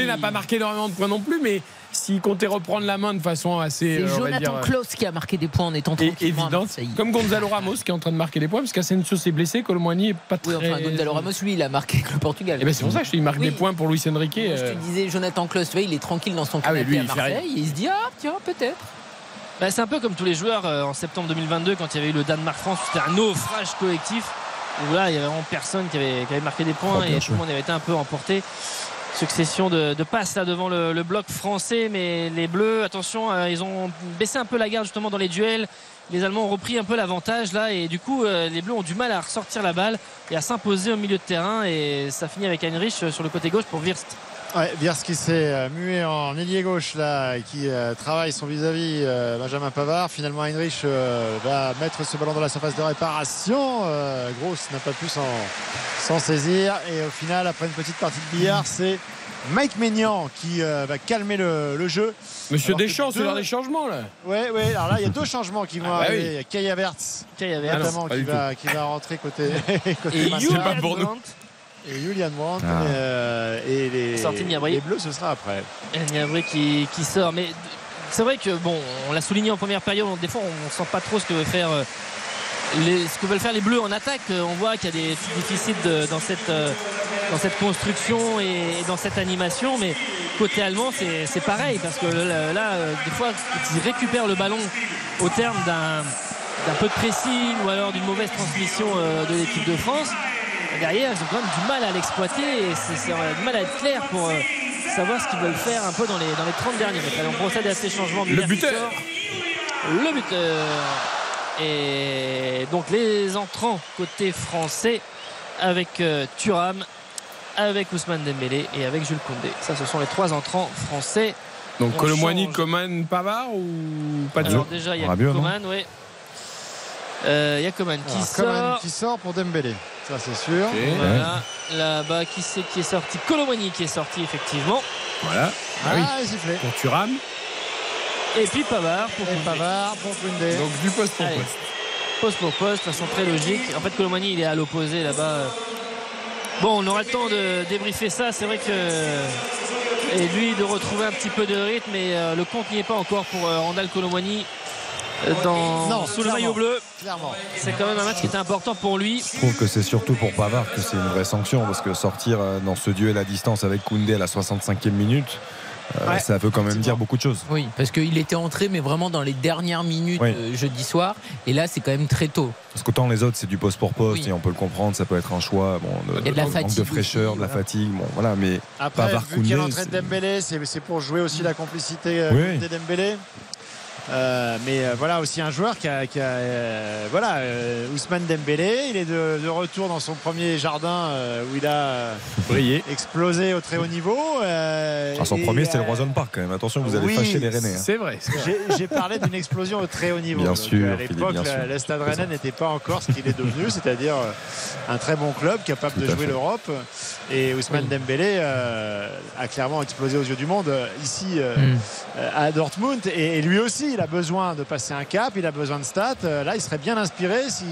n'a pas marqué énormément de points non plus, mais s'il comptait reprendre la main de façon assez C'est euh, Jonathan dire, Klaus qui a marqué des points en étant Marseille. comme Gonzalo Ramos qui est en train de marquer des points, parce qu'Asensio s'est blessé, Colomboigny est pas très. Oui, enfin, Gonzalo Ramos, lui, il a marqué avec le Portugal. Et ben c'est pour ça que je dis, il marque Oui. des points pour Luis Enrique. Moi, je euh, te disais, Jonathan Klaus, tu vois, il est tranquille dans son Ah oui, canapé lui, à il fait rien. Marseille. Et il se dit, ah, tiens, peut-être. Bah, c'est un peu comme tous les joueurs euh, en septembre 2022 quand il y avait eu le Danemark-France, c'était un naufrage collectif. Où là, il y avait vraiment personne qui avait, qui avait marqué des points Oh, et tout le monde avait été un peu emporté. Succession de, de passes là devant le, le bloc français, mais les Bleus, attention, euh, ils ont baissé un peu la garde justement dans les duels. Les Allemands ont repris un peu l'avantage là et du coup, euh, les Bleus ont du mal à ressortir la balle et à s'imposer au milieu de terrain et ça finit avec Heinrich euh, sur le côté gauche pour Wirst. Ouais, Viers qui s'est euh, mué en ailier gauche là, et qui travaille son vis-à-vis Benjamin Pavard. Finalement, Heinrich va mettre ce ballon dans la surface de réparation. Euh, Gross n'a pas pu s'en saisir. Et au final, après une petite partie de billard, c'est Mike Maignan qui euh, va calmer le, le jeu. Monsieur Alors Deschamps, c'est l'heure des changements là. Ouais, ouais. Alors là, il y a deux changements qui vont Ah bah arriver. oui. Il y a Kay Havertz, Kay Havertz. notamment, Ah qui, va, qui va rentrer côté, côté Et pas pour nous. Et Julian Brandt. Ah. euh, et les, Sortie de Niabri. les Bleus, ce sera après. Et Niabri qui, qui sort. Mais c'est vrai que, bon, on l'a souligné en première période, des fois on ne sent pas trop ce que veut faire. Les- ce que veulent faire les Bleus en attaque, Euh, on voit qu'il y a des petits déficits de- dans, cette, euh, dans cette construction et, et dans cette animation. Mais côté allemand, c'est pareil parce que là, euh, des fois, ils récupèrent le ballon au terme d'un peu de pressing ou alors d'une mauvaise transmission de l'équipe de France. Derrière, ils ont quand même du mal à l'exploiter et c'est du mal à être clair pour savoir ce qu'ils veulent faire un peu dans les, dans les 30 derniers mètres. On procède à ces changements. Le buteur. Le buteur. Et donc les entrants côté français avec euh, Thuram, avec Ousmane Dembélé et avec Jules Koundé. Ça, ce sont les trois entrants français. Donc On Colomboigny, change. Coman, Pavard ou pas de Alors déjà, il y a Rabiot, Coman, oui. Euh, Il y a Coman qui Alors, sort. Coman qui sort pour Dembélé. Ça, c'est sûr. Voilà, là-bas, qui c'est qui est sorti? Colomboigny qui est sorti, effectivement. Voilà. Ah, Ah oui. Pour Thuram. Et puis Pavard pour Koundé. Pavard pour Koundé. Donc du poste pour Allez. poste. Poste pour poste, de façon très logique. En fait, Colomani, il est à l'opposé là-bas. Bon, on aura le temps de débriefer ça. C'est vrai que. Et lui, de retrouver un petit peu de rythme. Et euh, le compte n'y est pas encore pour euh, Randall Colomani. Dans, Non, sous le maillot bleu. Clairement. C'est quand même un match qui était important pour lui. Je trouve que c'est surtout pour Pavard que c'est une vraie sanction parce que sortir euh, dans ce duel à distance avec Koundé à la 65e minute, euh, Ouais. ça veut quand même dire beaucoup de choses. Oui, parce qu'il était entré, mais vraiment dans les dernières minutes Oui. euh, jeudi soir. Et là, c'est quand même très tôt. Parce qu'autant les autres c'est du poste pour poste Oui. et on peut le comprendre, ça peut être un choix, bon, de, Il y a de la fatigue de fraîcheur, aussi, de la voilà. fatigue, bon voilà, mais Après, Pavard, vu qu'il c'est- Dembélé, c'est pour jouer aussi la complicité euh, Oui. Koundé-Dembélé. Euh, mais euh, voilà aussi un joueur qui a, qui a, euh, voilà euh, Ousmane Dembélé il est de, de retour dans son premier jardin euh, où il a Brillé. explosé au très haut niveau euh, Ah, son premier c'était le Roison Park quand même. Attention, vous allez oui, fâcher les Rennais. hein. C'est vrai. j'ai parlé d'une explosion au très haut niveau Bien Donc, sûr, à l'époque bien sûr. la- le Stade Rennais n'était pas encore ce qu'il est devenu c'est-à-dire un très bon club capable Tout de jouer l'Europe et Ousmane Dembélé euh, a clairement explosé aux yeux du monde ici euh, Mm. à Dortmund et, et lui aussi il a besoin de passer un cap il a besoin de stats Euh, là il serait bien inspiré si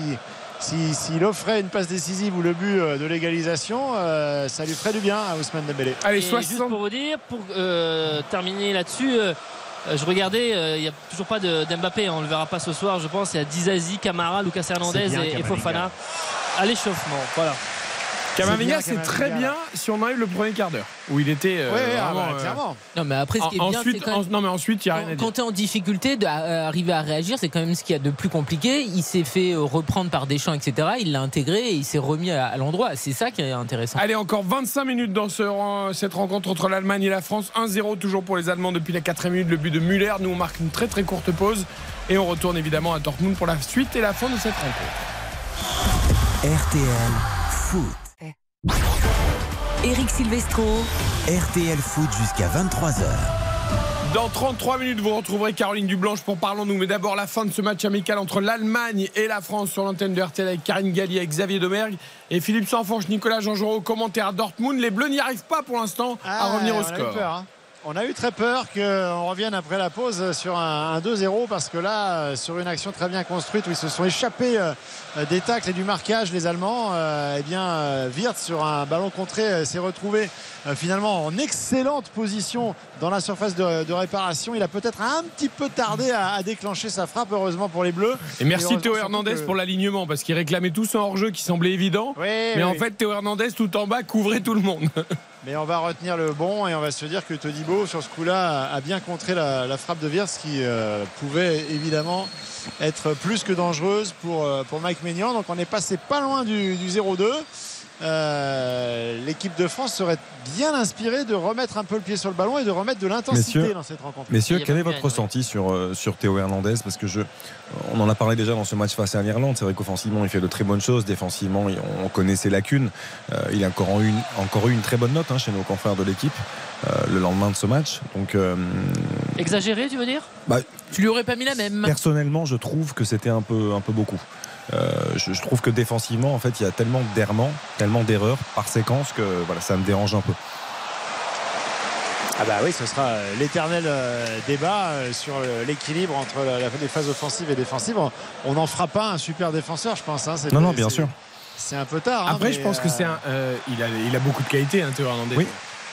si- s'il offrait une passe décisive ou le but euh, de l'égalisation euh, ça lui ferait du bien à Ousmane Dembélé Allez, Et juste 60. pour vous dire, pour euh, terminer là-dessus, euh, je regardais, euh, il n'y a toujours pas de- d'Mbappé, hein, on ne le verra pas ce soir, je pense. Il y a Dizazi, Camara, Lucas Hernandez et, et. Fofana à l'échauffement. Voilà. Kamavinga, C'est très bien si on enlève le premier quart d'heure où il était euh, ouais, ouais, ah vraiment, bah, euh, clairement Non, mais après, ce qui est en- bien, même- en- non mais ensuite il y a rien à Quand, dire. quand tu es en difficulté, d'arriver à réagir, c'est quand même ce qu'il y a de plus compliqué. Il s'est fait euh, reprendre par Deschamps, etc. Il l'a intégré et il s'est remis à, à l'endroit. C'est ça qui est intéressant. Allez, encore 25 minutes dans ce- cette rencontre entre l'Allemagne et la France. 1-0 toujours pour les Allemands depuis la 4 minute. Le but de Müller. Nous, on marque une très très courte pause. Et on retourne évidemment à Dortmund pour la suite et la fin de cette rencontre. RTL Foot. Eric Silvestro. RTL Foot jusqu'à 23h. Dans 33 minutes, vous retrouverez Caroline Dublanche pour Parlons-nous. Mais d'abord, la fin de ce match amical entre l'Allemagne et la France sur l'antenne de RTL avec Karine Galli, avec Xavier Domergue et Philippe Sanfonche, Nicolas Jean-Jean au commentaire à Dortmund. Les Bleus n'y arrivent pas pour l'instant à Ah, revenir au score. On a eu très peur qu'on revienne après la pause sur un, un 2-0 parce que là, euh, sur une action très bien construite où ils se sont échappés euh, des tacles et du marquage, les Allemands, euh, eh bien, euh, Wirtz sur un ballon contré euh, s'est retrouvé euh, finalement en excellente position dans la surface de, de réparation. Il a peut-être un petit peu tardé à, à déclencher sa frappe, heureusement pour les Bleus. Et merci Théo Hernandez que- pour l'alignement parce qu'il réclamait tout son hors-jeu qui semblait évident. Oui, Mais en fait, Théo Hernandez tout en bas couvrait tout le monde. Mais on va retenir le bon et on va se dire que Todibo, sur ce coup-là, a- bien contré la, frappe de Wirtz qui euh, pouvait évidemment être plus que dangereuse pour, euh, pour Mike Maignan. Donc on est passé pas loin du 0-2. Euh, L'équipe de France serait bien inspirée de remettre un peu le pied sur le ballon et de remettre de l'intensité Messieurs, dans cette rencontre. Messieurs, quel est votre ressenti sur, euh, sur Théo Hernandez? Parce que je, on en a parlé déjà dans ce match face à l'Irlande. C'est vrai qu'offensivement, il fait de très bonnes choses. Défensivement, on connaît ses lacunes. Euh, il a encore eu une, encore eu une très bonne note hein, chez nos confrères de l'équipe euh, le lendemain de ce match. Donc, euh, Exagéré, tu veux dire? Tu lui aurais pas mis la même personnellement, je trouve que c'était un peu, un peu beaucoup. Euh, je, je trouve que défensivement, en fait, il y a tellement d'errements, tellement d'erreurs par séquence que voilà, ça me dérange un peu. Ah bah oui, ce sera euh, l'éternel euh, débat sur l'équilibre entre la- la- les phases offensives et défensives. On- n'en fera pas un super défenseur, je pense. hein. C'est- Non, non, bien c'est- sûr. C'est un peu tard. hein, Après, je pense que euh, c'est un. euh, il, a, il a beaucoup de qualité, hein, Théo Hernandez. Oui.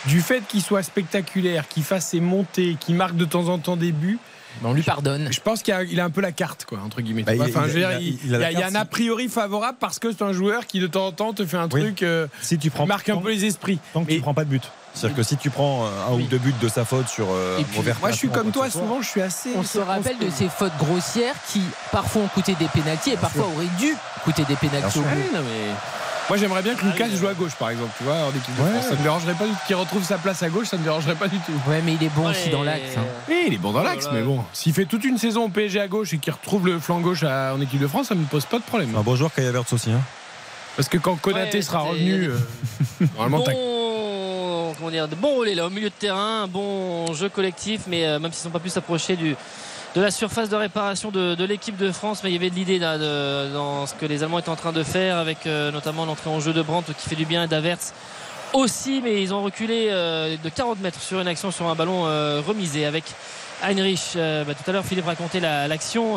Du fait qu'il soit spectaculaire, qu'il fasse ses montées, qu'il marque de temps en temps des buts, On lui pardonne. je pense qu'il a, il a un peu la carte, quoi, entre guillemets. Bah, il- enfin, a- il, il a la il y a- un a priori favorable parce que c'est un joueur qui de temps en temps te fait un Oui. truc, euh, Si tu prends marque un peu les esprits. tant que Mais- tu prends pas de but. C'est-à-dire que si tu prends euh, un Oui. ou deux buts de sa faute sur euh, puis, Moi, je suis comme toi, souvent, je suis assez. On se rappelle de ces fautes grossières qui parfois ont coûté des pénalties et parfois auraient dû coûter des pénalties au bout. Ah Moi, j'aimerais bien que Lucas joue à gauche, par exemple, tu vois, en équipe de Ouais. France. Ça me dérangerait pas du tout. Qu'il retrouve sa place à gauche, ça me dérangerait pas du tout. Ouais, mais il est bon Ouais, aussi dans l'axe. hein. Oui, il est bon dans l'axe, mais bon, s'il fait toute une saison au PSG à gauche et qu'il retrouve le flanc gauche à- en équipe de France, ça me pose pas de problème. Un bon joueur Kaya Havertz aussi. Hein. Parce que quand Konaté Ouais, sera revenu, euh, normalement, t'as- bon, comment dire, de bons relais là au milieu de terrain, un bon jeu collectif, mais euh, même s'ils n'ont pas pu s'approcher du de la surface de réparation de, de l'équipe de France, mais il y avait de l'idée dans ce que les Allemands étaient en train de faire, avec euh, notamment l'entrée en jeu de Brandt qui fait du bien et d'Avertz aussi, mais ils ont reculé euh, de 40 mètres sur une action sur un ballon euh, remisé avec Heinrich. Bah, tout à l'heure, Philippe racontait la- l'action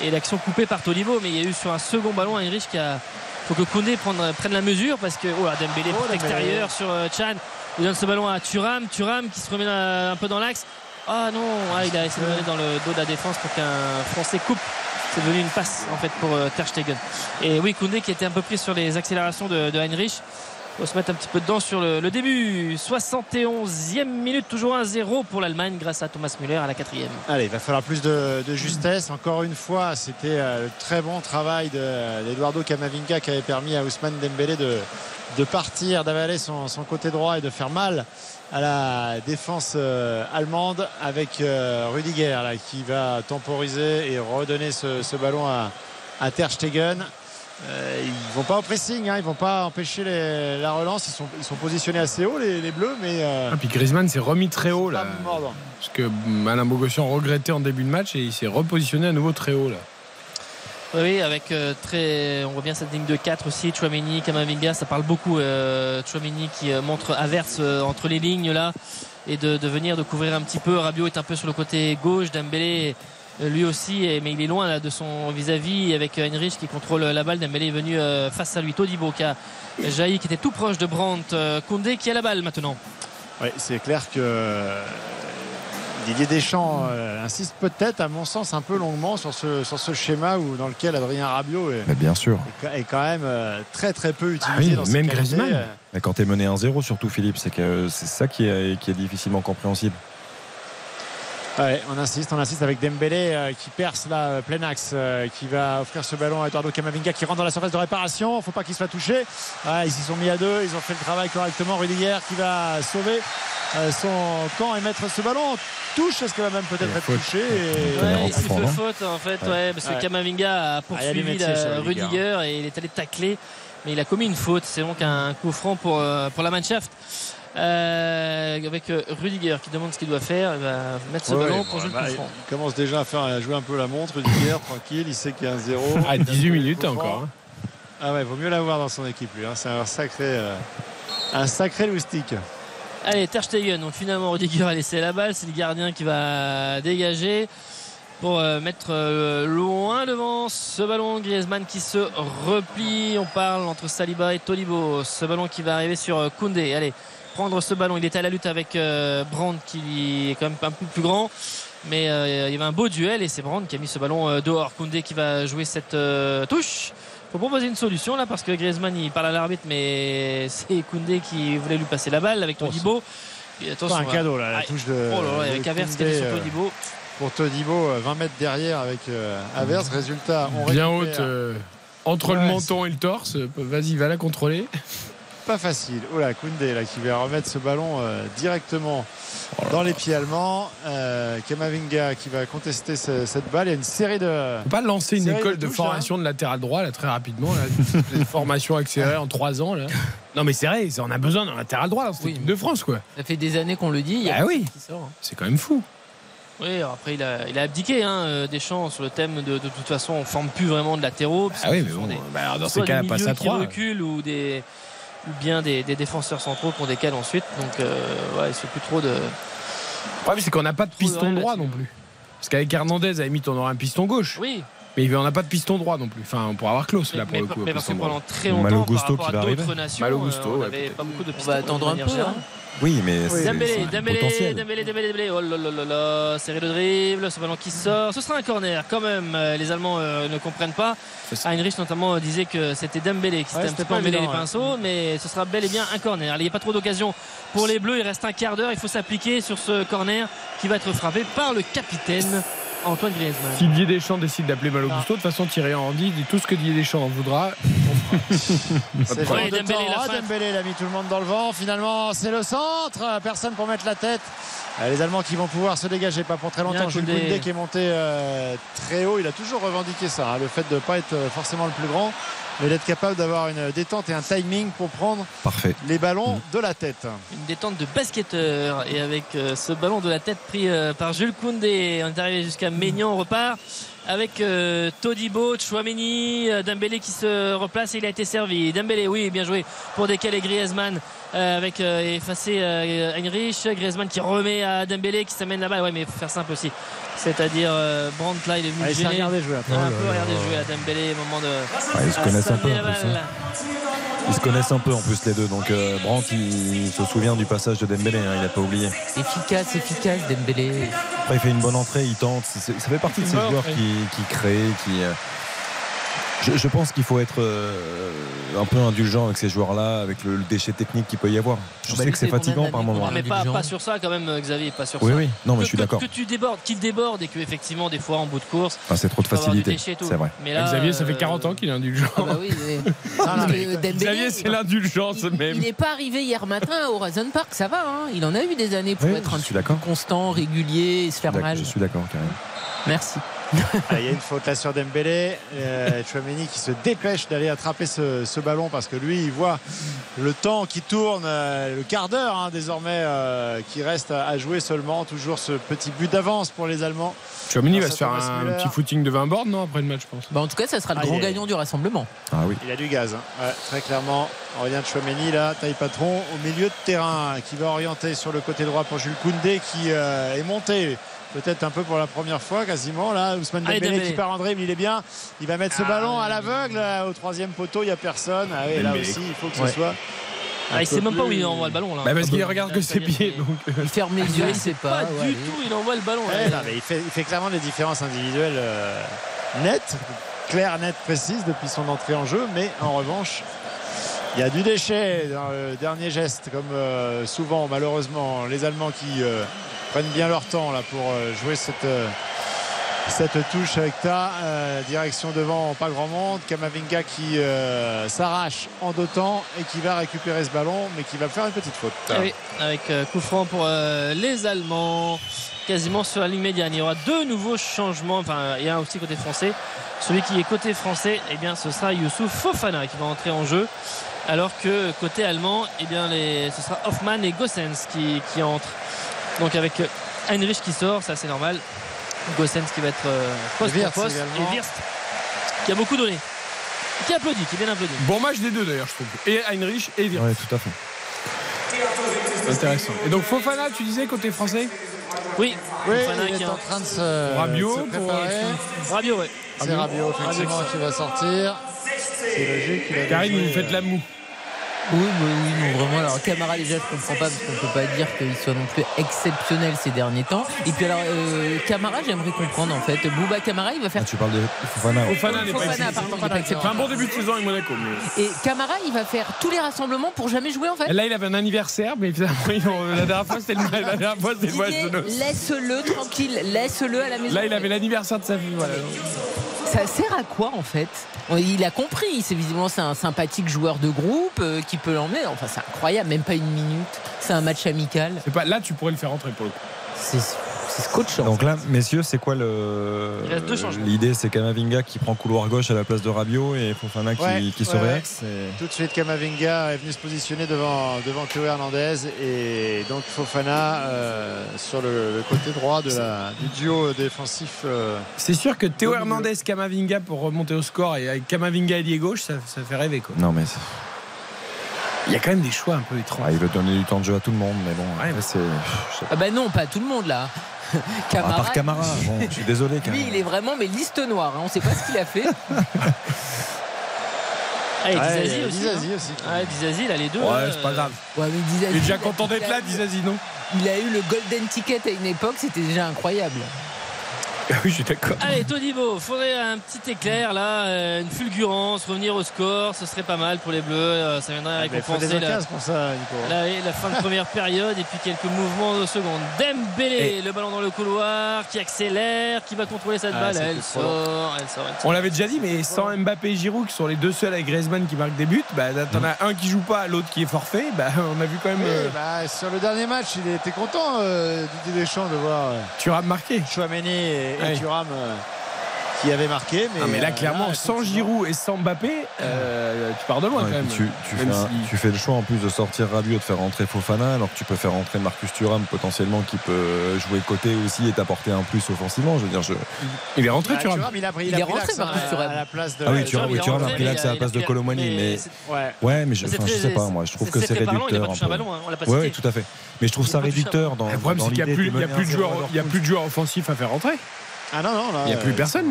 et l'action coupée par Tolibo, mais il y a eu sur un second ballon Heinrich qui a faut que Koundé prenne, prenne la mesure parce que oh là, Dembélé Oh, extérieur sur Chan il donne ce ballon à Thuram. Thuram qui se remet un peu dans l'axe ah non ah, il a essayé de donner dans le dos de la défense pour qu'un Français coupe. C'est devenu une passe en fait pour euh, Ter Stegen. Et oui Koundé qui était un peu pris sur les accélérations de, de Heinrich faut se mettre un petit peu dedans sur le, début 71e minute toujours 1-0 pour l'Allemagne grâce à Thomas Müller à la quatrième Allez, il va falloir plus de, de justesse. Encore une fois, c'était euh, le très bon travail de- d'Eduardo Camavinga qui avait permis à Ousmane Dembélé de, de partir, d'avaler son, côté droit et de faire mal à la défense euh, allemande avec euh, Rudiger là, qui va temporiser et redonner ce, ce ballon à, à Ter Stegen. Euh, ils vont pas au pressing, hein, ils vont pas empêcher les- la relance. Ils sont, ils sont positionnés assez haut les, les bleus, mais euh, Ah, puis Griezmann s'est remis très haut là. Parce que Alain Bogossian regrettait en début de match et il s'est repositionné à nouveau très haut là. Oui, avec euh, très, on voit bien cette ligne de 4 aussi, Chouameni, Kamavinga, ça parle beaucoup. Euh, Chouameni qui montre averse euh, entre les lignes là et de, de venir de couvrir un petit peu. Rabiot est un peu sur le côté gauche, Dembélé lui aussi, mais il est loin là de son vis-à-vis avec euh, Heinrich qui contrôle la balle. Dembélé est venu euh, face à lui, Todibo qui a jailli, qui était tout proche de Brandt, euh, Koundé qui a la balle maintenant. Oui, c'est clair que euh, Didier Deschamps euh, insiste peut-être, à mon sens, un peu longuement sur ce, sur ce schéma où, dans lequel Adrien Rabiot est, Mais bien sûr. est quand même euh, très très peu utilisé Ah oui, dans ses même. Griezmann. Euh, Mais quand tu es mené 1-0, surtout Philippe, c'est que c'est ça qui est, qui est difficilement compréhensible. Ouais, on insiste, on insiste avec Dembélé euh, qui perce là, euh, plein axe, euh, qui va offrir ce ballon à Eduardo Camavinga qui rentre dans la surface de réparation. Faut pas qu'il soit touché. Ouais, ils s'y sont mis à deux, ils ont fait le travail correctement. Rudiger qui va sauver euh, son camp et mettre ce ballon en touche. Est-ce qu'il va même peut-être être touché et- Ouais, il s'est fait faute en fait, ouais, parce que Ouais. Kamavinga a Ah, a poursuivi Rudiger. Rudiger et il est allé tacler, mais il a commis une faute. C'est donc un coup franc pour, euh, pour la Mannschaft. Euh, avec euh, Rudiger qui demande ce qu'il doit faire, il va mettre ce Ouais, ballon pour jouer bah, le coup franc. il commence déjà à faire à jouer un peu la montre, Rudiger, tranquille, il sait qu'il y a un zéro. À 18 minutes encore. hein. Ah ouais, vaut mieux l'avoir dans son équipe lui. hein. C'est un sacré, euh, un sacré loustique. Allez, Ter Stegen. Donc finalement, Rudiger a laissé la balle. C'est le gardien qui va dégager pour euh, mettre euh, loin devant ce ballon. Griezmann qui se replie. On parle entre Saliba et Tolibo. Ce ballon qui va arriver sur Koundé. Allez, prendre ce ballon. Il était à la lutte avec euh, Brandt qui est quand même un peu plus grand. Mais euh, il y avait un beau duel et c'est Brandt qui a mis ce ballon euh, dehors. Koundé qui va jouer cette euh, touche. Faut proposer une solution là parce que Griezmann il parle à l'arbitre mais c'est Koundé qui voulait lui passer la balle avec Todibo. Pas attention, un va- cadeau là, la touche de. Oh là là, de avec Averse qui est sur Todibo. pour Todibo, euh, 20 mètres derrière avec euh, Averse. Résultat, on Bien récupère. haute, euh, entre le menton et le torse. Vas-y, va la contrôler. Pas facile. Oh là, Koundé là, qui va remettre ce ballon euh, directement dans les pieds allemands. Euh, Kamavinga qui va contester ce- cette balle. Il y a une série de. Faut pas lancer une école de de touches, formation de latéral droit là très rapidement. Là. Une formation accélérée en 3 ans là. Non mais c'est vrai, on a besoin d'un latéral droit dans cette Oui. équipe de France quoi. Ça fait des années qu'on le dit. il y a Ah oui. hein. C'est quand même fou. Oui, alors après il a, il a abdiqué hein, euh, Deschamps sur le thème de, de toute façon on forme plus vraiment de latéraux. Ah oui, mais bon, des- bah, dans ces des passe à qui 3. reculent ou des ou bien des, des défenseurs centraux qu'on décale ensuite. Donc euh, ouais, il se fait plus trop de. Le problème, c'est qu'on n'a pas de piston droit non plus. Parce qu'avec Hernandez, à la limite, on aurait un piston gauche. Oui. Mais on n'a pas de piston droit non plus. Enfin, on pourra avoir Klaus là pour mais, le coup. mais parce que pendant très longtemps, Malo par Gusto rapport qui à va d'autres arriver. nations, Malo euh, Gusto, on ouais, n'avait peut-être. pas beaucoup de On pistons. va attendre de un peu. hein. Oui, mais c'est Dembélé, Dembélé. Dembélé, Dembélé, Dembélé. Oh là là là là, serré le dribble, ce ballon qui sort. Ce sera un corner quand même. Euh, Les Allemands euh, ne comprennent pas. Heinrich notamment euh, disait que c'était Dembélé qui s'était Ouais, un petit peu pas emmêlé les ouais. pinceaux, mais ce sera bel et bien un corner. Il n'y a pas trop d'occasions pour les Bleus. Il reste un quart d'heure. Il faut s'appliquer sur ce corner qui va être frappé par le capitaine Antoine Griezmann. Si Didier Deschamps décide d'appeler Malo Gusto, de toute façon Thierry Henry dit tout ce que Didier Deschamps en voudra. C'est le Ouais, genre de Dembélé, temps. la fin. Dembélé, il a mis tout le monde dans le vent. Finalement, c'est le centre. Personne pour mettre la tête. Euh, Les Allemands qui vont pouvoir se dégager, pas pour très longtemps. Jules Koundé. Koundé qui est monté euh, très haut. Il a toujours revendiqué ça, hein, le fait de ne pas être forcément le plus grand, mais d'être capable d'avoir une détente et un timing pour prendre Parfait. les ballons de la tête. Une détente de basketteur et avec euh, ce ballon de la tête pris euh, par Jules Koundé. On est arrivé jusqu'à Maignan, on repart avec euh, Todibo, Chouameni, euh, Dembélé qui se replace et il a été servi. Dembélé, oui, bien joué pour décaler Griezmann euh, avec euh, effacé euh, Heinrich. Griezmann qui remet à Dembélé qui s'amène là-bas. Ouais, mais il faut faire simple aussi. C'est-à-dire euh, Brandt là, il est venu Ah, il s'est gêner. regardé jouer après. Il un peu regardé jouer à Dembélé au moment de. Ouais, ils se connaissent un peu Ils se connaissent un peu en plus les deux. Donc euh, Brandt, il, il se souvient du passage de Dembélé. hein, il n'a pas oublié. Efficace, efficace, Dembélé. Après, il fait une bonne entrée, il tente. Ça fait partie de ces joueurs qui, qui créent, qui. Euh, je, je pense qu'il faut être euh, un peu indulgent avec ces joueurs-là, avec le, le déchet technique qu'il peut y avoir. Je Bah, sais que c'est fatigant par moment. Ah, mais pas, sur ça quand même Xavier pas sur Oui, ça oui. Non, mais que, je suis que- d'accord. que tu débordes qu'il déborde et que effectivement des fois en bout de course Ah, c'est trop de facilité. déchet et tout. C'est vrai. mais là Xavier, ça fait euh, 40 ans qu'il est indulgent. Ah bah oui, mais- Non, non, Parce mais que Dembélé, Xavier, c'est l'indulgence même. Il n'est pas arrivé hier matin au Horizon Park, ça va. hein. il en a eu des années pour Oui, être un je suis petit peu d'accord. constant, régulier et se faire mal. Je suis d'accord, carrément. Merci. Ah, Il y a une faute là sur Dembélé. Euh, Chouameni qui se dépêche d'aller attraper ce, ce ballon parce que lui, il voit le temps qui tourne, euh, le quart d'heure hein, désormais euh, qui reste à, à jouer seulement. Toujours ce petit but d'avance pour les Allemands. Chouamini Ah, va se faire un Müller. petit footing de 20 bornes, non, après le match, je pense. Bah, en tout cas, ça sera le Aïe, grand gagnant du rassemblement. Ah oui. Il a du gaz, hein. Ouais, très clairement. Aurélien Chouameni là, taille patron au milieu de terrain qui va orienter sur le côté droit pour Jules Koundé qui euh, est monté. Peut-être un peu pour la première fois quasiment là. Ousmane Dembélé, Dembélé. qui part en dribble, il est bien. Il va mettre ce ballon à l'aveugle au troisième poteau. Il n'y a personne. Ah oui, là aussi, il faut que Ouais. ce soit. ah, il sait même pas où il envoie le ballon là Bah, parce qu'il Ah, regarde que ça ses pieds. Donc, euh, Il ferme les yeux, il sait pas pas. du ouais, tout il envoie le ballon là. Ouais, non, mais il, fait, il fait clairement des différences individuelles euh, nettes, claires, nettes, précises depuis son entrée en jeu. Mais en revanche, il y a du déchet dans le dernier geste, comme euh, souvent, malheureusement, les Allemands qui euh, prennent bien leur temps là pour euh, jouer cette. euh, cette touche avec ta euh, direction devant pas grand monde Kamavinga qui s'arrache en deux temps et qui va récupérer ce ballon mais qui va faire une petite faute Ah oui, avec coup franc pour les Allemands, quasiment sur la ligne médiane. Il y aura deux nouveaux changements. Enfin, il y a aussi côté français. Celui qui est côté français, eh bien, ce sera Youssouf Fofana qui va entrer en jeu. Alors que côté allemand, eh bien, les, ce sera Hoffmann et Gossens qui, qui entrent. Donc avec euh, Heinrich qui sort, ça c'est normal. Gossens qui va être euh, poste Wirtz pour poste. également. Et Wirtz qui a beaucoup donné. Qui applaudit, qui est bien applaudi. Bon match des deux d'ailleurs, je trouve. Et Heinrich et Wirtz. Ouais, tout à fait. Intéressant. Et donc Fofana, tu disais côté français Oui, oui Fofana il qui est en train de se, Rabiot se pour, préparer. Rabiot, ouais. C'est Rabiot effectivement qui va sortir. C'est logique. Karine, vous faites euh, la moue. Oui, oui, oui, non, vraiment. Alors, Camara, déjà, je comprends pas parce qu'on peut pas dire qu'il soit non plus exceptionnel ces derniers temps. Et puis, alors, euh, Camara, j'aimerais comprendre en fait. Bouba Camara, il va faire. Ah, tu parles de Fofana. Fofana n'est pas Fofana, exceptionnel. pardon, il est pas C'est un bon début de saison avec Monaco. Mais... Et Camara, il va faire tous les rassemblements pour jamais jouer en fait. Là, il avait un anniversaire, mais ont- la dernière fois, c'était le, la dernière fois, c'était le. Laisse-le tranquille, laisse-le à la maison. Là, il avait l'anniversaire de sa fille. Voilà. Ça sert à quoi en fait? Il a compris, c'est visiblement c'est un sympathique joueur de groupe euh, qui peut l'emmener. Enfin, c'est incroyable, même pas une minute. C'est un match amical. C'est pas là, tu pourrais le faire rentrer pour le coup. C'est c'est scotchant. Donc là, messieurs, c'est quoi le Il reste deux changements. l'idée C'est Kamavinga qui prend couloir gauche à la place de Rabiot et Fofana qui, Ouais, qui se ouais, réaxe. et- Tout de suite, Kamavinga est venu se positionner devant, devant Théo Hernandez et donc Fofana euh, sur le, le côté droit de la, du duo défensif. euh, C'est sûr que Théo. Hernandez, Kamavinga pour remonter au score et avec Kamavinga ailier gauche, ça, ça fait rêver quoi. Non mais c'est- Il y a quand même des choix un peu étranges. Ah, il veut donner du temps de jeu à tout le monde, mais bon, c'est. sais Ah bah non, pas tout le monde là. pas. À Camara, part Camara, bon, je suis désolé. lui, Camara. il est vraiment mais liste noire. hein. On sait pas ce qu'il a fait. Allez, Ouais, Dizazi aussi. Dizazi hein. aussi. Ouais, Dizazi, il a les deux. Ouais, hein. c'est pas grave. Ouais, mais Dizazi, Il est déjà content d'être là, Dizazi, non Il a eu le golden ticket à une époque, c'était déjà incroyable. Oui, je suis d'accord. Allez, Todibo, faudrait un petit éclair là, euh, une fulgurance, revenir au score, ce serait pas mal pour les Bleus. euh, Ça viendrait Ah, récompenser des la, pour ça, Nico. la, la fin de première période et puis quelques mouvements de seconde. Dembélé, le ballon dans le couloir, qui accélère, qui va contrôler cette Ah, balle. Elle sort, elle sort. elle sort. On l'avait déjà dit, mais sans Mbappé et Giroud, qui sont les deux seuls avec Griezmann qui marquent des buts, bah, t'en as un qui joue pas, l'autre qui est forfait. Bah, on a vu quand même Oui, euh, bah, sur le dernier match, il était content, euh, Didier Deschamps, de voir euh, Thuram marqué. Chouameni et, et Ouais. Thuram euh, qui avaient marqué. Mais, Ah, mais là, euh, clairement, là, sans Giroud et sans Mbappé, euh, tu pars de loin Ouais, quand même. tu, fais Même un- si- tu fais le choix en plus de sortir Rabiot, de faire rentrer Fofana, alors que tu peux faire rentrer Marcus Thuram potentiellement qui peut jouer côté aussi et t'apporter un plus offensivement. Je veux dire, je... Il est rentré, Ah, Thuram. Thuram, il a pris, Il il a est rentré, Marcus Thuram. à la place de. Ah oui, Thuram, oui, Thuram a rentré, pris mais l'axe à la place de Colomani, mais Ouais. ouais, mais je, je sais pas, moi, je trouve que c'est réducteur. hein, ouais, tout à fait. Mais je trouve ça réducteur dans. Le problème, c'est qu'il n'y a plus de joueurs offensifs à faire rentrer. Ah non, non, là. Il n'y a plus euh, personne.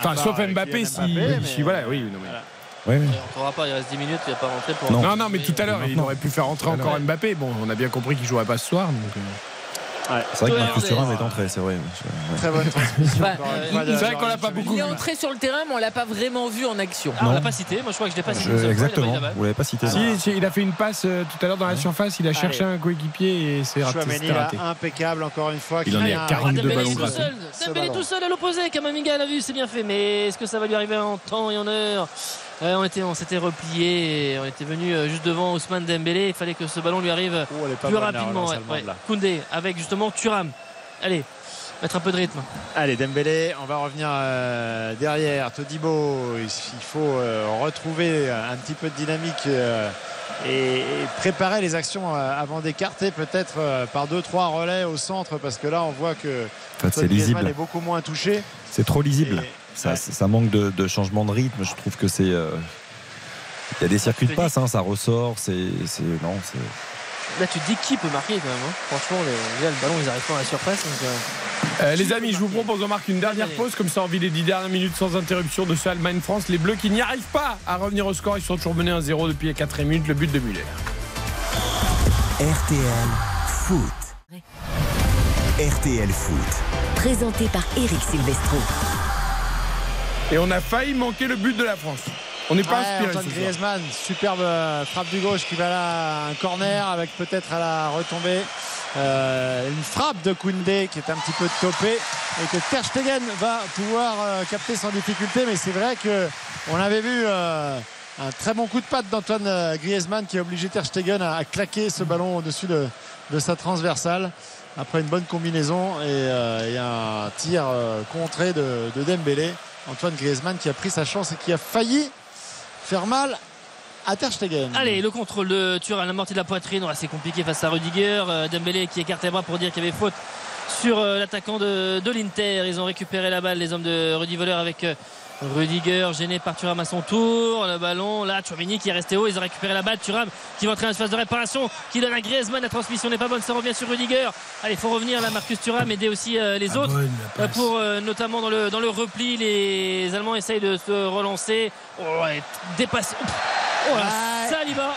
Enfin, à part, sauf euh, Mbappé, si, Mbappé, si- mais- voilà, oui. Non, mais, Voilà. Ouais, ouais. Ouais, On ne pas, il reste 10 minutes, il va pas rentrer pour. Non. non, non, mais tout à l'heure, il aurait pu faire rentrer encore Mbappé. Bon, on a bien compris qu'il jouerait pas ce soir. Donc, C'est vrai que Marcus. Thuram est entré, c'est vrai. Ouais. Très bonne transmission. Bah, encore une il- fois, de c'est vrai qu'on l'a pas beaucoup Il est entré sur le terrain, mais on l'a pas vraiment vu en action. Ah, on l'a pas cité, moi je crois que je l'ai pas cité. Je- exactement, vous l'avez pas cité. Si, si, il a fait une passe euh, tout à l'heure dans la surface. Il a cherché un coéquipier et c'est raté. Impeccable, encore une fois. Il en est à avec 42 Dembélé ballons tout seul, Dembélé tout seul à l'opposé, Kamavinga l'a vu, c'est bien fait, mais est-ce que ça va lui arriver en temps et en heure? Euh, on était, on s'était replié, on était venu euh, juste devant Ousmane Dembélé. Il fallait que ce ballon lui arrive Oh, est plus rapidement. ouais, ouais. Koundé avec justement Thuram. Allez, mettre un peu de rythme. Allez, Dembélé, on va revenir euh, derrière. Todibo, il faut euh, retrouver un petit peu de dynamique euh, et, et préparer les actions euh, avant d'écarter peut-être euh, par deux trois relais au centre parce que là on voit que En fait, c'est Antoine Griezmann lisible. est beaucoup moins touché. C'est trop lisible. Et- Ça, ouais. ça manque de, de changement de rythme. Je trouve que c'est. euh, Il y a des circuits de passe, hein, ça ressort. C'est. Non, c'est. Là, tu te dis qui peut marquer quand même. hein. Franchement, les, là, le ballon, ils arrivent pas à la surface. donc, euh, Euh, les amis, je vous propose on marque une dernière pause, comme ça on vit les 10 dernières minutes sans interruption de ce Allemagne-France. Les Bleus qui n'y arrivent pas à revenir au score, ils sont toujours menés 1-0 depuis les 4 minutes, le but de Muller. RTL Foot. RTL Foot. Présenté par Eric Silvestro. Et on a failli manquer le but de la France. On n'est pas Ouais, inspiré. Griezmann, superbe euh, frappe du gauche qui va là un corner avec peut-être à la retombée euh, une frappe de Koundé qui est un petit peu topée et que Ter Stegen va pouvoir euh, capter sans difficulté mais c'est vrai que on avait vu euh, un très bon coup de patte d'Antoine Griezmann qui a obligé Ter Stegen à, à claquer ce ballon au-dessus de, de sa transversale après une bonne combinaison et, et un tir contré de, de Dembélé Antoine Griezmann qui a pris sa chance et qui a failli faire mal à Ter Stegen. Allez, le contrôle de Thuram, la mortie de la poitrine, c'est compliqué face à Rudiger. Euh, Dembélé qui écarte les bras pour dire qu'il y avait faute sur euh, l'attaquant de, de l'Inter. Ils ont récupéré la balle, les hommes de Rudy Voleur avec euh, Rudiger gêné par Thuram à son tour. Le ballon, là, Tchouameni qui est resté haut. Ils ont récupéré la balle. Thuram qui va entrer dans une phase de réparation, qui donne à Griezmann. La transmission n'est pas bonne, ça revient sur Rudiger. Allez, il faut revenir là, Marcus Thuram, aider aussi euh, les autres. Euh, pour euh, notamment dans le, dans le repli, les Allemands essayent de se relancer. Oh, ouais, dépasse. Oh là. Saliba.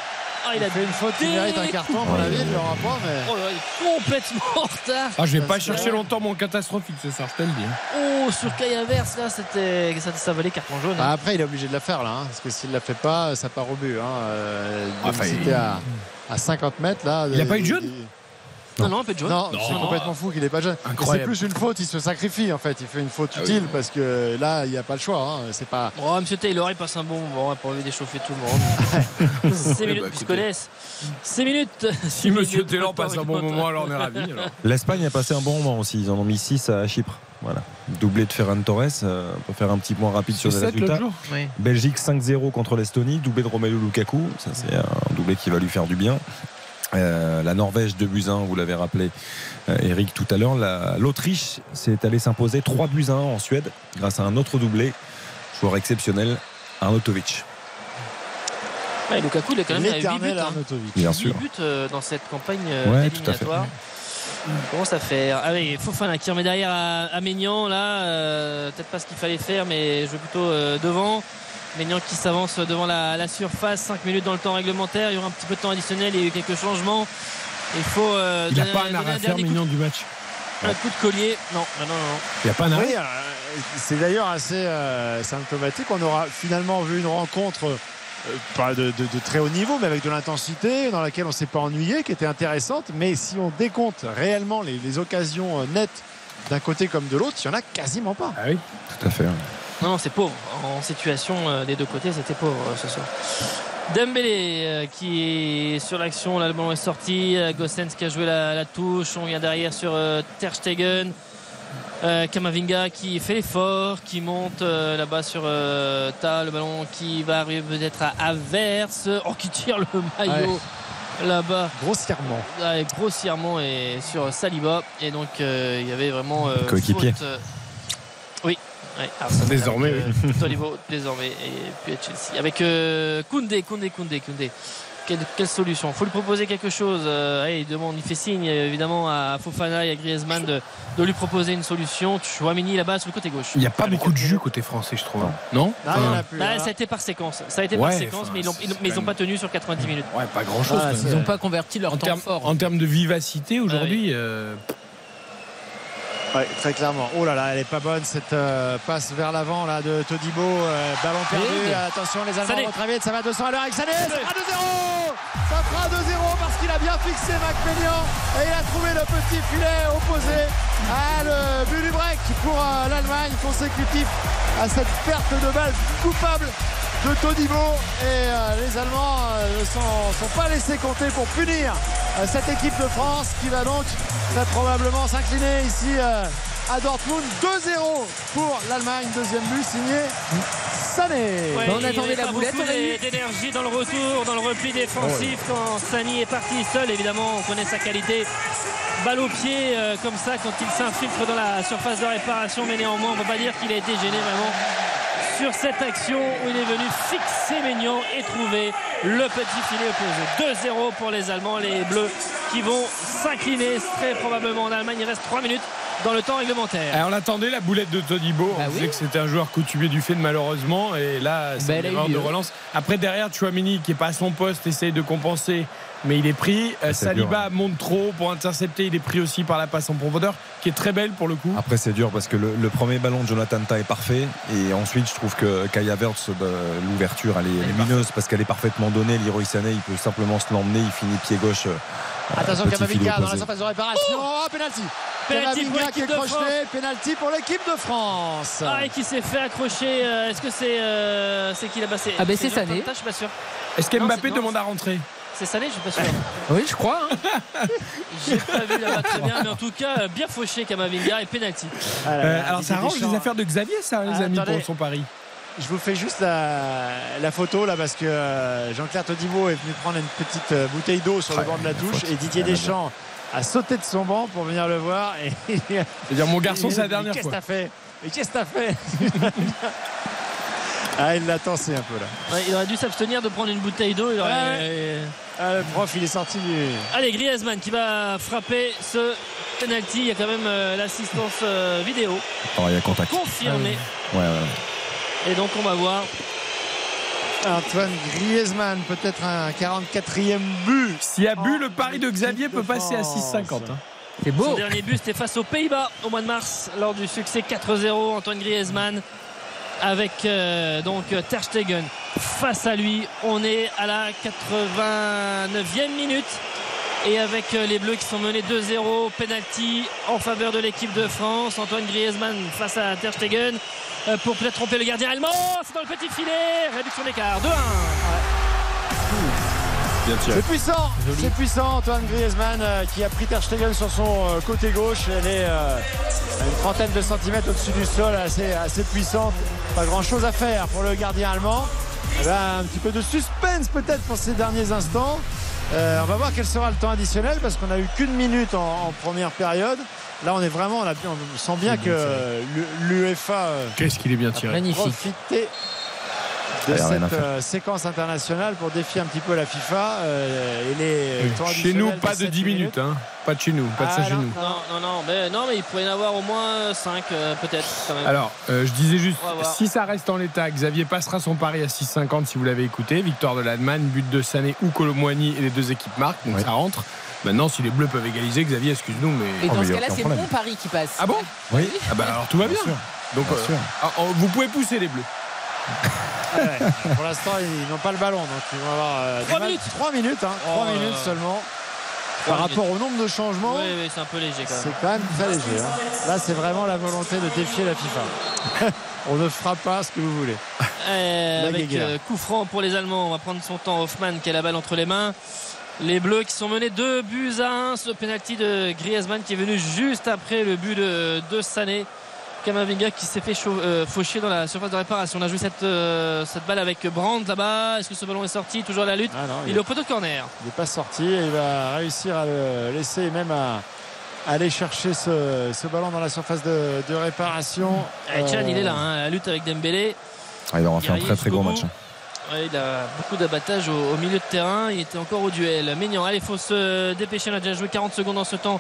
Ah, il a fait une faute qui mérite un carton à mon avis, il l'aura pas mais Oh là, il est complètement en retard. Ah, je vais pas chercher longtemps mon catastrophique ce soir, je te le dis. Oh, sur Kaya Verse, là, c'était. Ça, ça valait carton jaune. Bah, après il est obligé de la faire là hein, parce que s'il la fait pas ça part au but hein. Euh, Enfin, il- à, à 50 mètres là Il a pas eu de jaune? Non, non, un peu de jaune. Non, c'est complètement fou qu'il ait pas de jaune. C'est plus une faute, il se sacrifie en fait. Il fait une faute utile parce que là, il n'y a pas le choix. hein. C'est pas. Oh, monsieur Taylor, il passe un bon moment pour lui déchauffer tout le monde. 6 minutes, bah, ils se écoutez. connaissent. 6 minutes. Si Monsieur Taylor passe un bon moment, alors on est ravis. L'Espagne a passé un bon moment aussi. Ils en ont mis 6 à Chypre. Voilà. Doublé de Ferran Torres. euh, on peut faire un petit point rapide sur les C'est 7 l'autre résultats. Oui. Belgique 5-0 contre l'Estonie, doublé de Romelu Lukaku, ça c'est un doublé qui va lui faire du bien. Euh, la Norvège 2 buts 1, vous l'avez rappelé euh, Eric tout à l'heure. La- L'Autriche s'est allée s'imposer 3 buts 1 en Suède grâce à un autre doublé, joueur exceptionnel, Arnautovic. Ouais, Lukaku, il a quand même 8 L'éternel buts. hein. Bien 8 sûr. buts euh, dans cette campagne euh, Ouais, tout à fait. éliminatoire. Comment ça fait Ah oui, Fofana qui remet derrière à, à Maignan là, euh, peut-être pas ce qu'il fallait faire, mais je veux plutôt euh, devant. Maignan qui s'avance devant la, la surface, 5 minutes dans le temps réglementaire, il y aura un petit peu de temps additionnel, il y a eu quelques changements. Il faut euh, Il n'a donner- pas un arrêt à faire, mignon du match. un coup de collier. Non, non, non, non. Il n'y a pas un arrêt. Oui, euh, c'est d'ailleurs assez euh, symptomatique. On aura finalement vu une rencontre, euh, pas de, de- de très haut niveau, mais avec de l'intensité, dans laquelle on ne s'est pas ennuyé, qui était intéressante. Mais si on décompte réellement les, les occasions nettes d'un côté comme de l'autre, il n'y en a quasiment pas. Ah oui. Tout à fait. Non, non, c'est pauvre. En situation euh, des deux côtés, c'était pauvre euh, ce soir. Dembélé euh, qui est sur l'action, là le ballon est sorti. Gossens qui a joué la, la touche. On vient derrière sur Ter Stegen. Kamavinga qui fait l'effort, qui monte là-bas sur Ta, le ballon qui va arriver peut-être à Averse. Oh, qui tire le maillot là-bas. Grossièrement. Ouais, grossièrement et sur Saliba. Et donc euh, il y avait vraiment. euh, Coéquipier. euh, oui. Ouais, Arsenal Désormais, avec, euh, Tolivo, désormais. Et puis à Chelsea. Avec euh, Koundé, Koundé, Koundé, Koundé. Quelle, quelle solution? Faut lui proposer quelque chose. Euh, allez, il demande, il fait signe euh, évidemment à Fofana et à Griezmann de, de lui proposer une solution. Chouamini là-bas sur le côté gauche. Il n'y a pas beaucoup de jus côté français, je trouve. Non Non, il y en a plus. Bah, hein. ça a été par séquence. Ça a été Ouais, par séquence, mais ils n'ont pas tenu sur 90 minutes. Ouais, pas grand-chose. Ah, quand c'est- même. Ils n'ont pas converti leur en, temps termes, fort. en termes de vivacité aujourd'hui, euh, Très clairement. Oh là là, elle est pas bonne cette euh, passe vers l'avant là de Todibo. euh, ballon perdu. Attention, les Allemands vont très vite. Ça va 200 à l'heure avec Sané. Ça fera 2-0. Ça fera 2-0 parce qu'il a bien fixé Macmillan et il a trouvé le petit filet opposé. Ah, le but du break pour euh, l'Allemagne consécutif à cette perte de balle coupable de Todibo et euh, les Allemands euh, ne sont, sont pas laissés compter pour punir euh, cette équipe de France qui va donc très probablement s'incliner ici euh, à Dortmund. 2-0 pour l'Allemagne. Deuxième but signé Sané. Ouais, on attendait la boulette, d'énergie dans le retour, dans le repli défensif quand Sani est parti seul. Évidemment, on connaît sa qualité. Balle au pied euh, comme ça quand il s'infiltre dans la surface de réparation, mais néanmoins, on ne peut pas dire qu'il a été gêné vraiment sur cette action où il est venu fixer Maignan et trouver le petit filet opposé. 2-0 pour les Allemands, les Bleus qui vont s'incliner très probablement en Allemagne. Il reste 3 minutes dans le temps réglementaire. Alors, on attendait la boulette de Todibo. Bah on oui. disait que c'était un joueur coutumier du fait malheureusement. Et là, c'est Bah, une erreur de relance. Après, derrière, Chouamini, qui n'est pas à son poste, essaye de compenser. Mais il est pris. Euh, c'est Saliba dur, monte trop pour intercepter. Il est pris aussi par la passe en profondeur, qui est très belle pour le coup. Après, c'est dur parce que le, le premier ballon de Jonathan Ta est parfait. Et ensuite, je trouve que Kaya Havertz, bah, l'ouverture, elle est lumineuse parce qu'elle est parfaitement donnée. Leroy Sané, il peut simplement se l'emmener. Il finit pied gauche. euh, Attention Kamavinga dans la surface de réparation oh, penalty Penalty Kamavinga qui est l'équipe de crocheté penalty pour l'équipe de France Ah, et qui s'est fait accrocher. euh, Est-ce que c'est euh, c'est qui là-bas? Ah, ben, c'est Jonathan Sané. Je suis pas sûr. Est-ce qu'Mbappé demande à rentrer? C'est Sané, je suis pas sûr. Oui, je crois. hein. J'ai pas vu là-bas très bien, mais en tout cas, euh, bien fauché Kamavinga et penalty. Ah là là, Euh, Alors, ça arrange Deschamps. les affaires de Xavier, ça, les Ah, amis, attendez. pour son pari. Je vous fais juste la, la photo là parce que euh, Jean-Claire Todibo est venu prendre une petite euh, bouteille d'eau sur le banc de la la touche faute. et Didier à Deschamps a sauté de son banc pour venir le voir et C'est-à-dire, mon garçon, c'est la mais dernière Qu'est-ce que fois. t'as fait? Mais qu'est-ce que t'as fait? Ah, il l'a tensé un peu là. Ouais, il aurait dû s'abstenir de prendre une bouteille d'eau. il aurait- Ouais. Ah, le prof, il est sorti du. Allez, Griezmann qui va frapper ce penalty. Il y a quand même euh, l'assistance euh, vidéo Oh, il y a contact. confirmée. Ouais, ouais. Et donc, on va voir. Antoine Griezmann, peut-être un 44e but. S'il y a bu, Oh, le pari de Xavier peut passer à France. 6,50. hein. C'est Son beau. dernier but, c'était face aux Pays-Bas au mois de mars, lors du succès 4-0. Antoine Griezmann avec euh, donc Ter Stegen face à lui. On est à la 89e minute. Et avec euh, les Bleus qui sont menés 2-0, penalty en faveur de l'équipe de France. Antoine Griezmann face à Ter Stegen euh, pour peut-être tromper le gardien allemand. C'est dans le petit filet. Réduction d'écart. 2-1. C'est puissant, c'est puissant Antoine Griezmann euh, qui a pris Ter Stegen sur son euh, côté gauche. Elle est euh, à une trentaine de centimètres au-dessus du sol, assez, assez puissante. Pas grand-chose à faire pour le gardien allemand. Eh ben, un petit peu de suspense peut-être pour ces derniers instants. On va voir quel sera le temps additionnel parce qu'on a eu qu'une minute en, en première période. Là, on est vraiment, on, a- on sent bien que l'UEFA Qu'est-ce qu'il est bien tiré. Magnifique. profité de rien à cette euh, séquence internationale pour défier un petit peu la FIFA euh, et les Chez nous, pas de 7 10 minutes. Hein. Pas de chez nous, pas de ça Ah, chez non. nous. Non, non, non, mais, non, mais il pourrait y en avoir au moins 5 peut-être quand même. Alors, euh, je disais juste, si ça reste en l'état, Xavier passera son pari à 6,50 si vous l'avez écouté. Victoire de l'Allemagne, but de Sané ou Colomboigny et les deux équipes marquent, donc Oui. ça rentre. Maintenant, si les Bleus peuvent égaliser, Xavier, excuse-nous, mais. Et Oh, dans mais ce cas-là, c'est mon pari qui passe. Ah bon? Oui. Ah bah alors tout va bien. sûr. Donc, Bien euh, sûr. ah, oh, vous pouvez pousser les Bleus. Ah ouais. Pour l'instant, ils n'ont pas le ballon, donc ils vont avoir euh, du Trois mal. minutes. 3 minutes, hein, Oh, trois euh, minutes seulement. Par minutes. rapport au nombre de changements, Oui, oui, c'est un peu léger quand c'est même. quand même très léger. hein. Là, c'est vraiment la volonté de défier la FIFA. On ne fera pas ce que vous voulez. Euh, La avec euh, coup franc pour les Allemands. On va prendre son temps. Hoffman qui a la balle entre les mains. Les Bleus qui sont menés 2 buts à 1. Ce penalty de Griezmann qui est venu juste après le but de, de Sané. Kamavinga qui s'est fait euh, faucher dans la surface de réparation. On a joué cette, euh, cette balle avec Brandt là-bas. Est-ce que ce ballon est sorti Toujours à la lutte. Ah non, Il est au poteau de corner. Il n'est pas sorti et il va réussir à le laisser et même à aller chercher ce, ce ballon dans la surface de, de réparation. Et Chan, Euh, il est là, hein, à la lutte avec Dembélé. Ah, il aura fait un très très gros match. hein. Ouais, il a beaucoup d'abattage au, au milieu de terrain. Il était encore au duel. Mignon, allez, il faut se dépêcher. On a déjà joué 40 secondes dans ce temps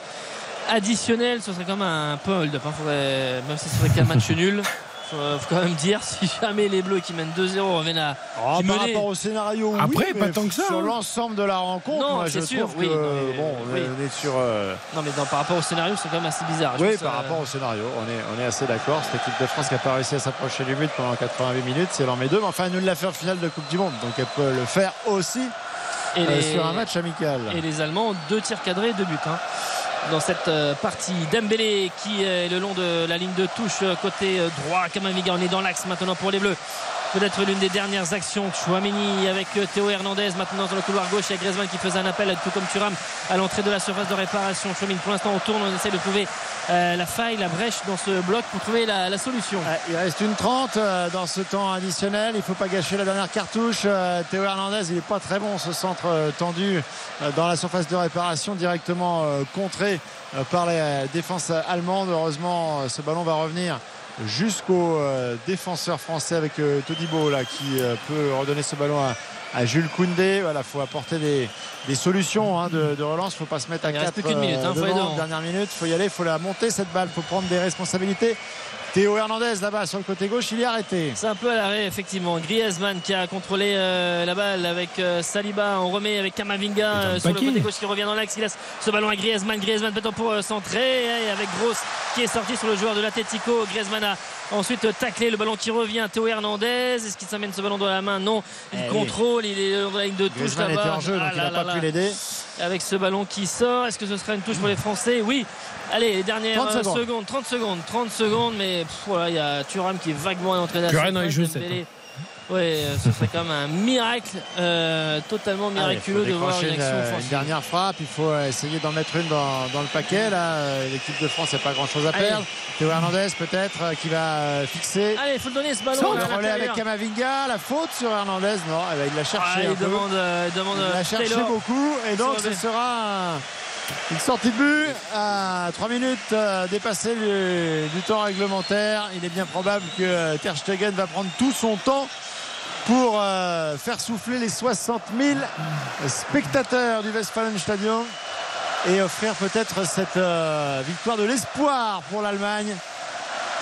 additionnel. Ce serait quand même un peu hold-up. hein. Faudrait- même si ce serait qu'un match nul. Faut, faut quand même dire si jamais les Bleus qui mènent 2-0 reviennent à Oh, par menaient- rapport au scénario, oui, Après, pas tant que ça, Sur hein. l'ensemble de la rencontre, Non, moi, c'est je sûr, trouve oui, que non, mais- bon, on, est, oui. on est sur. euh, Non, mais dans- par rapport au scénario, c'est quand même assez bizarre. Oui, pense, par euh, rapport au scénario, on est, on est assez d'accord. Cette équipe de France qui n'a pas réussi à s'approcher du but pendant 88 minutes, si elle en met deux, mais enfin, elle nous l'a fait en finale de Coupe du Monde, donc elle peut le faire aussi et euh, les- sur un match amical. Et les Allemands ont deux tirs cadrés, deux buts. hein. Dans cette euh, partie, Dembélé qui est le long de la ligne de touche euh, côté euh, droit. Kamavinga, on est dans l'axe maintenant pour les Bleus. Peut-être l'une des dernières actions. Chouameni avec Théo Hernandez maintenant dans le couloir gauche. Il y a Griezmann qui faisait un appel, tout comme Thuram, à l'entrée de la surface de réparation. Chouameni, pour l'instant, on tourne, on essaie de trouver euh, la faille, la brèche dans ce bloc pour trouver la, la solution. Ouais, Il reste une 30 euh, dans ce temps additionnel. Il ne faut pas gâcher la dernière cartouche. Euh, Théo Hernandez, il n'est pas très bon ce centre tendu dans la surface de réparation, directement contré par la défense allemande. Heureusement, ce ballon va revenir jusqu'au euh, défenseur français avec euh, Todibo là, qui euh, peut redonner ce ballon à, à Jules Koundé. Voilà, faut apporter des, des solutions hein, de, de relance. Faut pas se mettre à Il reste 4 plus qu'une minute, hein, faut aller devant. dernière minute. Faut y aller, faut la monter cette balle. Faut prendre des responsabilités. Théo Hernandez là-bas sur le côté gauche, il est arrêté. C'est un peu à l'arrêt, effectivement. Griezmann qui a contrôlé euh, la balle avec euh, Saliba. On remet avec Kamavinga euh, sur le côté gauche qui revient dans l'axe. Il laisse ce ballon à Griezmann. Griezmann peut-être pour euh, centrer. Et avec Gross qui est sorti sur le joueur de l'Atletico. Griezmann a ensuite euh, taclé le ballon qui revient. Théo Hernandez. Est-ce qu'il s'amène ce ballon dans la main? Non. Il Eh oui. contrôle. Il est dans la ligne de touche là-bas. en jeu, donc Ah il n'a pas là pu l'aider. Avec ce ballon qui sort. Est-ce que ce sera une touche pour les Français? Oui. Allez, les dernières 30 euh, secondes. secondes. 30 secondes. 30 secondes. Mais pff, voilà, il y a Thuram qui est vaguement la Plus rien dans les jeux, Ouais, euh, ce serait quand même un miracle, euh, totalement miraculeux de voir une action une, une offensive. dernière frappe. Il faut euh, essayer d'en mettre une dans, dans le paquet. Là, Euh, l'équipe de France n'a pas grand-chose à Allez. perdre. Théo Hernandez peut-être euh, qui va euh, fixer. Allez, il faut le donner ce ballon. Relais avec. Kamavinga, la faute sur Hernandez. Non, eh ben, il l'a cherché. Ah, un il demande, euh, il demande Il l'a cherché Taylor. beaucoup et donc ce sera un- une sortie de but à 3 minutes euh, dépassées du, du temps réglementaire. Il est bien probable que Ter Stegen va prendre tout son temps pour euh, faire souffler les 60 000 spectateurs du Westfalenstadion et offrir peut-être cette euh, victoire de l'espoir pour l'Allemagne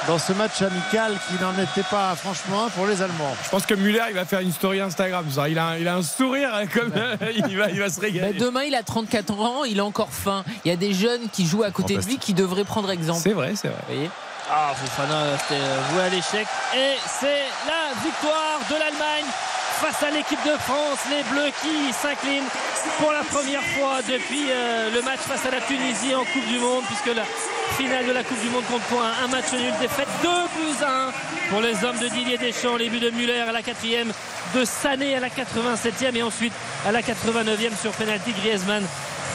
dans ce match amical qui n'en était pas franchement un pour les Allemands. Je pense que Muller, il va faire une story Instagram. ça. Il, a, un- il a un sourire hein, comme il, va, il va se Bah, régaler. demain, il a 34 ans, il a encore faim. Il y a des jeunes qui jouent à côté de lui qui devraient prendre exemple. C'est vrai, c'est vrai. Vous voyez Ah, Fofana, c'était voué à l'échec. Et c'est la victoire de l'Allemagne face à l'équipe de France. Les Bleus qui s'inclinent pour la première fois depuis euh, le match face à la Tunisie en Coupe du Monde, puisque la finale de la Coupe du Monde compte pour un, match nul. Défaite 2 buts à 1 pour les hommes de Didier Deschamps. Les buts de Muller à la quatrième, de Sané à la 87e et ensuite à la 89e sur penalty Griezmann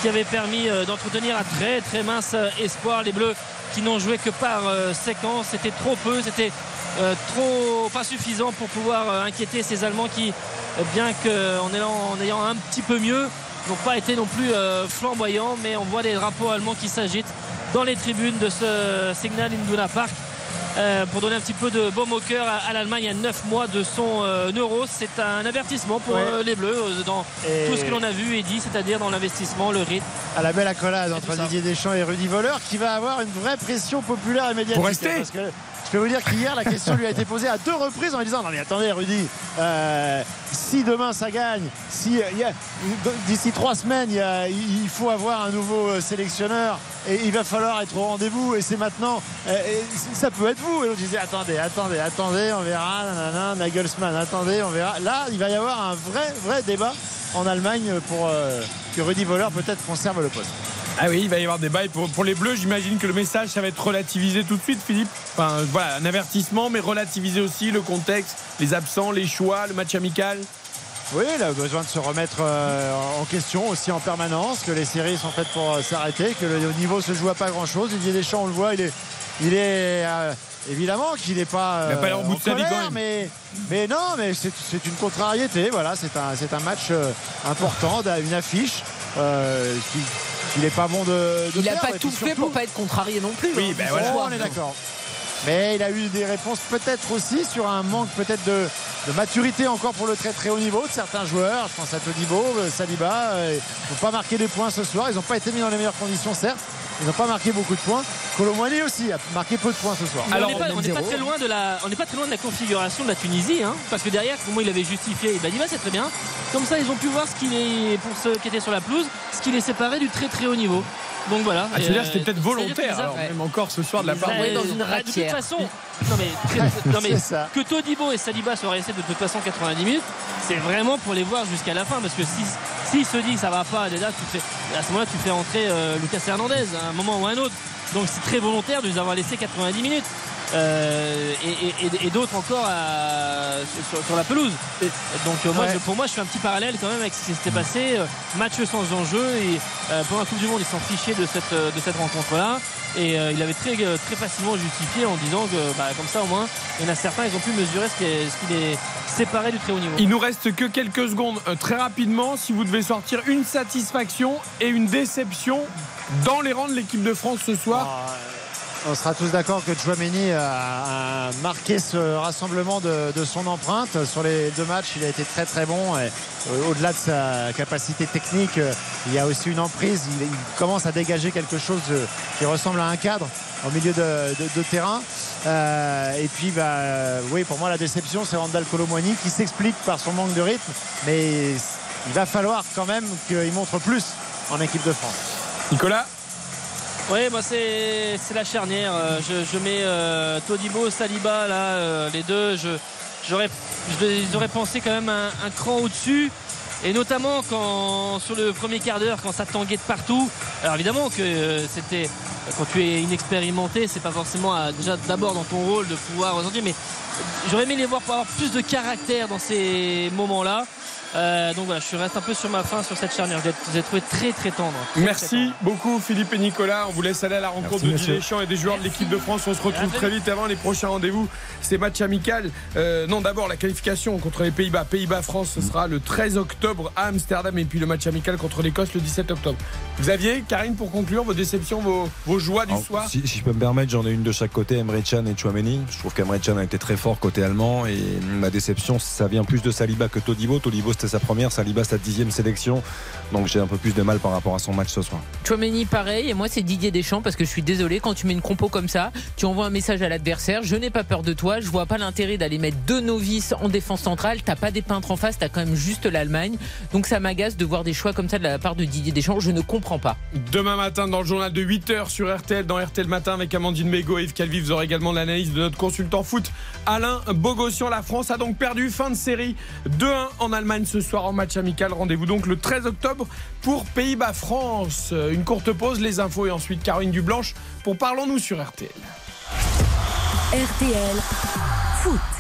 qui avait permis euh, d'entretenir un très très mince euh, espoir. Les Bleus qui n'ont joué que par euh, séquence, c'était trop peu, c'était trop pas suffisant pour pouvoir inquiéter ces Allemands qui, bien qu'en ayant, un petit peu mieux, n'ont pas été non plus flamboyants, mais on voit des drapeaux allemands qui s'agitent dans les tribunes de ce Signal Iduna Park. Euh, pour donner un petit peu de baume au cœur à, l'Allemagne à 9 mois de son euh, euro. C'est un avertissement pour euh, les Bleus dans tout ce que l'on a vu et dit, c'est-à-dire dans l'investissement, le rythme. À la belle accolade entre Didier Deschamps et Rudy Voleur qui va avoir une vraie pression populaire et médiatique. Pour rester parce que je peux vous dire qu'hier, la question lui a été posée à deux reprises en lui disant Non, mais attendez, Rudy, si demain ça gagne, si d'ici trois semaines, il, faut avoir un nouveau sélectionneur et il va falloir être au rendez-vous et c'est maintenant, ça peut être vous. Et on disait Attendez, attendez, attendez, on verra, nanana, Nagelsmann, attendez, on verra. Là, il va y avoir un vrai, vrai débat en Allemagne pour que Rudy Voleur peut-être conserve le poste. Ah oui, il va y avoir des bails pour, les Bleus. J'imagine que le message, ça va être relativisé tout de suite, Philippe. Enfin, voilà, un avertissement, mais relativiser aussi le contexte, les absents, les choix, le match amical. Oui, il a besoin de se remettre euh, en question aussi en permanence, que les séries sont faites pour euh, s'arrêter, que le niveau se joue à pas grand-chose. Didier Deschamps, on le voit, il est, il est euh, évidemment qu'il n'est pas, il pas en bout de colère, mais, mais non, mais c'est une contrariété. Voilà, c'est un, un match important, une affiche qui il n'est pas bon de, il n'a pas tout fait pour pas être contrarié non plus. Oui, hein. ben voilà. on est d'accord. Mais il a eu des réponses peut-être aussi sur un manque peut-être de, maturité encore pour le très très haut niveau de certains joueurs. Je pense à Todibo, euh, Saliba. Euh, ils n'ont pas marqué des points ce soir. Ils n'ont pas été mis dans les meilleures conditions, certes. Ils n'ont pas marqué beaucoup de points. Colomboigny aussi a marqué peu de points ce soir. Alors, on n'est pas, très loin de la, on pas très loin de la configuration de la Tunisie, hein, parce que derrière, comment il avait justifié, il a dit bah, c'est très bien. Comme ça, ils ont pu voir ce qu'il est pour ceux qui étaient sur la pelouse, ce qui les séparait du très très haut niveau. Donc voilà. Ah, tu veux dire c'était peut-être volontaire, alors, même encore ce soir de la part de dans une De toute façon, non mais, non mais que Todibo et Saliba soient restés de toute façon 90 minutes, c'est vraiment pour les voir jusqu'à la fin, parce que si s'il se dit que ça va pas, déjà, tu fais, à ce moment-là, tu fais entrer euh, Lucas Hernandez à un moment ou à un autre. Donc c'est très volontaire de nous avoir laissé 90 minutes. Euh, et, d'autres encore sur, la pelouse. donc euh, moi, pour moi, je fais un petit parallèle quand même avec ce qui s'était passé. Euh, match sans enjeu et pendant la Coupe du Monde, ils s'en fichaient de cette, de cette rencontre-là. Et il avait très, très facilement justifié en disant que bah, comme ça au moins, il y en a certains, ils ont pu mesurer ce qui, ce les séparait du très haut niveau. Il nous reste que quelques secondes. très rapidement, si vous devez sortir une satisfaction et une déception dans les rangs de l'équipe de France ce soir. Ah, on sera tous d'accord que Chouameni a, marqué ce rassemblement de, son empreinte. Sur les deux matchs, il a été très très bon. Et au-delà de sa capacité technique, il y a aussi une emprise. Il, commence à dégager quelque chose qui ressemble à un cadre au milieu de, terrain. Euh, et puis, bah, oui, pour moi, la déception, c'est Randall Colomwani qui s'explique par son manque de rythme. Mais il va falloir quand même qu'il montre plus en équipe de France. Nicolas oui, bah c'est la charnière. Euh, je, mets euh, Todibo, Saliba, là, euh, les deux. J'aurais pensé quand même un, cran au-dessus. Et notamment quand sur le premier quart d'heure, quand ça tanguait de partout. Alors évidemment que c'était quand tu es inexpérimenté, c'est pas forcément déjà d'abord dans ton rôle de pouvoir ressentir, mais j'aurais aimé les voir pour avoir plus de caractère dans ces moments-là. Euh, donc voilà, je reste un peu sur ma fin sur cette charnière. Je l'ai trouvé très très tendre. Merci beaucoup Philippe et Nicolas. On vous laisse aller à la rencontre de Didier Deschamps et des joueurs de l'équipe de France. On se retrouve très vite avant les prochains rendez-vous. C'est match amical. Euh, non, d'abord la qualification contre les Pays-Bas. Pays-Bas-France, ce sera le 13 octobre à Amsterdam et puis le match amical contre l'Écosse le 17 octobre. Xavier, Karine, pour conclure, vos déceptions, vos, joies du soir si, je peux me permettre, j'en ai une de chaque côté, Emre Can et Chouameni. Je trouve qu'Emre Can a été très fort côté allemand et ma déception, ça vient plus de Saliba que Todibo. Todibo, c'était sa première, Saliba, sa dixième sélection. Donc j'ai un peu plus de mal par rapport à son match ce soir. Chouameni, pareil. Et moi, c'est Didier Deschamps parce que je suis désolé, quand tu mets une compo comme ça, tu envoies un message à l'adversaire. Je n'ai pas peur de toi. Je vois pas l'intérêt d'aller mettre deux novices en défense centrale. T'as pas des peintres en face, t'as quand même juste l'Allemagne. Donc ça m'agace de voir des choix comme ça de la part de Didier Deschamps. Je ne comprends pas. Demain matin, dans le journal de 8h sur RTL, dans RTL Matin avec Amandine Bégaud et Yves Calvi, vous aurez également l'analyse de notre consultant foot Alain Bogossian. La France a donc perdu fin de série 2-1 en Allemagne ce soir en match amical. Rendez-vous donc le 13 octobre pour Pays-Bas-France. Une courte pause, les infos et ensuite Caroline Dublanche pour Parlons-nous sur RTL. RTL Foot.